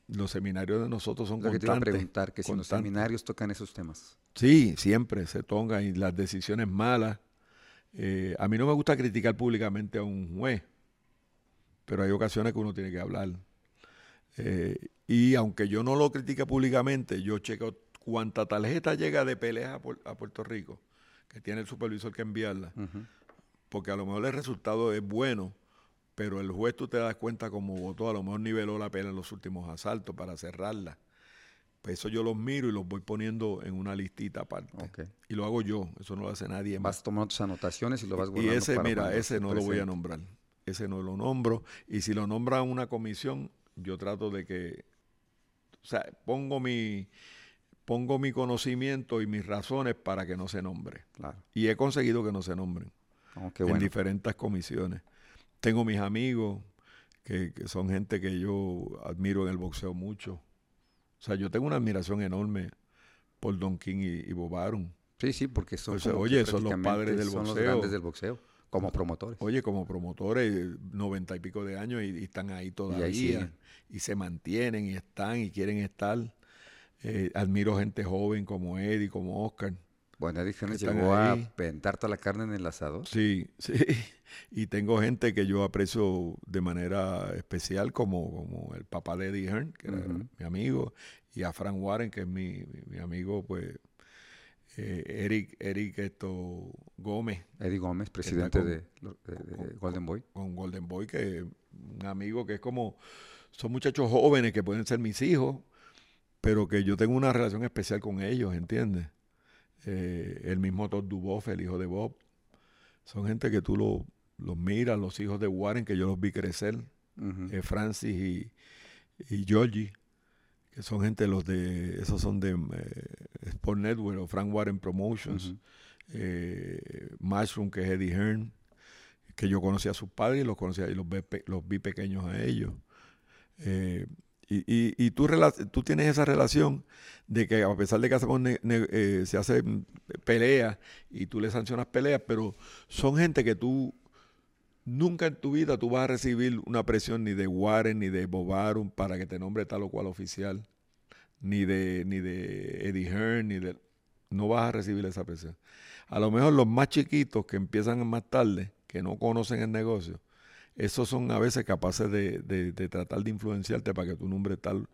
los seminarios de nosotros son Lo que te iba a preguntar, que si los seminarios tocan esos temas. Sí, siempre se tocan y las decisiones malas. Eh, a mí no me gusta criticar públicamente a un juez, pero hay ocasiones que uno tiene que hablar. Eh, y aunque yo no lo critique públicamente, yo checo cuánta tarjeta llega de peleas a, a Puerto Rico, que tiene el supervisor que enviarla, porque a lo mejor el resultado es bueno, pero el juez tú te das cuenta como votó, a lo mejor niveló la pena en los últimos asaltos para cerrarla. Pues eso yo los miro y los voy poniendo en una listita aparte. Y lo hago yo, eso no lo hace nadie más. Vas tomando tus anotaciones y lo vas y guardando. ese, para mira, ese se no lo voy a nombrar. Ese no lo nombro. Y si lo nombra una comisión, yo trato de que, o sea, pongo mi, pongo mi conocimiento y mis razones para que no se nombre. Claro. Y he conseguido que no se nombren Oh, qué en diferentes comisiones. Tengo mis amigos que, que son gente que yo admiro en el boxeo mucho. O sea, yo tengo una admiración enorme por Don King y, y Bob Arum. Sí, sí, porque son, como oye, son los padres del son los boxeo. grandes del boxeo, como promotores. Oye, como promotores, noventa y pico de años y, y están ahí todavía. Y, se mantienen y están y quieren estar. Eh, admiro gente joven como Eddie, como Oscar. Bueno, están llegó ahí. a pentar toda la carne en el asador. Sí, sí. Y tengo gente que yo aprecio de manera especial, como, como el papá de Eddie Hearn, que era mi amigo, y a Frank Warren, que es mi, mi- mi amigo, pues, eh, Eric, Eric esto, Gómez, Eddie Gómez, presidente con- de, lo- de- de Golden Boy. con Golden Boy, que es un amigo que es como, son muchachos jóvenes que pueden ser mis hijos, pero que yo tengo una relación especial con ellos, ¿entiendes? Eh, el mismo Todd Duboff, el hijo de Bob, son gente que tú lo- los miras, los hijos de Warren, que yo los vi crecer, eh, Francis y, y Georgie, que son gente, los de, esos son de eh, Sport Network o Frank Warren Promotions, Ujú. eh, Mushroom, que es Eddie Hearn, que yo conocí a sus padres y los conocía y los, ve los vi pequeños a ellos. Eh, y, y, y tú, tú tienes esa relación de que a pesar de que hacemos se hace peleas y tú le sancionas peleas, pero son gente que tú nunca en tu vida tú vas a recibir una presión ni de Warren ni de Bob Arum para que te nombre tal o cual oficial, ni de, ni de Eddie Hearn, ni de... No vas a recibir esa presión. A lo mejor los más chiquitos que empiezan más tarde, que no conocen el negocio, esos son a veces capaces de, de- de tratar de influenciarte para que tu nombre tal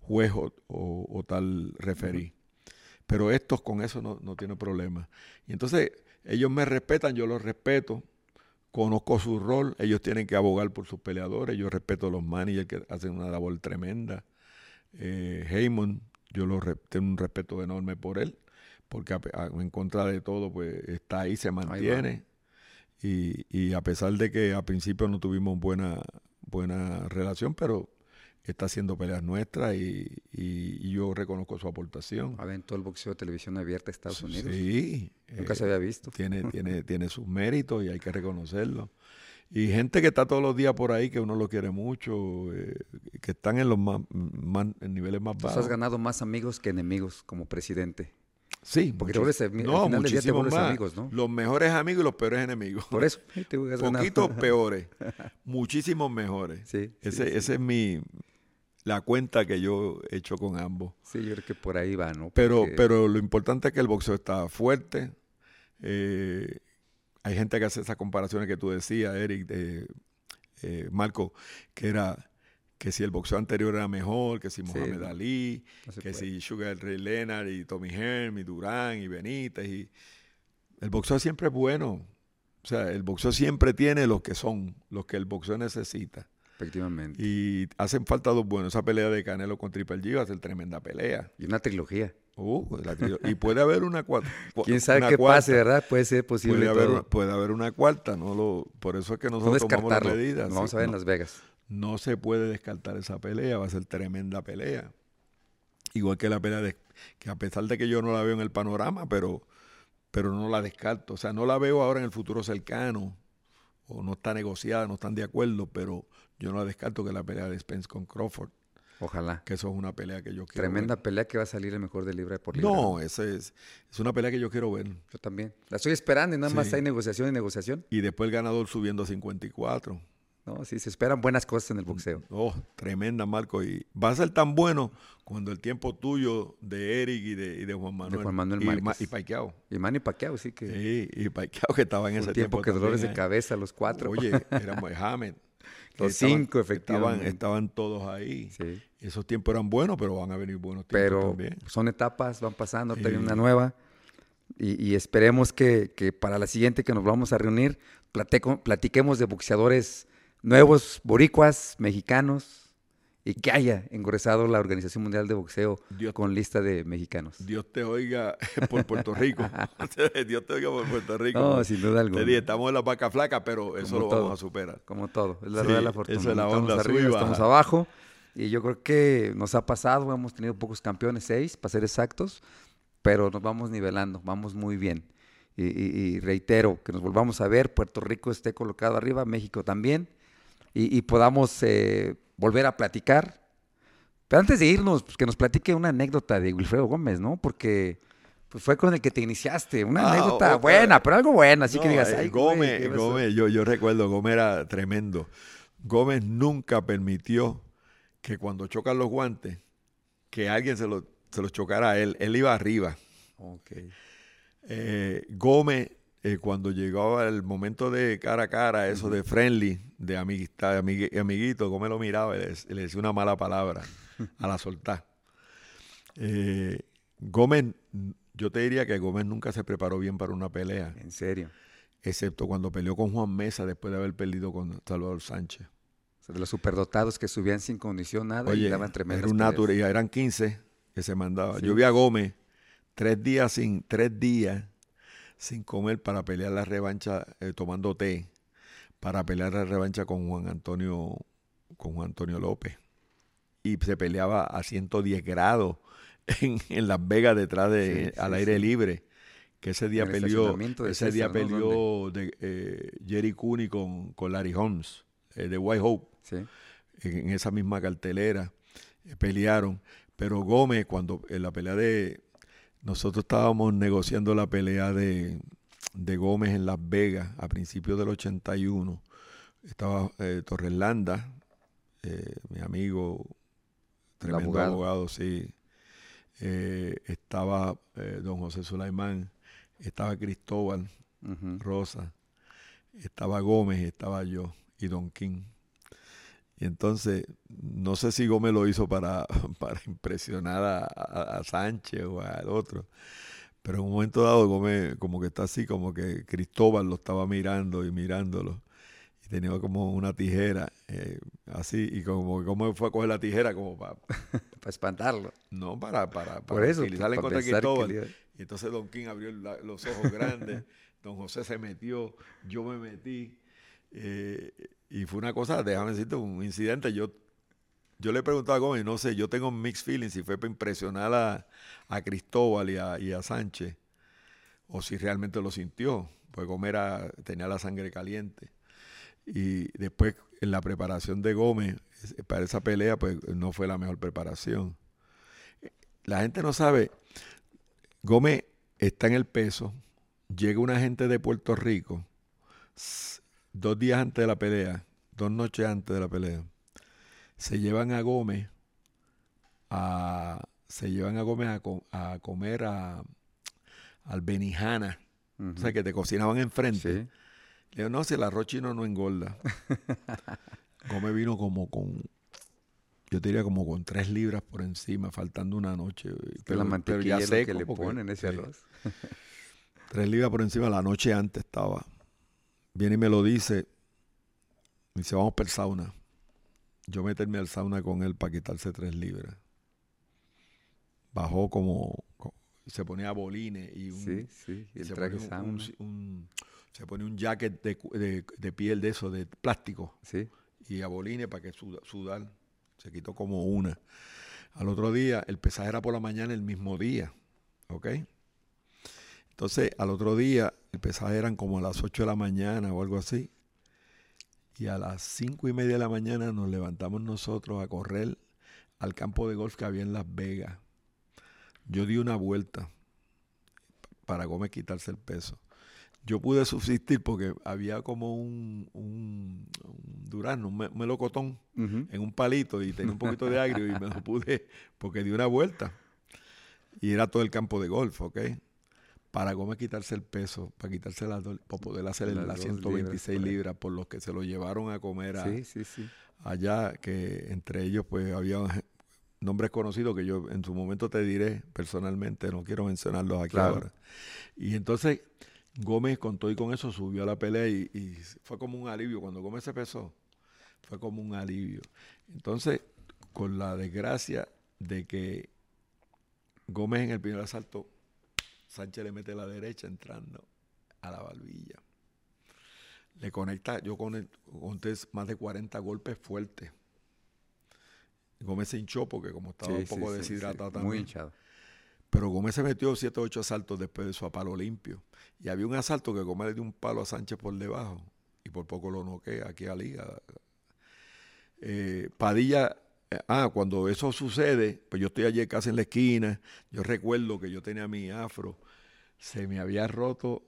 juez o, o- o tal referí. Pero estos con eso no, no tienen problema. Y entonces ellos me respetan, yo los respeto, conozco su rol, ellos tienen que abogar por sus peleadores, yo respeto a los managers que hacen una labor tremenda. Eh, Heyman, yo lo tengo un respeto enorme por él, porque a a- en contra de todo, pues está ahí, se mantiene. Y, y a pesar de que al principio no tuvimos buena, buena relación, pero está haciendo peleas nuestras y, y- y yo reconozco su aportación. Aventó el boxeo de televisión abierta de Estados Unidos. Sí. Nunca eh, se había visto. tiene, tiene, tiene sus méritos y hay que reconocerlo. Y gente que está todos los días por ahí, que uno lo quiere mucho, eh, que están en los más, más- en niveles más Tú bajos. has ganado más amigos que enemigos como presidente. Sí, Porque te muchis- vuelves al no, final del día te muchísimos vuelves más. amigos, ¿no? Los mejores amigos y los peores enemigos. Por eso. te. Poquitos peores, muchísimos mejores. Sí, sí, ese, sí. ese es mi la cuenta que yo he hecho con ambos. Sí, yo creo que por ahí va, ¿no? Pero, Porque- pero lo importante es que el boxeo está fuerte. Eh, hay gente que hace esas comparaciones que tú decías, Eric, de, eh, Marco, que era que si el boxeo anterior era mejor, que si Mohamed Ali, no que puede. si Sugar Ray Leonard y Tommy Herm y Durán y Benítez. Y... El boxeo siempre es bueno. O sea, el boxeo siempre tiene los que son, los que el boxeo necesita. Efectivamente. Y hacen falta dos buenos. Esa pelea de Canelo con Triple G va a ser tremenda pelea. Y una trilogía. Uh, la trio- y puede haber una cuarta. ¿Quién sabe qué cuarta. pase, verdad? Puede ser posible Puede haber, una, puede haber una cuarta, no lo, por eso es que No nosotros tomamos las medidas. Lo vamos a ver en no, Las Vegas. no se puede descartar esa pelea, va a ser tremenda pelea. Igual que la pelea de, que a pesar de que yo no la veo en el panorama, pero, pero no la descarto. O sea, no la veo ahora en el futuro cercano, o no está negociada, no están de acuerdo, pero yo no la descarto que la pelea de Spence con Crawford, Ojalá. que eso es una pelea que yo quiero Tremenda ver. pelea que va a salir el mejor de libre por libre. No, ese es, es una pelea que yo quiero ver. Yo también. La estoy esperando y nada más hay negociación y negociación. Y después el ganador subiendo a 54. No, sí, se esperan buenas cosas en el boxeo. Oh, tremenda, Marco. Y va a ser tan bueno cuando el tiempo tuyo de Eric y de, y de Juan Manuel. Juan Manuel y, Ma- y. Y Manny Pacquiao, sí que. Sí, y Paiquao que estaba en ese tiempo tiempo. que dolores de ¿eh? cabeza los cuatro. Oye, era Mohamed. Los estaban- cinco, estaban, efectivamente. estaban todos ahí. Sí. Esos tiempos eran buenos, pero van a venir buenos tiempos Pero también. son etapas, van pasando, Sí. una nueva. Y, y esperemos que, que para la siguiente que nos vamos a reunir, platiquemos de boxeadores nuevos, boricuas, mexicanos, y que haya engresado la Organización Mundial de Boxeo Dios- con lista de mexicanos. Dios te oiga por Puerto Rico. Dios te oiga por Puerto Rico. No, sin duda Te alguna. dije, estamos en la vaca flaca, pero eso Como lo todo. vamos a superar. Como todo, es la Sí, rueda de la fortuna. esa es la estamos onda, arriba, sube y estamos abajo. Y yo creo que nos ha pasado, hemos tenido pocos campeones, seis, para ser exactos, pero nos vamos nivelando, vamos muy bien. Y, y- y reitero, que nos volvamos a ver, Puerto Rico esté colocado arriba, México también, y, y podamos eh, volver a platicar. Pero antes de irnos, pues, que nos platique una anécdota de Wilfredo Gómez, ¿no? Porque Pues fue con el que te iniciaste. Una Ah, anécdota otra- buena, pero algo bueno. Así que digas, eh, ay, Gómez, ¿qué pasó?" Gómez, yo, yo recuerdo, Gómez era tremendo. Gómez nunca permitió que cuando chocan los guantes, que alguien se, lo- se los chocara a él. Él iba arriba. Ok. Eh, Gómez, eh, cuando llegaba el momento de cara a cara, eso de friendly, de amistad, amigui- amiguito, Gómez lo miraba y le, le decía una mala palabra a la soltar. Eh, Gómez, yo te diría que Gómez nunca se preparó bien para una pelea, En serio. excepto cuando peleó con Juan Mesa después de haber perdido con Salvador Sánchez. O sea, de los superdotados que subían sin condición nada y daban tremendas era un natural, eran 15 que se mandaba. Sí. Yo vi a Gómez tres días sin, tres días sin comer para pelear la revancha, eh, tomando té, para pelear la revancha con Juan Antonio, con Juan Antonio López. Y se peleaba a 110 grados en, en Las Vegas detrás de, Sí, al sí, aire sí. libre. Que ese día peleó, ese día peleó de, eh, Jerry Cooney con, con Larry Holmes, eh, de White Hope en, en esa misma cartelera, eh, pelearon. Pero Gómez, cuando en la pelea de. Nosotros estábamos negociando la pelea de, de Gómez en Las Vegas a principios del 81. Estaba eh, Torres Landa, eh, mi amigo, tremendo abogado. abogado, sí. Eh, estaba eh, don José Sulaimán, estaba Cristóbal. Rosa, estaba Gómez, estaba yo y Don King. Y entonces, no sé si Gómez lo hizo para, para impresionar a, a- a Sánchez o al otro, pero en un momento dado Gómez como que está así, como que Cristóbal lo estaba mirando y mirándolo. Y tenía como una tijera, eh, así, y como que Gómez fue a coger la tijera como para, Para espantarlo. no para, para, Por para eso. utilizarla en contra de Cristóbal. le Y entonces Don King abrió la- los ojos grandes, Don José se metió, yo me metí. eh, y fue una cosa, déjame decirte, un incidente. Yo, yo le preguntaba a Gómez, no sé, yo tengo mixed feelings si fue para impresionar a, a Cristóbal y a, y a Sánchez, o si realmente lo sintió, pues Gómez tenía la sangre caliente. Y después, en la preparación de Gómez, para esa pelea, pues no fue la mejor preparación. La gente no sabe, Gómez está en el peso, llega una gente de Puerto Rico dos días antes de la pelea, dos noches antes de la pelea, se llevan a Gómez a se llevan a Gómez a, co- a comer a al Benihana, Ujú. o sea que te cocinaban enfrente. Sí. Le digo, no, si el arroz chino no engorda. Gómez vino como con, yo te diría como con tres libras por encima, faltando una noche. Que la mantequilla lo que le ponen ese arroz. Tres libras por encima, la noche antes estaba. Viene y me lo dice. Me dice, vamos para el sauna. Yo meterme al sauna con él para quitarse tres libras. Bajó como, co- se ponía bolines y un, Sí, sí. y El se traje pone un- un- un- se pone un jacket de, cu- de- de piel de eso, de plástico Sí. y a bolines para que suda- sudar. Se quitó como una. Al otro día, el pesaje era por la mañana el mismo día. ¿Ok? Entonces, al otro día, el pesaje eran como a las 8 de la mañana o algo así. Y a las cinco y media de la mañana nos levantamos nosotros a correr al campo de golf que había en Las Vegas. Yo di una vuelta para Gómez quitarse el peso. Yo pude subsistir porque había como un, un, un durazno, un me- un melocotón en un palito y tenía un poquito de agrio y me lo pude porque di una vuelta. Y era todo el campo de golf, ¿ok? Para Gómez quitarse el peso, para quitarse las dos, para poder hacer Las las dos 126 libras, libras, por los que se lo llevaron a comer a, Sí, sí, sí. allá, que entre ellos pues había nombres conocidos que yo en su momento te diré personalmente, no quiero mencionarlos aquí Claro. ahora. Y entonces Gómez con todo y con eso subió a la pelea y, y fue como un alivio. Cuando Gómez se pesó, fue como un alivio. Entonces, con la desgracia de que Gómez en el primer asalto, Sánchez le mete la derecha entrando a la barbilla. Le conecta, yo con conté más de 40 golpes fuertes. Gómez se hinchó porque como estaba Sí, un poco sí, deshidratado también. Muy hinchado. Pero Gómez se metió 7 o 8 asaltos después de su a palo limpio. Y había un asalto que Gómez le dio un palo a Sánchez por debajo y por poco lo noquea aquí a Liga. Eh, Padilla ah, cuando eso sucede, pues yo estoy allí casi en la esquina, yo recuerdo que yo tenía mi afro, se me había roto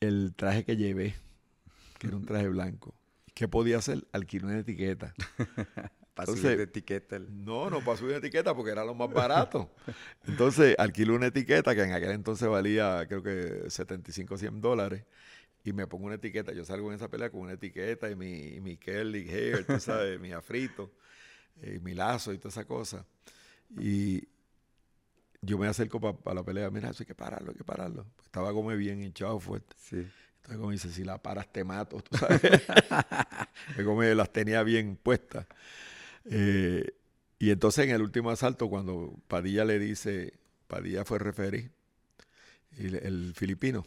el traje que llevé, que era un traje blanco. ¿Qué podía hacer? Alquilar una etiqueta. Para subir de etiqueta. el- No, no pasó una etiqueta porque era lo más barato. Entonces alquilé una etiqueta que en aquel entonces valía creo que 75 100 dólares y me pongo una etiqueta. Yo salgo en esa pelea con una etiqueta y mi, y mi curly hair, tú sabes, mi afrito, y mi lazo y toda esa cosa. Y yo me acerco para la pelea. Mira, eso hay que pararlo, hay que pararlo. Estaba como bien hinchado fuerte. Sí. Entonces, como dice, si la paras te mato, tú sabes. Que como las tenía bien puestas. Eh, y entonces en el último asalto, cuando Padilla le dice, Padilla fue referí, y le- el filipino,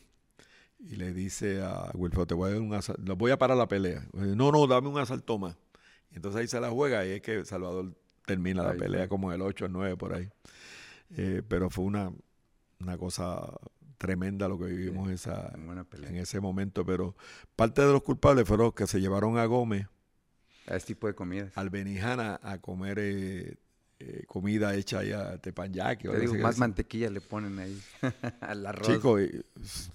y le dice a Wilfredo, te voy a dar un asalto, voy a parar la pelea. Eh, No, no, dame un asalto más. Y entonces ahí se la juega y es que Salvador termina la Ahí pelea fue. como el 8 o 9 por ahí. Eh, pero fue una, una cosa tremenda lo que vivimos esa, Buena pelea. en ese momento, pero parte de los culpables fueron los que se llevaron a Gómez A ese tipo de comidas. al Benijana a comer eh, eh, comida hecha allá tepanyaki. Te digo, más mantequilla le ponen ahí al arroz. Chico, y-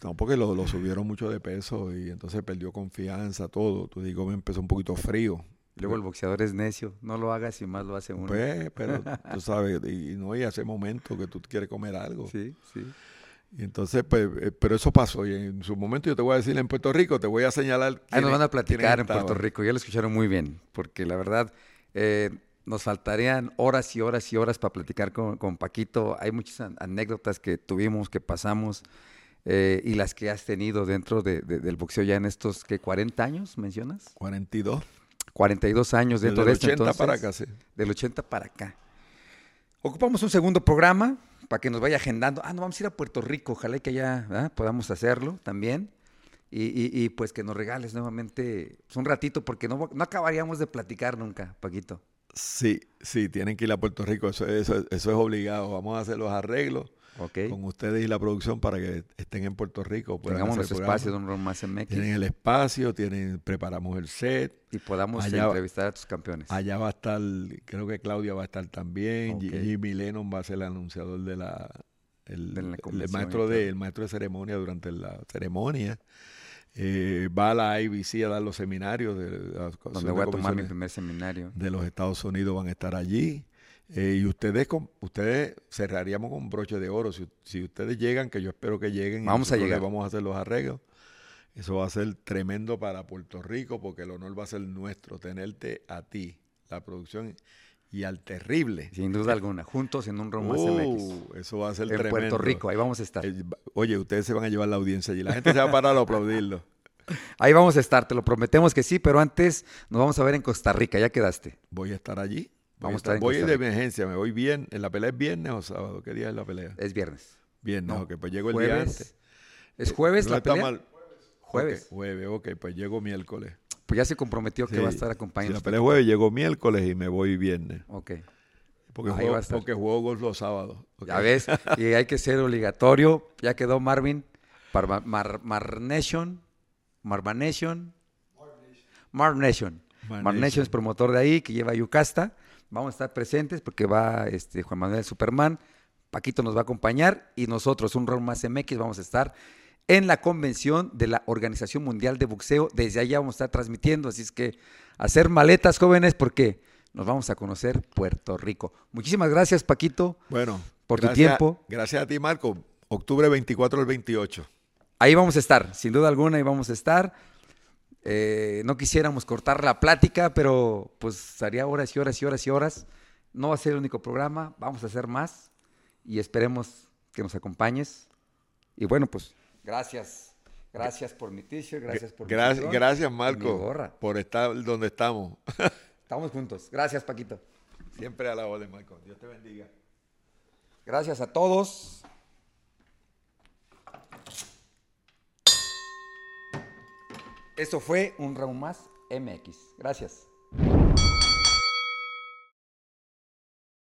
no, porque lo, lo subieron mucho de peso y entonces perdió confianza, todo. Tú digo, me empezó un poquito frío. Luego el boxeador es necio. No lo hagas y más lo hace uno. Pues, pero tú sabes, y no hay ese momento que tú quieres comer algo. Sí, sí. Y entonces, pues, eh, pero eso pasó. Y en su momento yo te voy a decir en Puerto Rico, te voy a señalar. Ahí nos van a platicar en Puerto. Rico. Ya lo escucharon muy bien, porque la verdad eh, nos faltarían horas y horas y horas para platicar con, con Paquito. Hay muchas an- anécdotas que tuvimos, que pasamos eh, y las que has tenido dentro de- de- del boxeo ya en estos, ¿qué? ¿40 años mencionas? 42. 42 años Desde dentro de esto. 80 entonces, para acá, sí. Del 80 para acá. Ocupamos un segundo programa para que nos vaya agendando. Ah, no, vamos a ir a Puerto Rico. Ojalá que ¿verdad? podamos hacerlo también. Y, y- y, pues que nos regales nuevamente un ratito, porque no, no acabaríamos de platicar nunca, Paquito. Sí, sí, tienen que ir a Puerto Rico, eso, eso, eso es obligado. Vamos a hacer los arreglos Con ustedes y la producción para que estén en Puerto Rico. Tengamos hacer nuestro programa. espacio de un Ron más MX Tienen el espacio, tienen, preparamos el set. y podamos allá- entrevistar a tus campeones. Allá va a estar, creo que Claudia va a estar también. Jimmy Lennon va a ser el anunciador de la, el, De la el convención maestro de, el maestro de ceremonia durante la ceremonia. Eh, va a la IBC a dar los seminarios de, la Asociación donde de voy a tomar mi primer seminario. de los Estados Unidos van a estar allí. Eh, y ustedes, con, ustedes cerraríamos con broche de oro. Si, si ustedes llegan, que yo espero que lleguen, y Vamos a llegar. Vamos a hacer los arreglos. Eso va a ser tremendo para Puerto Rico porque el honor va a ser nuestro, tenerte a ti, la producción y al terrible. Sin duda alguna, juntos en un MX. Uh, eso va a ser En tremendo. Puerto Rico, ahí vamos a estar. Eh, Oye, ustedes se van a llevar la audiencia y la gente se va a parar a aplaudirlo. Ahí vamos a estar, te lo prometemos que sí, pero antes nos vamos a ver en Costa Rica, ya quedaste. Voy a estar allí. Voy Vamos a estar voy Costa de emergencia, me voy bien. ¿La pelea es viernes o sábado? ¿Qué día es la pelea? Es viernes. Viernes, No, ok, pues llego el día jueves. antes. ¿Es jueves la pelea? mal. Jueves. Ok, jueves, ok, pues llego miércoles. Pues ya se comprometió que va a estar Si acompañando. la pelea es jueves, llego miércoles y me voy viernes. Ok. Porque, Ahí juego, porque juego los sábados. ok. Ya ves, y hay que ser obligatorio. Ya quedó Marvin. Mar, Mar, Mar Nation. Marva Nation. Mar Nation. Mar Mar Nation Nation. es promotor de ahí, que lleva a Yucasta. Vamos a estar presentes porque va este Juan Manuel Superman. Paquito nos va a acompañar y nosotros, un rol más MX, vamos a estar en la convención de la Organización Mundial de Boxeo. Desde allá vamos a estar transmitiendo, así es que hacer maletas, jóvenes, porque nos vamos a conocer Puerto Rico. Muchísimas gracias, Paquito. Bueno, Por tu gracias- tiempo. Gracias a ti, Marco. Octubre 24 al 28. Ahí vamos a estar, sin duda alguna, ahí vamos a estar. Eh, no quisiéramos cortar la plática, pero pues haría horas y horas y horas y horas. No va a ser el único programa, vamos a hacer más y esperemos que nos acompañes. Y bueno, pues gracias. Gracias por mi t-shirt, gracias por mi Gracias, cinturón gracias mi Marco, gorra. por estar donde estamos. Estamos juntos. Gracias, Paquito. Siempre a la orden, Marco. Dios te bendiga. Gracias a todos. Esto fue un round más MX. Gracias.